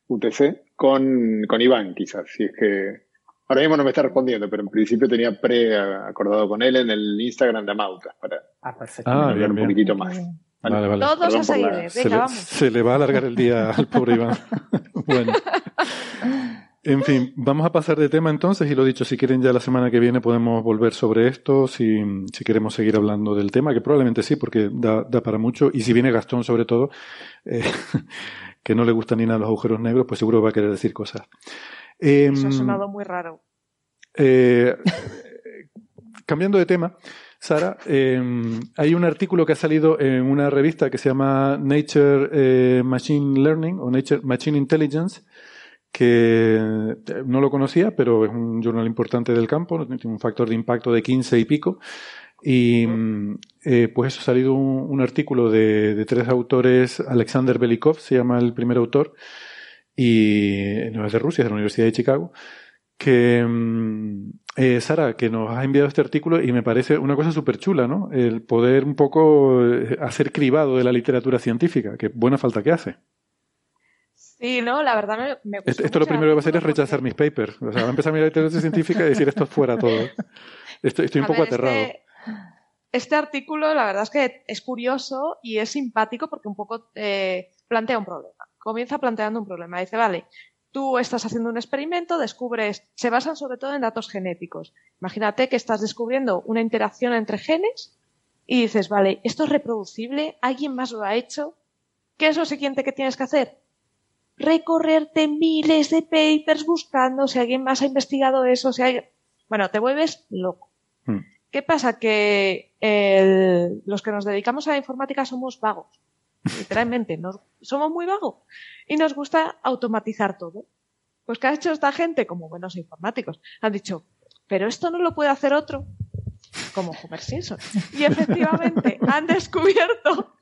UTC, con, con Iván, quizás, si es que ahora mismo no me está respondiendo, pero en principio tenía pre-acordado con él en el Instagram de Amautas para ah, perfecto. Ah, bien, un bien. poquitito más. Vale, vale. vale. Todos a seguir, la... se, le, se le va a alargar el día al pobre Iván. (laughs) bueno. En fin, vamos a pasar de tema entonces y lo dicho, si quieren ya la semana que viene podemos volver sobre esto, si, si queremos seguir hablando del tema, que probablemente sí, porque da, da para mucho, y si viene Gastón sobre todo, eh, (laughs) que no le gusta ni nada los agujeros negros, pues seguro va a querer decir cosas. Eh, Eso ha sonado muy raro. Eh, cambiando de tema, Sara, eh, hay un artículo que ha salido en una revista que se llama Nature eh, Machine Learning o Nature Machine Intelligence, que no lo conocía, pero es un journal importante del campo, tiene un factor de impacto de 15 y pico. Y eh, pues eso ha salido un, artículo de, tres autores, Alexander Belikov se llama el primer autor, y no es de Rusia, es de la Universidad de Chicago, que eh, Sara, que nos ha enviado este artículo y me parece una cosa súper chula, ¿no? El poder un poco eh, hacer cribado de la literatura científica, que buena falta que hace. Sí, no, la verdad me, me Esto, esto lo primero que va a hacer es rechazar mis papers. O sea, va a empezar a mirar literatura científica y decir esto es fuera todo. Estoy, estoy un a poco ver, aterrado. Este, este, artículo, la verdad es que es curioso y es simpático porque un poco eh, plantea un problema. Comienza planteando un problema. Dice, vale, tú estás haciendo un experimento, descubres, se basan sobre todo en datos genéticos. Imagínate que estás descubriendo una interacción entre genes y dices, vale, esto es reproducible, alguien más lo ha hecho, ¿qué es lo siguiente que tienes que hacer? Recorrerte miles de papers buscando si alguien más ha investigado eso, si hay... Bueno, te vuelves loco. Hmm. ¿Qué pasa? Que el- los que nos dedicamos a la informática somos vagos. (laughs) Literalmente, nos, somos muy vagos. Y nos gusta automatizar todo. Pues ¿qué ha hecho esta gente? Como buenos informáticos. Han dicho, pero esto no lo puede hacer otro. Como Homer Simpson. Y efectivamente (laughs) han descubierto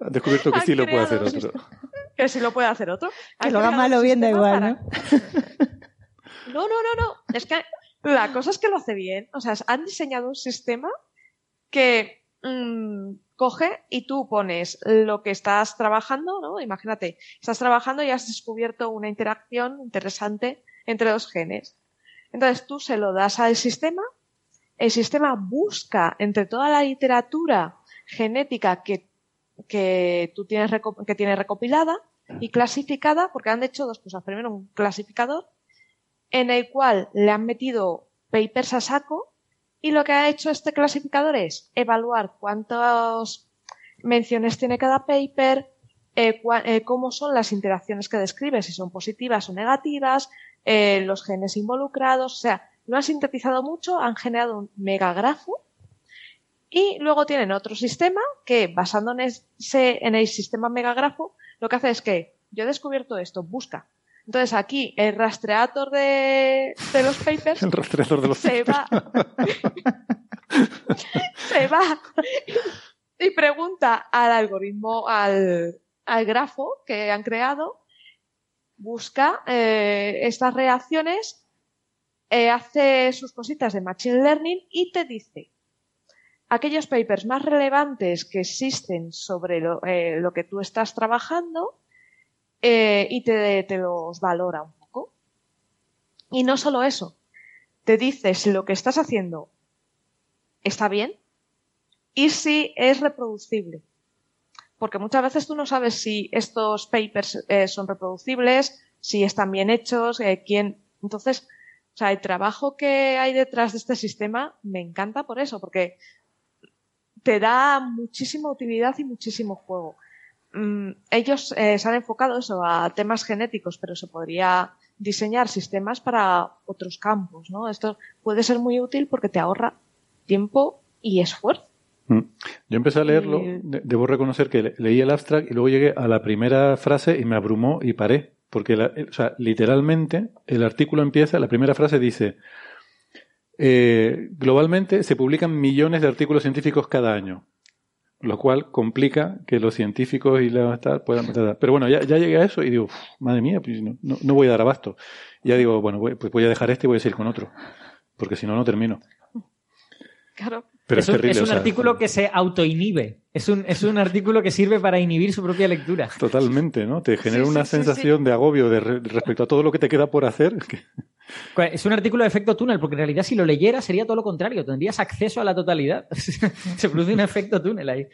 Han descubierto que Han sí lo puede hacer otro. que si lo puede hacer otro. Que lo haga creado mal o un bien da igual, para- ¿no? (laughs) No, no, no, no. Es que la cosa es que lo hace bien. O sea, han diseñado un sistema que mm, coge y tú pones lo que estás trabajando, ¿no? Imagínate, estás trabajando y has descubierto una interacción interesante entre dos genes. Entonces tú se lo das al sistema, el sistema busca entre toda la literatura genética que, que tú tienes, que tienes recopilada y clasificada, porque han hecho dos cosas. Primero, un clasificador en el cual le han metido papers a saco y lo que ha hecho este clasificador es evaluar cuántas menciones tiene cada paper, eh, eh, cómo son las interacciones que describe, si son positivas o negativas, eh, los genes involucrados, o sea, lo han sintetizado mucho, han generado un megagrafo y luego tienen otro sistema que, en, ese, en el sistema megagrafo, lo que hace es que yo he descubierto esto, busca. Entonces aquí el rastreador de, de los papers (laughs) El rastreador de los se va, (laughs) se va. Y pregunta al algoritmo, al, al grafo que han creado, busca eh, estas reacciones, eh, hace sus cositas de Machine Learning y te dice aquellos papers más relevantes que existen sobre lo, eh, que tú estás trabajando eh, y te, los valora un poco. Y no solo eso, te dice si lo que estás haciendo está bien y si es reproducible. Porque muchas veces tú no sabes si estos papers eh, son reproducibles, si están bien hechos, quién. Entonces, o sea, el trabajo que hay detrás de este sistema me encanta por eso, porque te da muchísima utilidad y muchísimo juego. Mm, ellos eh, se han enfocado eso a temas genéticos, pero se podría diseñar sistemas para otros campos, ¿no? Esto puede ser muy útil porque te ahorra tiempo y esfuerzo. Mm. Yo empecé a leerlo, Y- debo reconocer que le- leí el abstract y luego llegué a la primera frase y me abrumó y paré. Porque, la- o sea, literalmente, el artículo empieza, la primera frase dice, eh, globalmente se publican millones de artículos científicos cada año, lo cual complica que los científicos y la tal puedan... Pero bueno, ya, llegué a eso y digo, "Uf, madre mía, pues no, no- no voy a dar abasto. Y ya digo, bueno, voy- pues voy a dejar este y voy a seguir con otro, porque si no, no termino. Claro. Pero es es, un, terrible. es un o sea, artículo que se autoinhibe. Es un, es un artículo que sirve para inhibir su propia lectura. Totalmente, ¿no? Te genera Sí, sí, una sí, sensación de agobio de re- respecto a todo lo que te queda por hacer. que- Es un artículo de efecto túnel, porque en realidad si lo leyeras sería todo lo contrario. Tendrías acceso a la totalidad. (laughs) Se produce un efecto túnel ahí.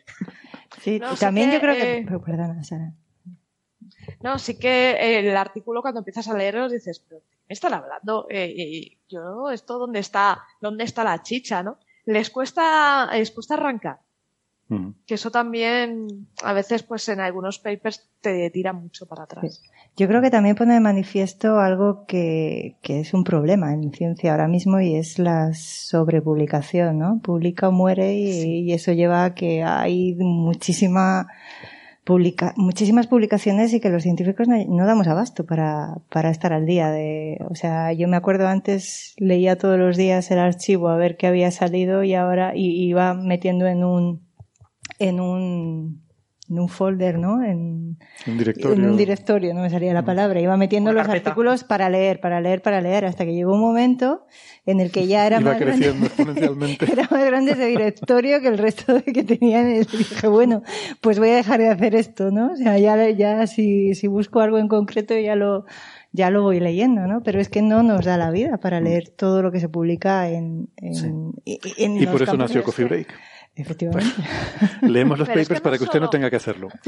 Sí, No, también que, yo creo que... eh, pero perdona, Sara. No, sí que el artículo cuando empiezas a leerlo dices, pero ¿de qué me están hablando? Eh, y yo, esto dónde está, dónde está la chicha, ¿no? Les cuesta, les cuesta arrancar. Mm. Que eso también, a veces, pues en algunos papers te tira mucho para atrás. Yo creo que también pone de manifiesto algo que, que es un problema en ciencia ahora mismo y es la sobrepublicación, ¿no? Publica o muere y, y eso lleva a que hay muchísima publica, muchísimas publicaciones y que los científicos no, damos abasto para, para estar al día de, o sea, yo me acuerdo antes leía todos los días el archivo a ver qué había salido y ahora iba metiendo en un, en un, en un folder, ¿no? En, Un directorio. en un directorio, no me salía la palabra. Iba metiendo Una los carpeta. artículos para leer, para leer, para leer, hasta que llegó un momento en el que ya era (laughs) Iba más grande, creciendo (laughs) exponencialmente. era más grande ese directorio que el resto de que tenía en el, y dije, bueno, pues voy a dejar de hacer esto, ¿no? O sea, ya, ya si, si busco algo en concreto ya lo, ya lo voy leyendo, ¿no? Pero es que no nos da la vida para leer todo lo que se publica en, en, en Y los por eso nació en Coffee que- Break. Efectivamente. (laughs) Leemos los Pero es papers que no para que usted no tenga que hacerlo. (laughs)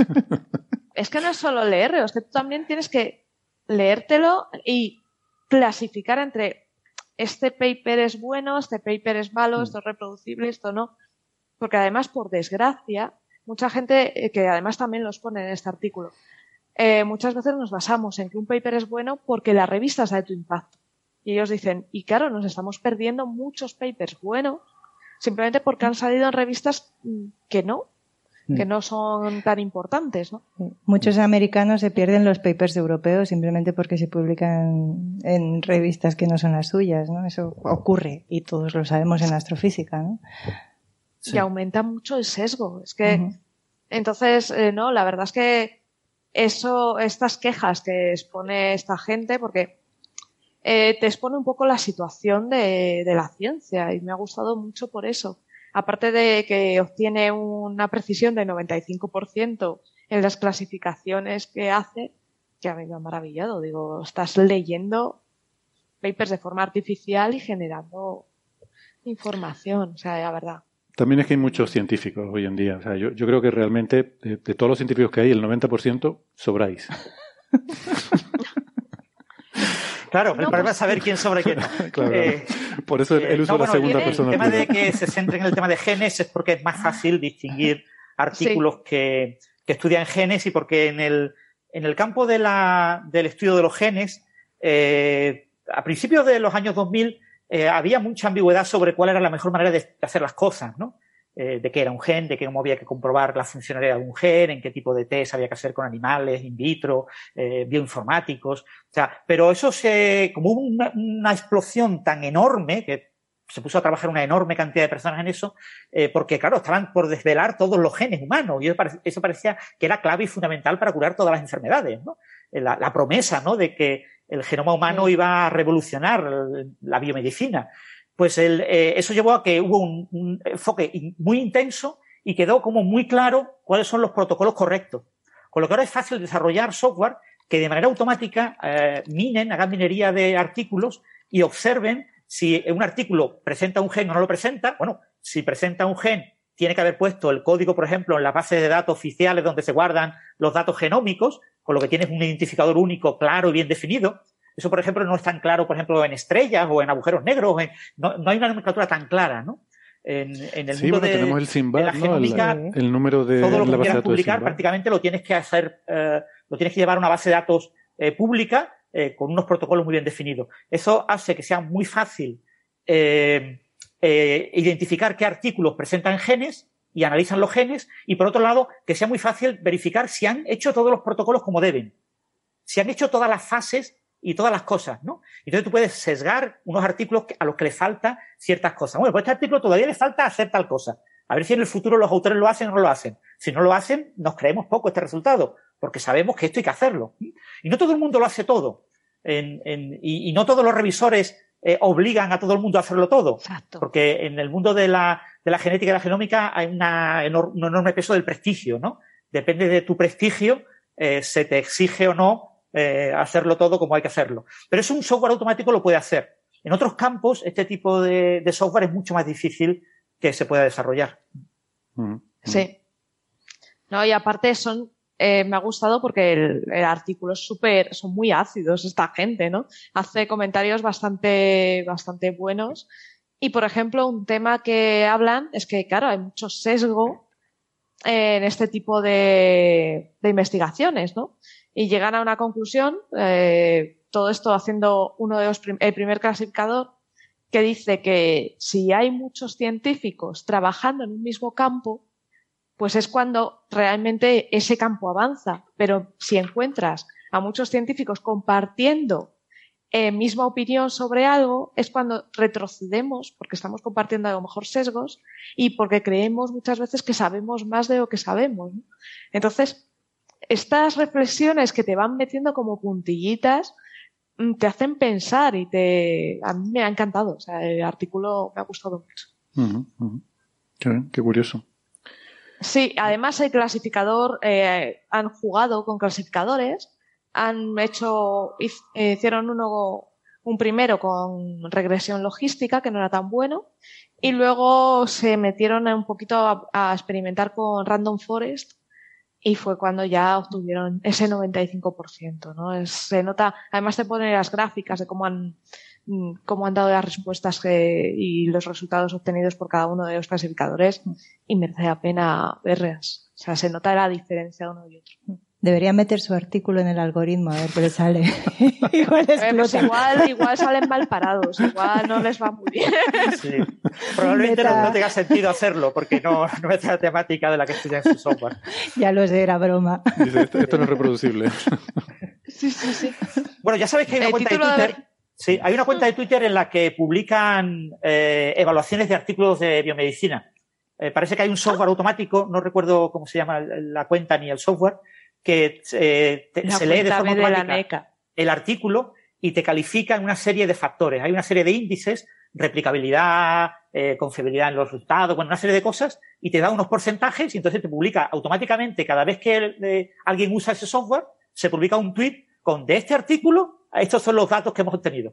Es que no es solo leerlo, es que tú también tienes que leértelo y clasificar entre este paper es bueno, este paper es malo, esto es reproducible, esto no. Porque además, por desgracia, mucha gente, eh, que además también los pone en este artículo, eh, muchas veces nos basamos en que un paper es bueno porque la revista sabe tu impacto. Y ellos dicen, y claro, nos estamos perdiendo muchos papers buenos simplemente porque han salido en revistas mm, que no, que mm. no son tan importantes, ¿no? Muchos americanos se pierden los papers europeos simplemente porque se publican en revistas que no son las suyas, ¿no? Eso ocurre y todos lo sabemos en astrofísica, ¿no? Y aumenta mucho el sesgo. Es que, entonces, eh, no, la verdad es que eso, estas quejas que expone esta gente, porque eh, te expone un poco la situación de, la ciencia y me ha gustado mucho por eso. Aparte de que obtiene una precisión de 95% en las clasificaciones que hace, que a mí me ha maravillado. Digo, estás leyendo papers de forma artificial y generando información. O sea, la verdad. También es que hay muchos científicos hoy en día. O sea, yo, creo que realmente de, de, todos los científicos que hay, el 90% sobráis. (laughs) Claro, el problema es saber quién sobre quién. (laughs) Eh, Por eso el, uso de la segunda persona. El tema de que se centre en el tema de genes es porque es más fácil distinguir artículos que, estudian genes y porque en el, en el campo de la, del estudio de los genes, eh, a principios de los años 2000 eh, había mucha ambigüedad sobre cuál era la mejor manera de hacer las cosas, ¿no? Eh, de qué era un gen, de cómo había que comprobar la funcionalidad de un gen, en qué tipo de test había que hacer con animales, in vitro, eh, bioinformáticos. O sea, pero eso se, como hubo una, explosión tan enorme que se puso a trabajar una enorme cantidad de personas en eso, eh, porque claro, estaban por desvelar todos los genes humanos y eso parecía que era clave y fundamental para curar todas las enfermedades, ¿no? La, la promesa, ¿no? De que el genoma humano iba a revolucionar la biomedicina pues eh, eso llevó a que hubo un, enfoque muy intenso y quedó como muy claro cuáles son los protocolos correctos. Con lo que ahora es fácil desarrollar software que de manera automática eh, minen, hagan minería de artículos y observen si un artículo presenta un gen o no lo presenta. Bueno, si presenta un gen, tiene que haber puesto el código, por ejemplo, en las bases de datos oficiales donde se guardan los datos genómicos, con lo que tienes un identificador único claro y bien definido. Eso, por ejemplo, no es tan claro, por ejemplo, en estrellas o en agujeros negros. no, hay una nomenclatura tan clara, ¿no? En, el mundo de, tenemos el SIMBAT, el, número de todo lo que quieras publicar prácticamente lo tienes que hacer, eh, lo tienes que llevar a una base de datos eh, pública eh, con unos protocolos muy bien definidos. Eso hace que sea muy fácil identificar qué artículos presentan genes y analizan los genes y por otro lado que sea muy fácil verificar si han hecho todos los protocolos como deben, si han hecho todas las fases y todas las cosas, ¿no? Entonces tú puedes sesgar unos artículos a los que le falta ciertas cosas. Bueno, pues este artículo todavía le falta hacer tal cosa. A ver si en el futuro los autores lo hacen o no lo hacen. Si no lo hacen, nos creemos poco este resultado, porque sabemos que esto hay que hacerlo. Y no todo el mundo lo hace todo. y, no todos los revisores eh, obligan a todo el mundo a hacerlo todo. Exacto. Porque en el mundo de la, genética y la genómica hay una un enorme peso del prestigio, ¿no? Depende de tu prestigio, eh, se te exige o no eh, hacerlo todo como hay que hacerlo. Pero eso un software automático lo puede hacer. En otros campos, este tipo de, software es mucho más difícil que se pueda desarrollar. Sí. No, y aparte son, eh, me ha gustado porque el, artículo es súper, son muy ácidos esta gente, ¿no? Hace comentarios bastante, bastante buenos. Y, por ejemplo, un tema que hablan es que, claro, hay mucho sesgo en este tipo de, de investigaciones, ¿no? Y llegan a una conclusión, eh, todo esto haciendo uno de los el primer clasificador, que dice que si hay muchos científicos trabajando en un mismo campo, pues es cuando realmente ese campo avanza. Pero si encuentras a muchos científicos compartiendo eh, misma opinión sobre algo, es cuando retrocedemos, porque estamos compartiendo a lo mejor sesgos y porque creemos muchas veces que sabemos más de lo que sabemos. Entonces, estas reflexiones que te van metiendo como puntillitas mm, te hacen pensar y te a mí me ha encantado. O sea, el artículo me ha gustado mucho. Qué, curioso. Sí, además el clasificador eh, han jugado con clasificadores, han hecho hicieron uno un primero con regresión logística que no era tan bueno y luego se metieron un poquito a experimentar con random forest y fue cuando ya obtuvieron ese 95%, ¿no? se nota, además te ponen las gráficas de cómo han mm, cómo han dado las respuestas y los resultados obtenidos por cada uno de los clasificadores y merece la pena verlas. O sea, se nota la diferencia de uno y otro. Debería meter su artículo en el algoritmo a ver qué le sale. (laughs) igual, pues igual, igual, salen mal parados, igual no les va muy bien. Probablemente no, tenga sentido hacerlo porque no, no es la temática de la que estudia en su software. Ya lo sé, era broma. Dice, esto, no es reproducible. Sí, sí, sí. Bueno, ya sabéis que hay una cuenta de Twitter. Sí, hay una cuenta de Twitter en la que publican eh, evaluaciones de artículos de biomedicina. Eh, parece que hay un software automático, no recuerdo cómo se llama la cuenta ni el software, que eh, se lee de forma automática el artículo y te califica en una serie de factores. Hay una serie de índices, replicabilidad, eh, confiabilidad en los resultados, bueno, una serie de cosas, y te da unos porcentajes y entonces te publica automáticamente cada vez que eh, alguien usa ese software, se publica un tweet con de este artículo, estos son los datos que hemos obtenido.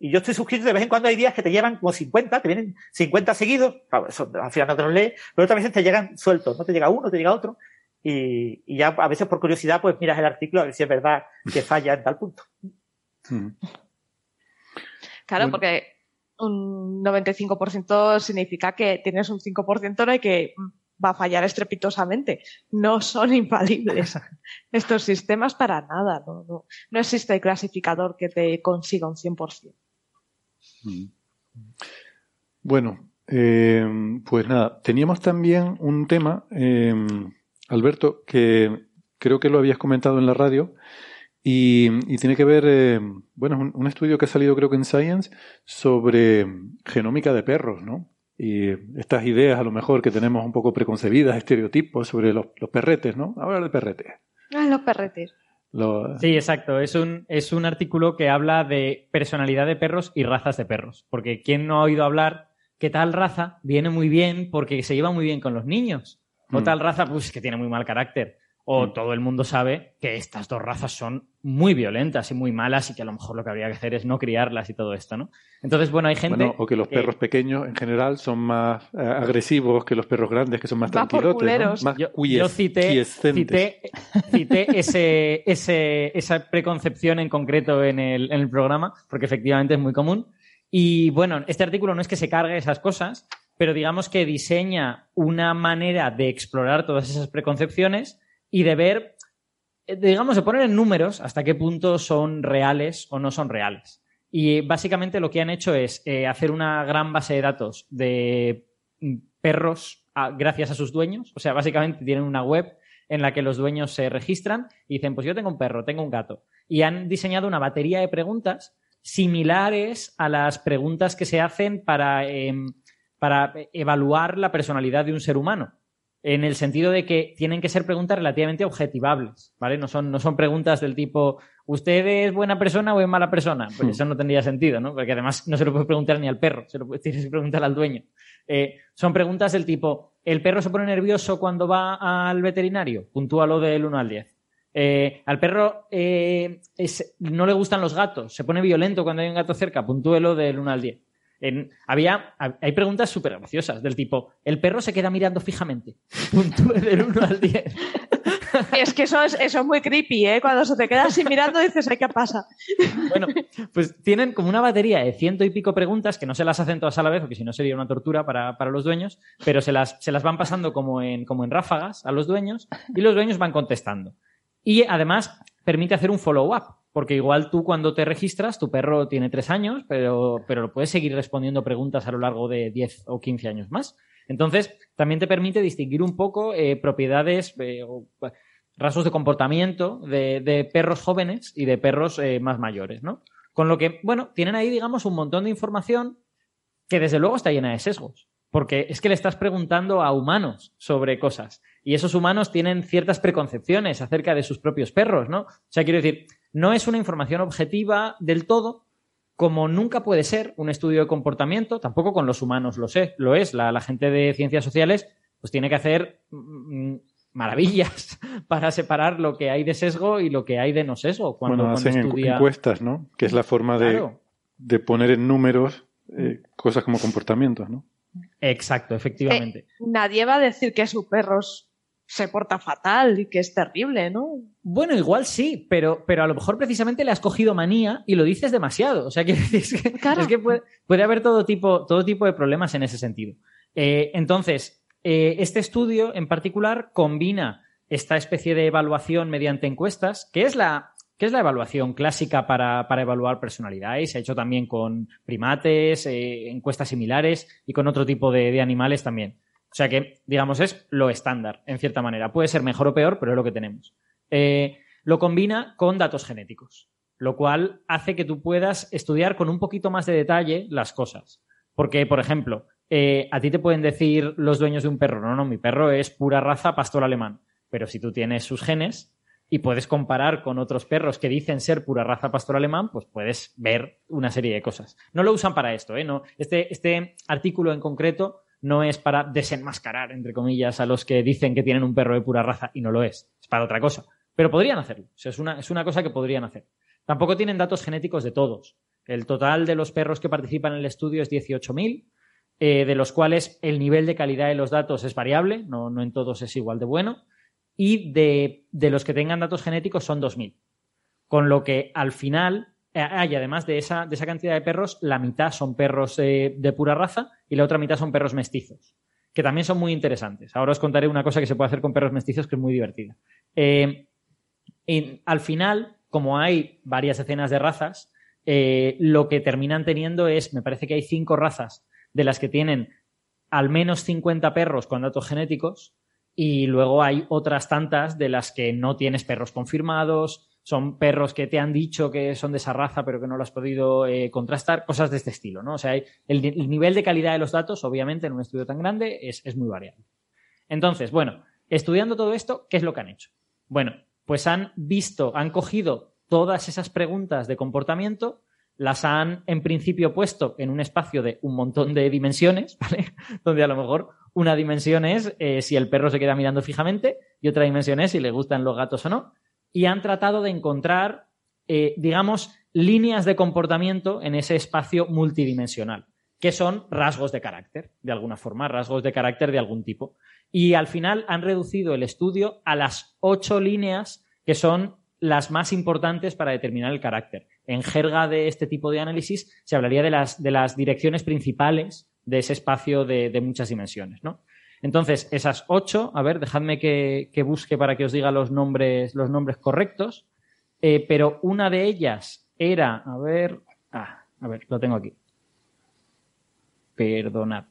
Y yo estoy suscrito, de vez en cuando hay días que te llevan como 50, te vienen 50 seguidos, al final no te los lees, pero otras veces te llegan sueltos, no te llega uno, te llega otro, y, ya a veces por curiosidad pues miras el artículo a ver si es verdad que falla en tal punto. Claro, porque un 95% significa que tienes un 5% en el que va a fallar estrepitosamente. No son infalibles estos sistemas para nada. No, no, no existe el clasificador que te consiga un 100%. Bueno, eh, pues nada, teníamos también un tema eh, Alberto, que creo que lo habías comentado en la radio y, tiene que ver, eh, bueno, un, un, estudio que ha salido creo que en Science sobre genómica de perros, ¿no? Y estas ideas a lo mejor que tenemos un poco preconcebidas, estereotipos sobre los, perretes, ¿no? Hablar de perretes. Ah, los perretes. Sí, exacto. Es un, es un artículo que habla de personalidad de perros y razas de perros. Porque ¿quién no ha oído hablar que tal raza viene muy bien porque se lleva muy bien con los niños? O mm. tal raza, pues que tiene muy mal carácter. O mm. todo el mundo sabe que estas dos razas son muy violentas y muy malas y que a lo mejor lo que habría que hacer es no criarlas y todo esto, ¿no? Entonces, bueno, hay gente... Bueno, o que los perros pequeños en general son más eh, agresivos que los perros grandes, que son más, tranquilos. Más yo, yo cité, cité, cité ese, ese, esa preconcepción en concreto en el, en el programa, porque efectivamente es muy común. Y bueno, este artículo no es que se cargue esas cosas, pero digamos que diseña una manera de explorar todas esas preconcepciones y de ver, eh, digamos, de poner en números hasta qué punto son reales o no son reales. Y básicamente lo que han hecho es eh, hacer una gran base de datos de mm, perros gracias a sus dueños. O sea, básicamente tienen una web en la que los dueños se registran y dicen, pues yo tengo un perro, tengo un gato. Y han diseñado una batería de preguntas similares a las preguntas que se hacen para em, para evaluar la personalidad de un ser humano. En el sentido de que tienen que ser preguntas relativamente objetivables, ¿vale? No son, no son preguntas del tipo, ¿usted es buena persona o es mala persona? Pues hmm. eso no tendría sentido, ¿no? Porque además no se lo puede preguntar ni al perro, se lo (laughs) tienes que preguntar al dueño. Eh, son preguntas del tipo, ¿el perro se pone nervioso cuando va al veterinario? Puntúalo del 1 al 10. Eh, al perro eh, no le gustan los gatos, se pone violento cuando hay un gato cerca, puntúelo del 1 al 10 había, hay preguntas súper graciosas, del tipo, el perro se queda mirando fijamente. (laughs) Puntúe del 1 al 10. (laughs) Es que eso es, eso es muy creepy, ¿eh? Cuando se te queda así mirando dices, ¿ay qué pasa? (laughs) Bueno, pues tienen como una batería de ciento y pico preguntas que no se las hacen todas a la vez, porque si no sería una tortura para, los dueños, pero se las, se las van pasando como en, como en ráfagas a los dueños y los dueños van contestando. Y además permite hacer un follow-up. Porque igual tú cuando te registras, tu perro tiene tres años, pero, pero puedes seguir respondiendo preguntas a lo largo de 10 o 15 años más. Entonces, también te permite distinguir un poco eh, propiedades eh, o rasgos de comportamiento de, perros jóvenes y de perros eh, más mayores, ¿no? Con lo que, bueno, tienen ahí, digamos, un montón de información que desde luego está llena de sesgos. Porque es que le estás preguntando a humanos sobre cosas. Y esos humanos tienen ciertas preconcepciones acerca de sus propios perros, ¿no? O sea, quiero decir, no es una información objetiva del todo, como nunca puede ser un estudio de comportamiento, tampoco con los humanos lo, sé, lo es. La, gente de ciencias sociales pues tiene que hacer mm, maravillas (laughs) para separar lo que hay de sesgo y lo que hay de no sesgo. Cuando, bueno, hacen encuestas, ¿no? Que es la forma de, poner en números eh, cosas como comportamientos, ¿no? Exacto, efectivamente. Eh, nadie va a decir que su perro se porta fatal y que es terrible, ¿no? Bueno, igual sí, pero, pero a lo mejor precisamente le has cogido manía y lo dices demasiado. O sea, (laughs) que, es que, es que puede, puede, haber todo tipo, todo tipo de problemas en ese sentido. Eh, entonces, eh, este estudio en particular combina esta especie de evaluación mediante encuestas, que es la, que es la evaluación clásica para, para evaluar personalidad. Y se ha hecho también con primates, eh, encuestas similares y con otro tipo de, de animales también. O sea que, digamos, es lo estándar, en cierta manera. Puede ser mejor o peor, pero es lo que tenemos. Eh, lo combina con datos genéticos, lo cual hace que tú puedas estudiar con un poquito más de detalle las cosas. Porque, por ejemplo, eh, a ti te pueden decir los dueños de un perro, no, no, mi perro es pura raza pastor alemán. Pero si tú tienes sus genes y puedes comparar con otros perros que dicen ser pura raza pastor alemán, pues puedes ver una serie de cosas. No lo usan para esto, ¿eh? No, este, este artículo en concreto no es para desenmascarar, entre comillas, a los que dicen que tienen un perro de pura raza y no lo es. Es para otra cosa. Pero podrían hacerlo. Es una, es una cosa que podrían hacer. Tampoco tienen datos genéticos de todos. El total de los perros que participan en el estudio es 18.000, eh, de los cuales el nivel de calidad de los datos es variable, no, no en todos es igual de bueno, y de, de los que tengan datos genéticos son 2.000. Con lo que al final eh, ah, además de esa, de esa cantidad de perros, la mitad son perros de pura raza y la otra mitad son perros mestizos, que también son muy interesantes. Ahora os contaré una cosa que se puede hacer con perros mestizos que es muy divertida. Eh, al final, como hay varias decenas de razas, eh, lo que terminan teniendo es, me parece que hay cinco razas de las que tienen al menos 50 perros con datos genéticos y luego hay otras tantas de las que no tienes perros confirmados, son perros que te han dicho que son de esa raza pero que no lo has podido eh, contrastar, cosas de este estilo, ¿no? O sea, el, nivel de calidad de los datos, obviamente, en un estudio tan grande es, es muy variable. Entonces, bueno, estudiando todo esto, ¿qué es lo que han hecho? Bueno, pues han visto, han cogido todas esas preguntas de comportamiento, las han en principio puesto en un espacio de un montón de dimensiones, (laughs) ¿vale? Donde a lo mejor una dimensión es eh, si el perro se queda mirando fijamente y otra dimensión es si le gustan los gatos o no y han tratado de encontrar, eh, digamos, líneas de comportamiento en ese espacio multidimensional, que son rasgos de carácter, de alguna forma, rasgos de carácter de algún tipo. Y al final han reducido el estudio a las ocho líneas que son las más importantes para determinar el carácter. En jerga de este tipo de análisis se hablaría de las, de las direcciones principales de ese espacio de, de muchas dimensiones, ¿no? Entonces, esas ocho, a ver, dejadme que, busque para que os diga los nombres, los nombres correctos, eh, pero una de ellas era, a ver, ah, a ver, lo tengo aquí. Perdonad.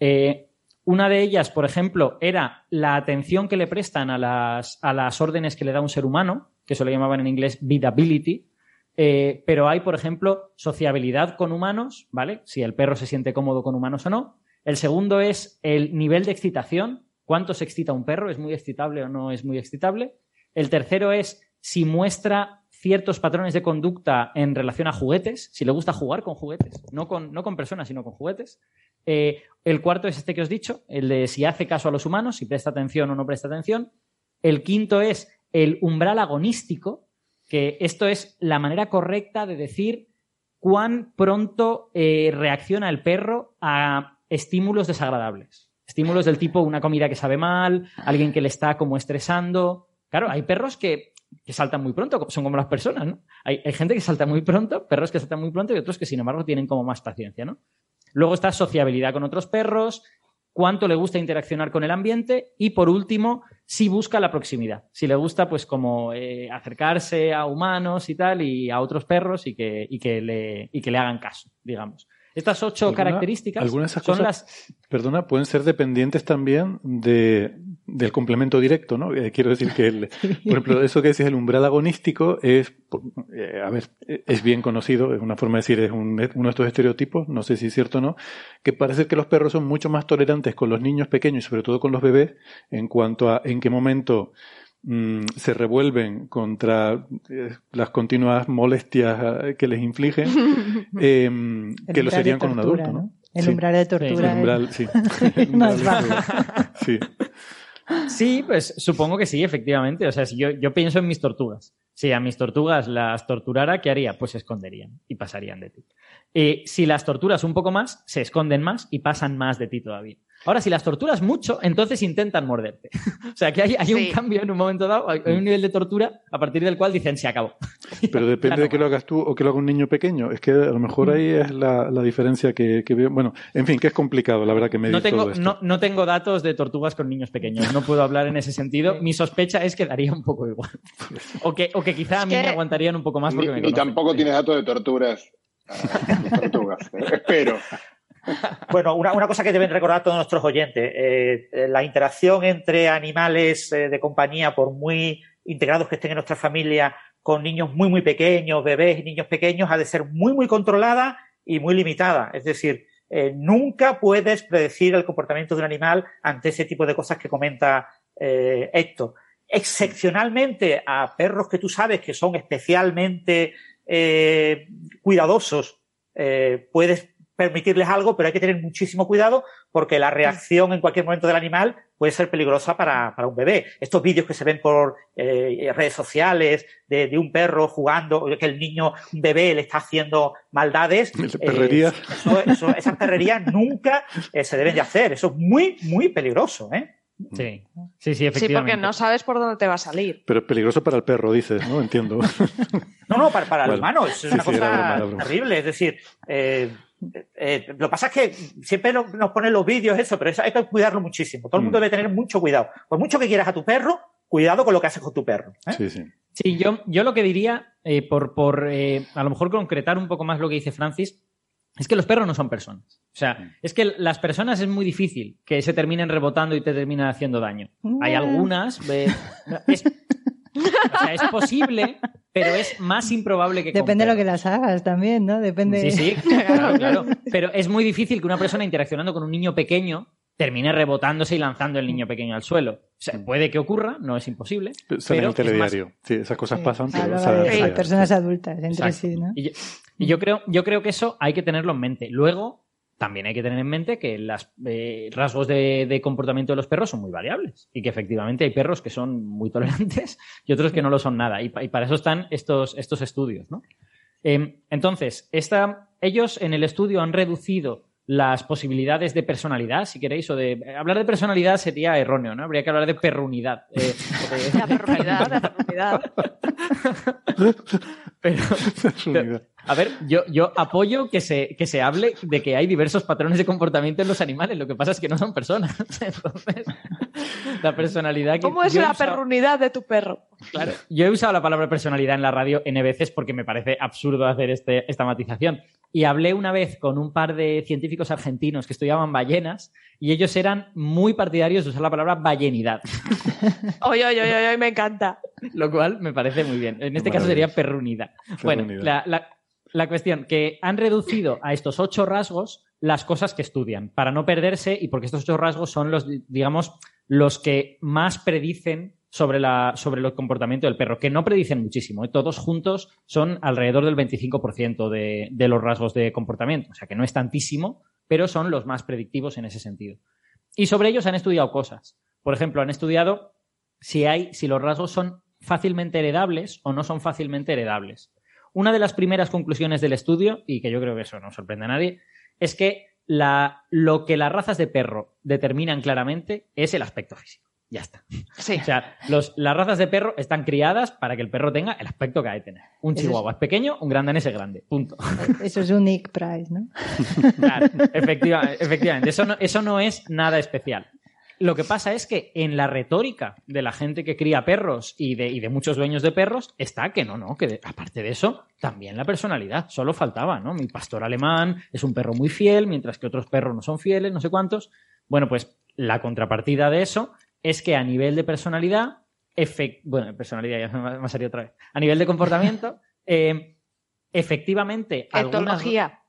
Eh, una de ellas, por ejemplo, era la atención que le prestan a las, a las órdenes que le da un ser humano, que eso le llamaban en inglés vidability, eh, pero hay, por ejemplo, sociabilidad con humanos, ¿vale? Si el perro se siente cómodo con humanos o no. El segundo es el nivel de excitación. ¿Cuánto se excita un perro? ¿Es muy excitable o no es muy excitable? El tercero es si muestra ciertos patrones de conducta en relación a juguetes, si le gusta jugar con juguetes, no con, no con personas, sino con juguetes. Eh, el cuarto es este que os he dicho, el de si hace caso a los humanos, si presta atención o no presta atención. El quinto es el umbral agonístico, que esto es la manera correcta de decir cuán pronto eh, reacciona el perro a estímulos desagradables. Estímulos del tipo una comida que sabe mal, alguien que le está como estresando. Claro, hay perros que, saltan muy pronto, son como las personas, ¿no? Hay, gente que salta muy pronto, perros que saltan muy pronto y otros que, sin embargo, tienen como más paciencia, ¿no? Luego está sociabilidad con otros perros, cuánto le gusta interaccionar con el ambiente y, por último, si busca la proximidad. Si le gusta, pues, como eh, acercarse a humanos y tal y a otros perros y que, y que, le, y que le hagan caso, digamos. Estas ocho características algunas de esas cosas, Perdona, pueden ser dependientes también de, del complemento directo, ¿no? Eh, quiero decir que, el, (laughs) por ejemplo, eso que decís, el umbral agonístico es, eh, a ver, es bien conocido, es una forma de decir, es uno de estos estereotipos, no sé si es cierto o no, que parece que los perros son mucho más tolerantes con los niños pequeños y sobre todo con los bebés en cuanto a en qué momento Mm, se revuelven contra eh, las continuas molestias eh, que les infligen, (laughs) em, que lo serían con un adulto, ¿no? El umbral de tortura. El umbral, sí. sí. Sí, pues supongo que sí, efectivamente. O sea, si yo, pienso en mis tortugas. Si a mis tortugas las torturara, ¿qué haría? Pues se esconderían y pasarían de ti. Eh, si las torturas un poco más, se esconden más y pasan más de ti todavía. Ahora, si las torturas mucho, entonces intentan morderte. (laughs) o sea, que hay, hay Sí. un cambio en un momento dado, hay un nivel de tortura a partir del cual dicen se acabó. (laughs) Pero depende de que lo hagas tú o que lo haga un niño pequeño. Es que a lo mejor ahí es la, la diferencia que, que veo. Bueno, en fin, que es complicado, la verdad, que medir No tengo, todo esto. no, no tengo datos de tortugas con niños pequeños, no puedo hablar en ese sentido. Mi sospecha es que daría un poco igual. (laughs) O que, o que quizá a mí me aguantarían un poco más Ni, porque me ni conocen. tampoco tienes datos de torturas. a tortugas. eh, Espero. Bueno, una, cosa que deben recordar todos nuestros oyentes, eh, eh, la interacción entre animales eh, de compañía, por muy integrados que estén en nuestra familia, con niños muy, muy pequeños, bebés y niños pequeños, ha de ser muy, muy controlada y muy limitada. Es decir, nunca puedes predecir el comportamiento de un animal ante ese tipo de cosas que comenta Héctor. Excepcionalmente a perros que tú sabes que son especialmente cuidadosos, puedes permitirles algo, pero hay que tener muchísimo cuidado porque la reacción en cualquier momento del animal puede ser peligrosa para, para un bebé. Estos vídeos que se ven por eh, redes sociales de, de un perro jugando, o que el niño, un bebé le está haciendo maldades. (laughs) eh, Perrería. eso- eso- esas perrerías nunca eh, se deben de hacer. Eso es muy, muy peligroso. ¿eh? Sí, sí, sí, Sí, efectivamente. porque no sabes por dónde te va a salir. Pero es peligroso para el perro, dices, ¿no? Entiendo. (laughs) No, no, para, para el humano es Sí, una sí, cosa broma, era broma. terrible. Es decir, eh, eh, lo que pasa es que siempre no- nos ponen los vídeos eso, pero eso hay que cuidarlo muchísimo. Todo el mundo Mm. debe tener mucho cuidado. Por mucho que quieras a tu perro, cuidado con lo que haces con tu perro. ¿eh? Sí, sí. Sí, yo, yo lo que diría, eh, por, por eh, a lo mejor concretar un poco más lo que dice Francis, es que los perros no son personas. O sea, es que las personas es muy difícil que se terminen rebotando y te terminen haciendo daño. Hay Mm. algunas, eh, (laughs) no, es, o sea, es posible, pero es más improbable que con Depende de lo que las hagas también, ¿no? Depende. Sí, sí, (laughs) claro, claro. Pero es muy difícil que una persona interaccionando con un niño pequeño termine rebotándose y lanzando el niño pequeño al suelo. O sea, puede que ocurra, no es imposible. Mm. Sale en pero el es más- telediario. Sí, esas cosas pasan, pero... Hablo o sea, de sí, personas adultas entre Exacto. sí, ¿no? Y yo, y yo creo, yo creo que eso hay que tenerlo en mente. Luego, también hay que tener en mente que los rasgos de, de comportamiento de los perros son muy variables y que efectivamente hay perros que son muy tolerantes (laughs) y otros que no lo son nada. Y, pa- y para eso están estos, estos estudios. ¿no? Eh, entonces, esta, ellos en el estudio han reducido las posibilidades de personalidad, si queréis, o de hablar de personalidad sería erróneo, ¿no? Habría que hablar de perrunidad. Eh, eh, (laughs) La perrunidad, la perrunidad. (laughs) pero. A ver, yo, yo apoyo que se, que se hable de que hay diversos patrones de comportamiento en los animales. Lo que pasa es que no son personas. (laughs) Entonces, la personalidad que. ¿Cómo es la usado- perrunidad de tu perro? Claro. Yo he usado la palabra personalidad en la radio N veces porque me parece absurdo hacer este, esta matización. Y hablé una vez con un par de científicos argentinos que estudiaban ballenas y ellos eran muy partidarios de usar la palabra ballenidad, (laughs) Oye, oye, oye, oye, me encanta. lo cual me parece muy bien. En este caso sería perrunidad. Bueno, la- la cuestión, que han reducido a estos ocho rasgos las cosas que estudian, para no perderse y porque estos ocho rasgos son los, digamos, los que más predicen sobre, la, sobre el comportamiento del perro, que no predicen muchísimo, ¿eh? todos juntos son alrededor del 25% de, de los rasgos de comportamiento, o sea que no es tantísimo, pero son los más predictivos en ese sentido. Y sobre ellos han estudiado cosas. Por ejemplo, han estudiado si hay, si los rasgos son fácilmente heredables o no son fácilmente heredables. Una de las primeras conclusiones del estudio, y que yo creo que eso no sorprende a nadie, es que la- lo que las razas de perro determinan claramente es el aspecto físico. Ya está. Sí. O sea, los- las razas de perro están criadas para que el perro tenga el aspecto que ha de tener. Un es- chihuahua es pequeño, un gran danés es grande. Punto. (laughs) Eso es un Nick Price, ¿no? Claro, efectiva- efectivamente. Eso no, eso no es nada especial. Lo que pasa es que en la retórica de la gente que cría perros y de, y de muchos dueños de perros está que no, no, que de- aparte de eso, también la personalidad. Solo faltaba, ¿no? Mi pastor alemán es un perro muy fiel, mientras que otros perros no son fieles, no sé cuántos. Bueno, pues la contrapartida de eso es que a nivel de personalidad, efec- bueno, personalidad ya (laughs) me salir otra vez. A nivel de comportamiento, (laughs) eh, efectivamente. algunas- Etología.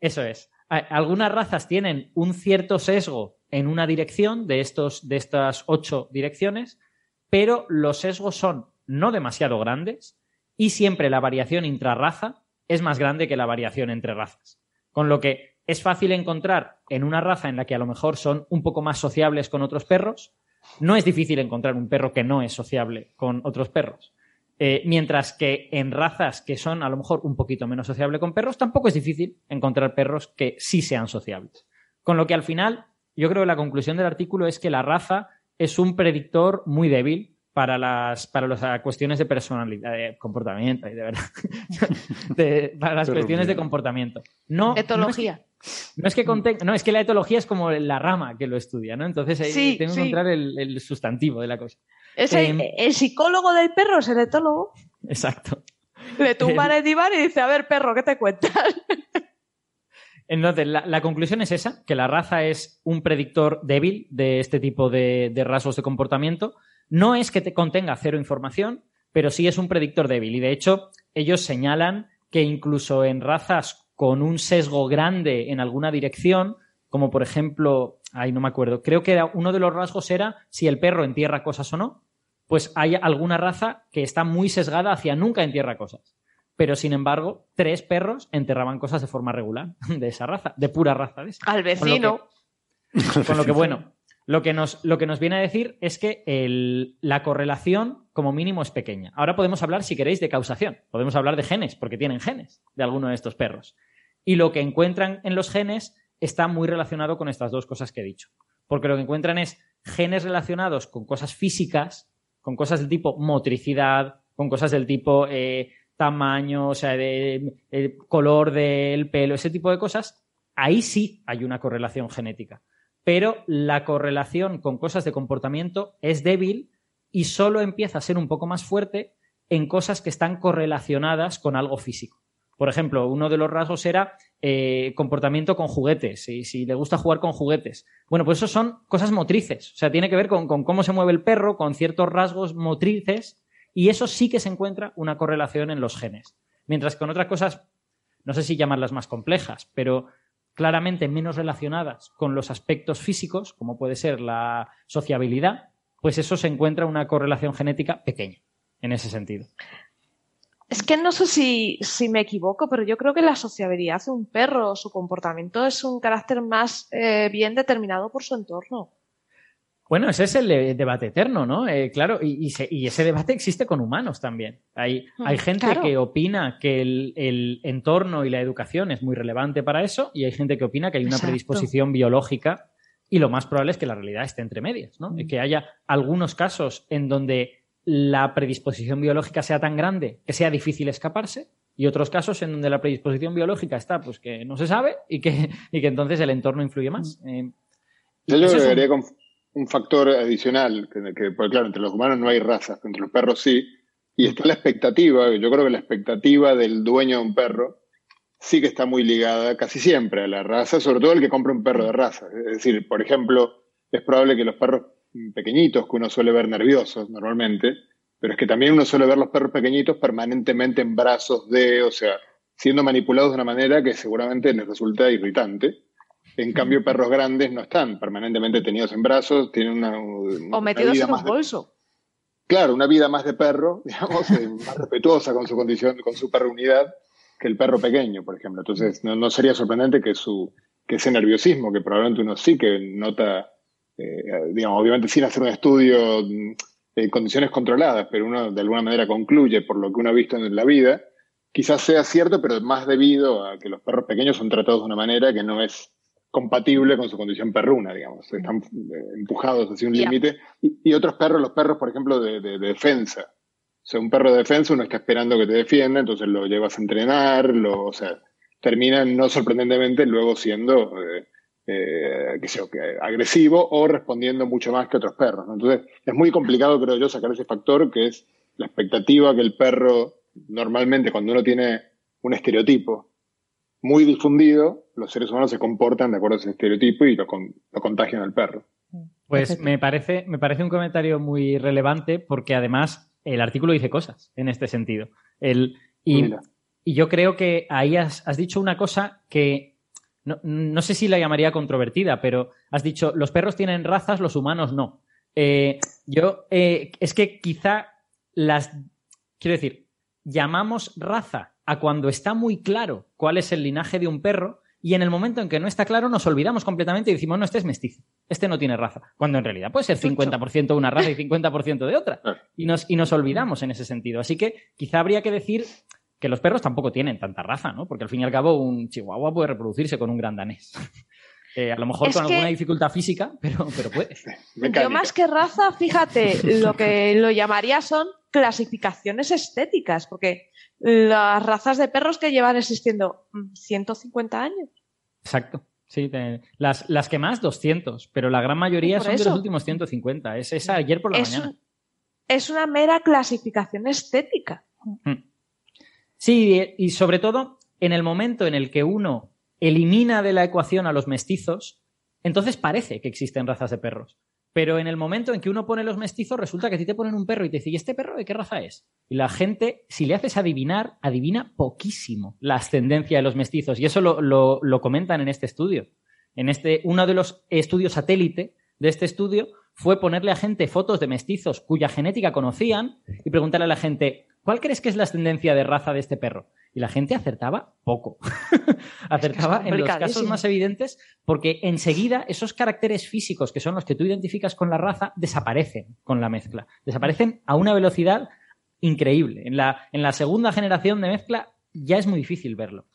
eso es. Algunas razas tienen un cierto sesgo en una dirección de, estos, de estas ocho direcciones, pero los sesgos son no demasiado grandes y siempre la variación intrarraza es más grande que la variación entre razas. Con lo que es fácil encontrar en una raza en la que a lo mejor son un poco más sociables con otros perros, no es difícil encontrar un perro que no es sociable con otros perros. Eh, mientras que en razas que son a lo mejor un poquito menos sociables con perros, tampoco es difícil encontrar perros que sí sean sociables. Con lo que al final yo creo que la conclusión del artículo es que la raza es un predictor muy débil para las, para las cuestiones de personalidad, de comportamiento, y de verdad. (laughs) para las cuestiones de comportamiento. No, Etología. No es que, no, es que la etología es como la rama que lo estudia, ¿no? Entonces ahí tengo que encontrar el, sustantivo de la cosa. Em, el, psicólogo del perro es el etólogo. Exacto. Le tumba el diván y dice, a ver, perro, ¿qué te cuentas? (laughs) Entonces, la, conclusión es esa, que la raza es un predictor débil de este tipo de, rasgos de comportamiento no es que te contenga cero información, pero sí es un predictor débil. Y de hecho, ellos señalan que incluso en razas con un sesgo grande en alguna dirección, como por ejemplo, ay, no me acuerdo, creo que uno de los rasgos era si el perro entierra cosas o no, pues hay alguna raza que está muy sesgada hacia nunca entierra cosas. Pero sin embargo, tres perros enterraban cosas de forma regular (laughs) de esa raza, de pura raza. De Al vecino. con lo que bueno, lo que nos, lo que nos viene a decir es que la correlación, como mínimo, es pequeña. Ahora podemos hablar, si queréis, de causación. Podemos hablar de genes, porque tienen genes de alguno de estos perros. Y lo que encuentran en los genes está muy relacionado con estas dos cosas que he dicho. Porque lo que encuentran es genes relacionados con cosas físicas, con cosas del tipo motricidad, con cosas del tipo eh, tamaño, o sea, de, color del pelo, ese tipo de cosas. Ahí sí hay una correlación genética pero la correlación con cosas de comportamiento es débil y solo empieza a ser un poco más fuerte en cosas que están correlacionadas con algo físico. Por ejemplo, uno de los rasgos era eh, comportamiento con juguetes, y si le gusta jugar con juguetes. Bueno, pues eso son cosas motrices, o sea, tiene que ver con, con cómo se mueve el perro, con ciertos rasgos motrices, y eso sí que se encuentra una correlación en los genes. Mientras que con otras cosas, no sé si llamarlas más complejas, pero claramente menos relacionadas con los aspectos físicos, como puede ser la sociabilidad, pues eso se encuentra una correlación genética pequeña en ese sentido. Es que no sé si, me equivoco, pero yo creo que la sociabilidad de un perro, su comportamiento es un carácter más eh, bien determinado por su entorno. Bueno, ese es el debate eterno, ¿no? Eh, claro, y, ese debate existe con humanos también. Hay, hay mm, gente que opina que el, entorno y la educación es muy relevante para eso, y hay gente que opina que hay una predisposición biológica, y lo más probable es que la realidad esté entre medias, ¿no? Mm. Que haya algunos casos en donde la predisposición biológica sea tan grande que sea difícil escaparse, y otros casos en donde la predisposición biológica está, pues que no se sabe, y que, y que entonces el entorno influye más. Mm. Eh, Yo lo un factor adicional, que, porque claro, entre los humanos no hay razas, entre los perros sí, y está la expectativa, yo creo que la expectativa del dueño de un perro sí que está muy ligada casi siempre a la raza, sobre todo el que compra un perro de raza. Es decir, por ejemplo, es probable que los perros pequeñitos, que uno suele ver nerviosos normalmente, pero es que también uno suele ver los perros pequeñitos permanentemente en brazos de, o sea, siendo manipulados de una manera que seguramente les resulta irritante. En cambio, perros grandes no están permanentemente tenidos en brazos, tienen una. o metidos en un bolso. claro, una vida más de perro, (laughs) digamos, eh, más respetuosa con su condición, con su perrunidad, que el perro pequeño, por ejemplo. Entonces, no, sería sorprendente que, su, que ese nerviosismo, que probablemente uno sí que nota, eh, digamos, obviamente sin hacer un estudio mm, en condiciones controladas, pero uno de alguna manera concluye por lo que uno ha visto en la vida, quizás sea cierto, pero más debido a que los perros pequeños son tratados de una manera que no es compatible con su condición perruna, digamos. Están eh, empujados hacia un límite. Y, otros perros, los perros, por ejemplo, de, defensa. O sea, un perro de defensa uno está esperando que te defienda, entonces lo llevas a entrenar, lo, o sea, terminan no sorprendentemente luego siendo, eh, eh, agresivo o respondiendo mucho más que otros perros. Entonces, es muy complicado, creo yo, sacar ese factor que es la expectativa que el perro, normalmente cuando uno tiene un estereotipo, muy difundido, los seres humanos se comportan de acuerdo a ese estereotipo y lo, contagian al perro. Pues me parece, me parece un comentario muy relevante porque además el artículo dice cosas en este sentido. El, y, yo creo que ahí has, dicho una cosa que no, sé si la llamaría controvertida, pero has dicho los perros tienen razas, los humanos no. Eh, yo eh, es que quizá las quiero decir, llamamos raza a cuando está muy claro cuál es el linaje de un perro y en el momento en que no está claro nos olvidamos completamente y decimos, no, este es mestizo, este no tiene raza, cuando en realidad puede ser 50% una raza y 50% de otra. Y nos, y nos olvidamos en ese sentido. Así que quizá habría que decir que los perros tampoco tienen tanta raza, ¿no? Porque al fin y al cabo un chihuahua puede reproducirse con un gran danés. (laughs) a lo mejor con alguna dificultad física, pero, pero puede. Yo más que raza, fíjate, lo que lo llamaría son clasificaciones estéticas, porque las razas de perros que llevan existiendo 150 años. Exacto. Sí, las, las que más, 200, pero la gran mayoría son de los últimos 150. Es esa ayer por la mañana. es una mera clasificación estética. Mm. Sí, y sobre todo en el momento en el que uno elimina de la ecuación a los mestizos, entonces parece que existen razas de perros. Pero en el momento en que uno pone los mestizos, resulta que a ti te ponen un perro y te dicen, ¿y este perro de qué raza es? Y la gente, si le haces adivinar, adivina poquísimo la ascendencia de los mestizos. Y eso lo, lo comentan en este estudio. En este, uno de los estudios satélite de este estudio fue ponerle a gente fotos de mestizos cuya genética conocían y preguntarle a la gente, ¿cuál crees que es la ascendencia de raza de este perro? Y la gente acertaba poco. (laughs) acertaba en los casos más evidentes porque enseguida esos caracteres físicos que son los que tú identificas con la raza desaparecen con la mezcla. Desaparecen a una velocidad increíble. En la, en la segunda generación de mezcla ya es muy difícil verlo.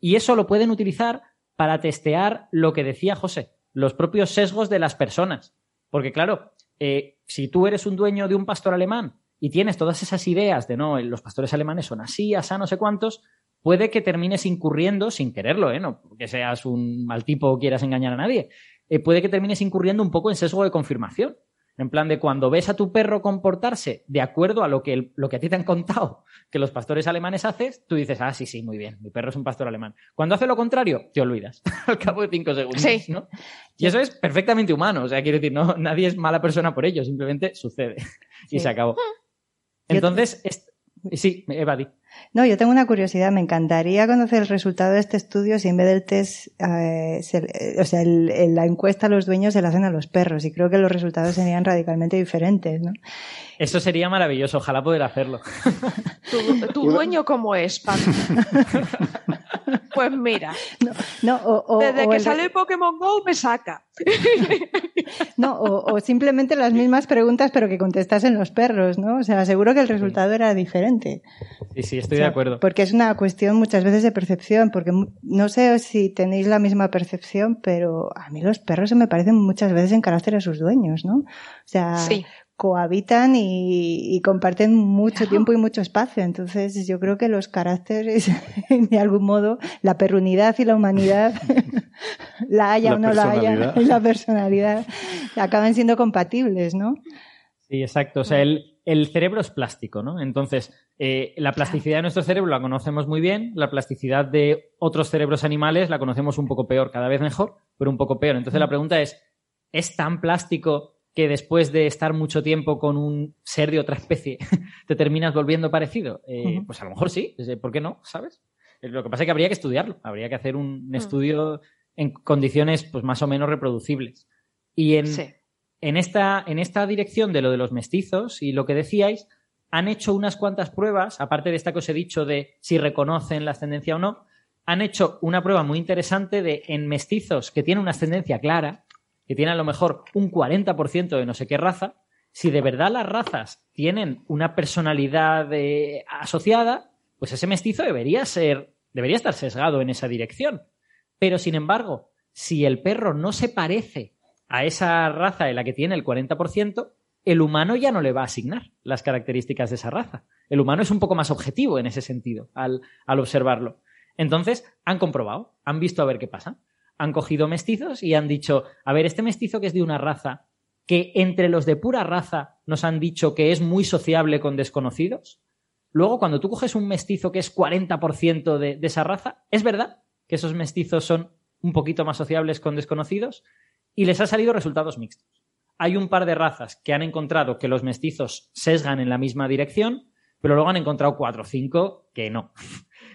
Y eso lo pueden utilizar para testear lo que decía José, los propios sesgos de las personas. Porque claro, eh, si tú eres un dueño de un pastor alemán y tienes todas esas ideas de no, los pastores alemanes son así, asá, no sé cuántos, puede que termines incurriendo, sin quererlo, ¿eh? no que seas un mal tipo o quieras engañar a nadie, eh, puede que termines incurriendo un poco en sesgo de confirmación. En plan de cuando ves a tu perro comportarse de acuerdo a lo que, lo que a ti te han contado que los pastores alemanes haces, tú dices, ah, sí, sí, muy bien, mi perro es un pastor alemán. Cuando hace lo contrario, te olvidas (laughs) al cabo de cinco segundos. ¿no? Y eso es perfectamente humano. O sea, quiero decir, no, nadie es mala persona por ello, simplemente sucede y se acabó. Entonces, sí, Eva, No, yo tengo una curiosidad. Me encantaría conocer el resultado de este estudio si en vez del test, eh, o sea, la encuesta a los dueños se la hacen a los perros y creo que los resultados serían radicalmente diferentes, ¿no? Eso sería maravilloso. Ojalá poder hacerlo. ¿Tu, dueño cómo es, Paco? (laughs) Pues mira, no, desde que sale Pokémon Go me saca. (laughs) No, o, simplemente las mismas preguntas pero que contestasen los perros, ¿no? O sea, seguro que el resultado era diferente. Sí, sí, estoy de acuerdo. Porque es una cuestión muchas veces de percepción, porque no sé si tenéis la misma percepción, pero a mí los perros se me parecen muchas veces en carácter a sus dueños, ¿no? O sea, sí cohabitan y, comparten mucho tiempo y mucho espacio. Entonces, yo creo que los caracteres, (laughs) de algún modo, la perrunidad y la humanidad, (laughs) la haya o no la haya, (laughs) la personalidad, acaban siendo compatibles, ¿no? Sí, exacto. O sea, el, cerebro es plástico, ¿no? Entonces, eh, la plasticidad de nuestro cerebro la conocemos muy bien, la plasticidad de otros cerebros animales la conocemos un poco peor, cada vez mejor, pero un poco peor. Entonces, la mm. pregunta es, ¿es tan plástico que después de estar mucho tiempo con un ser de otra especie (laughs) te terminas volviendo parecido? Eh, pues a lo mejor sí, ¿por qué no? ¿Sabes? Eh, lo que pasa es que habría que estudiarlo, habría que hacer un, mm. estudio en condiciones pues más o menos reproducibles. Y en, en, esta, en esta dirección de lo de los mestizos y lo que decíais, han hecho unas cuantas pruebas, aparte de esta que os he dicho de si reconocen la ascendencia o no, han hecho una prueba muy interesante de en mestizos que tienen una ascendencia clara, que tiene a lo mejor un 40% de no sé qué raza, si de verdad las razas tienen una personalidad eh, asociada, pues ese mestizo debería ser, debería estar sesgado en esa dirección. Pero sin embargo, si el perro no se parece a esa raza en la que tiene el 40%, el humano ya no le va a asignar las características de esa raza. El humano es un poco más objetivo en ese sentido al observarlo. Entonces, han comprobado, han visto a ver qué pasa han cogido mestizos y han dicho, a ver, este mestizo que es de una raza, que entre los de pura raza nos han dicho que es muy sociable con desconocidos, luego cuando tú coges un mestizo que es 40% de, esa raza, es verdad que esos mestizos son un poquito más sociables con desconocidos y les ha salido resultados mixtos. Hay un par de razas que han encontrado que los mestizos sesgan en la misma dirección, pero luego han encontrado cuatro o cinco que no.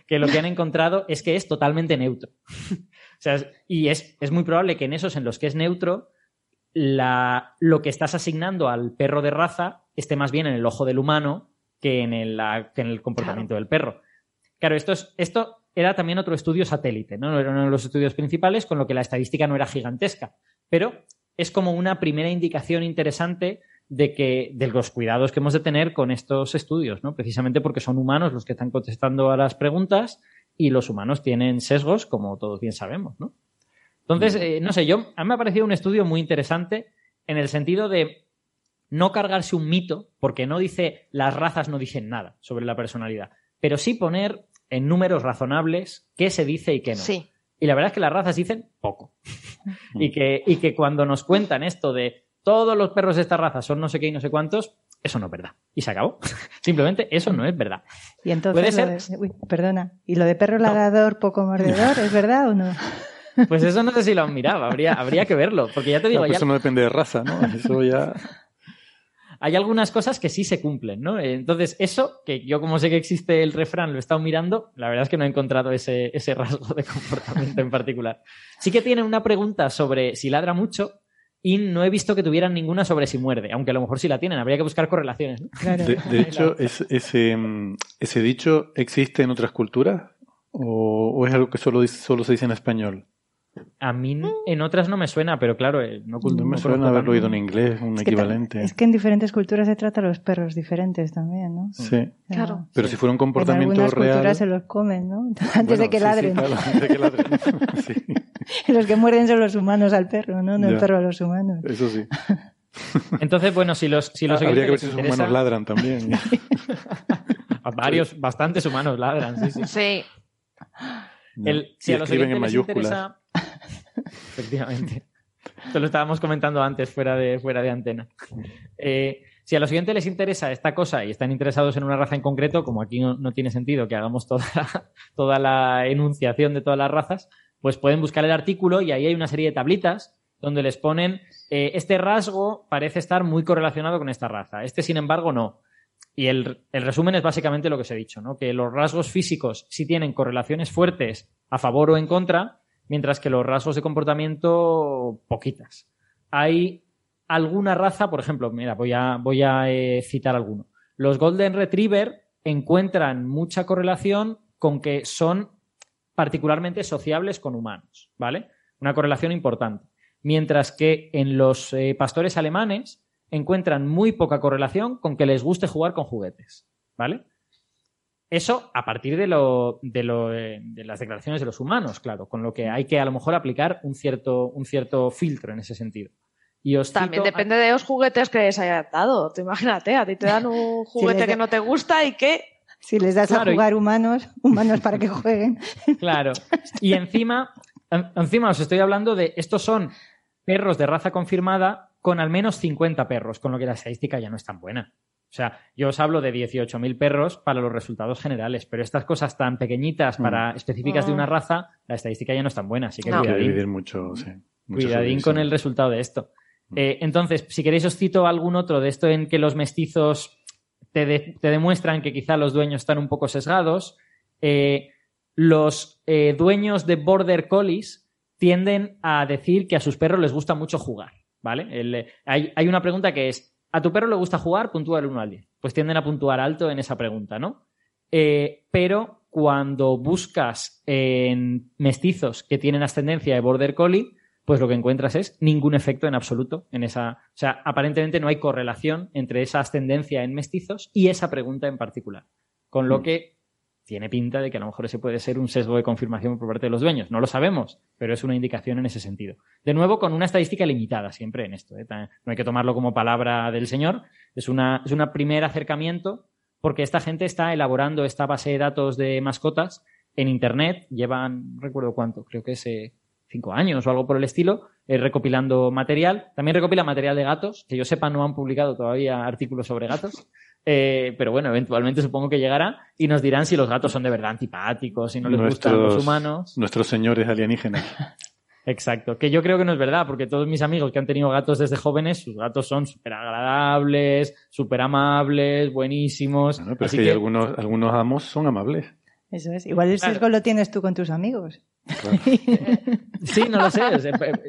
Que lo que han encontrado es que es totalmente neutro (laughs) y es, muy probable que en esos en los que es neutro, lo que estás asignando al perro de raza esté más bien en el ojo del humano que en el, en el comportamiento del perro. Claro, esto, es, esto era también otro estudio satélite, ¿no? No era uno de los estudios principales, con lo que la estadística no era gigantesca. Pero es como una primera indicación interesante de que de los cuidados que hemos de tener con estos estudios, ¿no? Precisamente porque son humanos los que están contestando a las preguntas y los humanos tienen sesgos, como todos bien sabemos, ¿no? Entonces, eh, no sé, yo, a mí me ha parecido un estudio muy interesante en el sentido de no cargarse un mito, porque no dice, las razas no dicen nada sobre la personalidad, pero sí poner en números razonables qué se dice y qué no. Sí. Y la verdad es que las razas dicen poco. (laughs) y, que, y que cuando nos cuentan esto de todos los perros de esta raza son no sé qué y no sé cuántos, eso no es verdad. Y se acabó. (laughs) Simplemente eso no es verdad. Y entonces, Puede ser- de- uy, perdona, ¿y lo de perro ladrador poco mordedor es verdad o no? (laughs) Pues eso no sé si lo han mirado, habría, habría que verlo. Porque ya te digo, No, pues ya eso no depende de raza, ¿no? Eso ya. (laughs) hay algunas cosas que sí se cumplen, ¿no? Entonces, eso, que yo como sé que existe el refrán, lo he estado mirando, la verdad es que no he encontrado ese, ese rasgo de comportamiento en particular. Sí que tiene una pregunta sobre si ladra mucho y no he visto que tuvieran ninguna sobre si muerde, aunque a lo mejor sí la tienen, habría que buscar correlaciones. ¿no? De, de (laughs) hecho, es- ese, ese dicho existe en otras culturas o, o es algo que solo, dice- solo se dice en español. A mí en otras no me suena, pero claro, eh, no, No me suena haberlo oído en inglés, un Es que, ta- equivalente. es que en diferentes culturas se trata a los perros diferentes también, ¿no? Sí. Claro. Pero si fuera un En comportamiento algunas real. culturas se los comen, ¿no? (laughs) Antes Bueno, de que sí, sí, ladren. claro, antes de que ladren. (laughs) Sí, (laughs) los que muerden son los humanos al perro, ¿no? No el perro a los humanos. eso sí. (laughs) Entonces, bueno, si los, si los Ah, Habría que ver si interesa- humanos ladran también. (laughs) Varios, bastantes humanos ladran, sí, sí. Sí. El- si y a los escriben en mayúsculas. interesa- Efectivamente. Esto lo estábamos comentando antes, fuera de, fuera de antena. Eh, si a los oyentes les interesa esta cosa y están interesados en una raza en concreto, como aquí no, no tiene sentido que hagamos toda la, toda la enunciación de todas las razas, pues pueden buscar el artículo y ahí hay una serie de tablitas donde les ponen eh, este rasgo parece estar muy correlacionado con esta raza, este sin embargo no. Y el, el resumen es básicamente lo que os he dicho, ¿no? que los rasgos físicos sí tienen correlaciones fuertes a favor o en contra, mientras que los rasgos de comportamiento poquitas. Hay alguna raza, por ejemplo, mira, voy a, voy a eh, citar alguno. Los Golden Retriever encuentran mucha correlación con que son particularmente sociables con humanos, ¿vale? Una correlación importante. Mientras que en los eh, pastores alemanes encuentran muy poca correlación con que les guste jugar con juguetes, ¿vale? Eso a partir de, lo, de, lo, eh, de las declaraciones de los humanos, claro, con lo que hay que a lo mejor aplicar un cierto, un cierto filtro en ese sentido. Y os También cito- depende de los juguetes que les hayan dado. Tú imagínate, a ti te dan un (laughs) juguete que no te gusta y que Si les das Claro, a y- jugar humanos, (laughs) humanos para que jueguen. (laughs) Claro. Y encima, en- encima os estoy hablando de estos son perros de raza confirmada con al menos 50 perros, con lo que la estadística ya no es tan buena. O sea, yo os hablo de 18.000 perros para los resultados generales, pero estas cosas tan pequeñitas para específicas de una raza, la estadística ya no es tan buena, así que No. Hay que cuidadín. dividir mucho, sí. Cuidadín con el resultado de esto. Eh, entonces, si queréis os cito algún otro de esto en que los mestizos te, de- te demuestran que quizá los dueños están un poco sesgados. Eh, los eh, dueños de Border Collies tienden a decir que a sus perros les gusta mucho jugar, ¿vale? Eh, hay, una pregunta que es, ¿a tu perro le gusta jugar? Puntúa del 1 al 10. Pues tienden a puntuar alto en esa pregunta, ¿no? Pero cuando buscas en mestizos que tienen ascendencia de Border Collie, pues lo que encuentras es ningún efecto en absoluto en esa. O sea, aparentemente no hay correlación entre esa ascendencia en mestizos y esa pregunta en particular. Con lo Mm. que tiene pinta de que a lo mejor ese puede ser un sesgo de confirmación por parte de los dueños. No lo sabemos, pero es una indicación en ese sentido. De nuevo, con una estadística limitada siempre en esto. ¿eh? No hay que tomarlo como palabra del señor. Es una, es un primer acercamiento porque esta gente está elaborando esta base de datos de mascotas en Internet. Llevan, no recuerdo cuánto, creo que es eh, cinco años o algo por el estilo, eh, recopilando material. También recopila material de gatos, que yo sepa no han publicado todavía artículos sobre gatos. Eh, pero bueno, eventualmente supongo que llegará y nos dirán si los gatos son de verdad antipáticos, si no les gustan los humanos. Nuestros señores alienígenas. (laughs) Exacto, que yo creo que no es verdad, porque todos mis amigos que han tenido gatos desde jóvenes, sus gatos son súper agradables, súper amables, buenísimos. Bueno, pero es Así que, hay que- algunos, algunos amos son amables. Eso es. Igual el Claro. sesgo lo tienes tú con tus amigos. (laughs) Sí, no lo sé.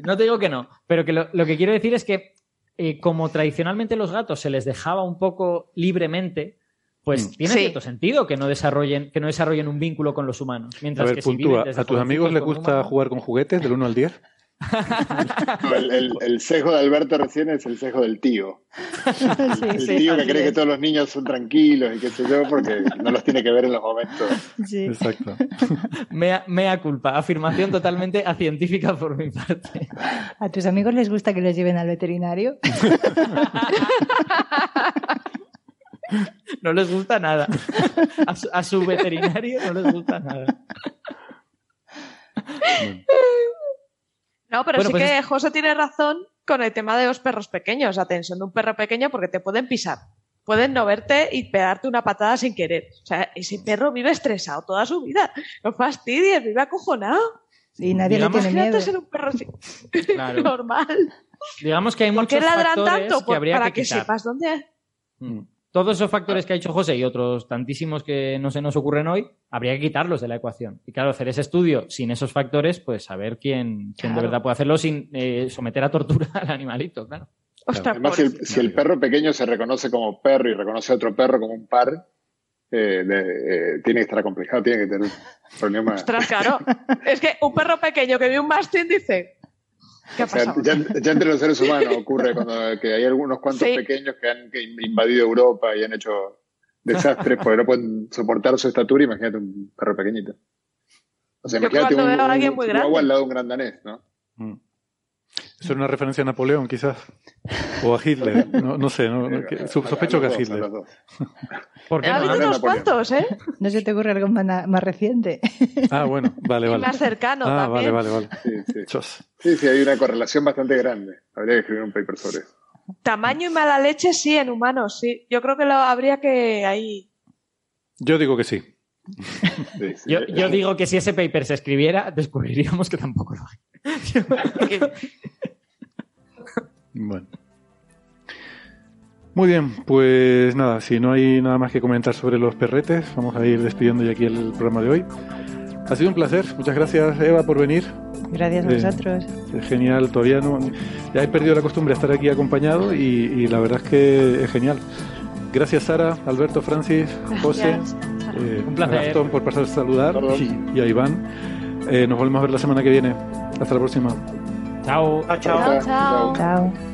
No te digo que no. Pero que lo, lo que quiero decir es que, eh, como tradicionalmente los gatos se les dejaba un poco libremente, pues Mm. tiene Sí. cierto sentido que no desarrollen, que no desarrollen un vínculo con los humanos. A Mientras ver, que si puntúa. viven desde ¿A tus amigos les gusta jugar con juguetes del 1 al 10? (laughs) el, sesgo de Alberto recién es el sesgo del tío. (laughs) el tío que cree que todos los niños son tranquilos y qué sé yo, porque no los tiene que ver en los momentos. Exacto. (laughs) mea, mea culpa, afirmación totalmente científica por mi parte. ¿A tus amigos les gusta que los lleven al veterinario? no les gusta nada. A su, veterinario no les gusta nada. No, pero sí pues que José tiene razón con el tema de los perros pequeños. Atención de un perro pequeño porque te pueden pisar. Pueden no verte y pegarte una patada sin querer. O sea, ese perro vive estresado toda su vida. No fastidies, vive acojonado. Y nadie le tiene miedo. ser un perro (laughs) normal. Digamos que hay muchos factores tanto? que habría para que, que sepas dónde. Mm todos esos factores que ha dicho José y otros tantísimos que no se nos ocurren hoy, habría que quitarlos de la ecuación. Y claro, hacer ese estudio sin esos factores, pues saber quién, de verdad puede hacerlo sin eh, someter a tortura (laughs) al animalito, claro. Además, si el, perro pequeño se reconoce como perro y reconoce a otro perro como un par, eh, eh, tiene que estar acomplejado, tiene que tener problemas. Ostras, claro. es que un perro pequeño que ve un mastín dice, ya, entre los seres humanos ocurre cuando que hay algunos cuantos pequeños que han invadido Europa y han hecho desastres porque no pueden soportar su estatura. Imagínate un perro pequeñito. O sea, imagínate un, un, agua al lado de un gran danés, ¿no? Mm. Eso es una referencia a Napoleón, quizás. O a Hitler. No, no sé, no, sospecho que a Hitler. ¿Por Ha habido unos cuantos, ¿eh? No se te ocurre algo más, reciente. Ah, bueno, vale, (laughs) vale. más cercano ah, también. vale, vale, vale. Sí sí. sí, hay una correlación bastante grande. Habría que escribir un paper sobre eso. Tamaño y mala leche, sí, en humanos, sí. Yo creo que lo habría que ahí. Yo digo que sí. yo, yo, digo que si ese paper se escribiera, descubriríamos que tampoco lo hay. (laughs) bueno. Muy bien, pues nada, si no hay nada más que comentar sobre los perretes, vamos a ir despidiendo ya aquí el programa de hoy. Ha sido un placer, muchas gracias Eva por venir. Gracias a eh, vosotros. genial, todavía no, ya he perdido la costumbre de estar aquí acompañado y, la verdad es que es genial. Gracias Sara, Alberto, Francis, José, eh, un placer. a Gastón por pasar a saludar y, a Iván. Eh, nos volvemos a ver la semana que viene. Hasta la próxima. chao. chao. chao. chao.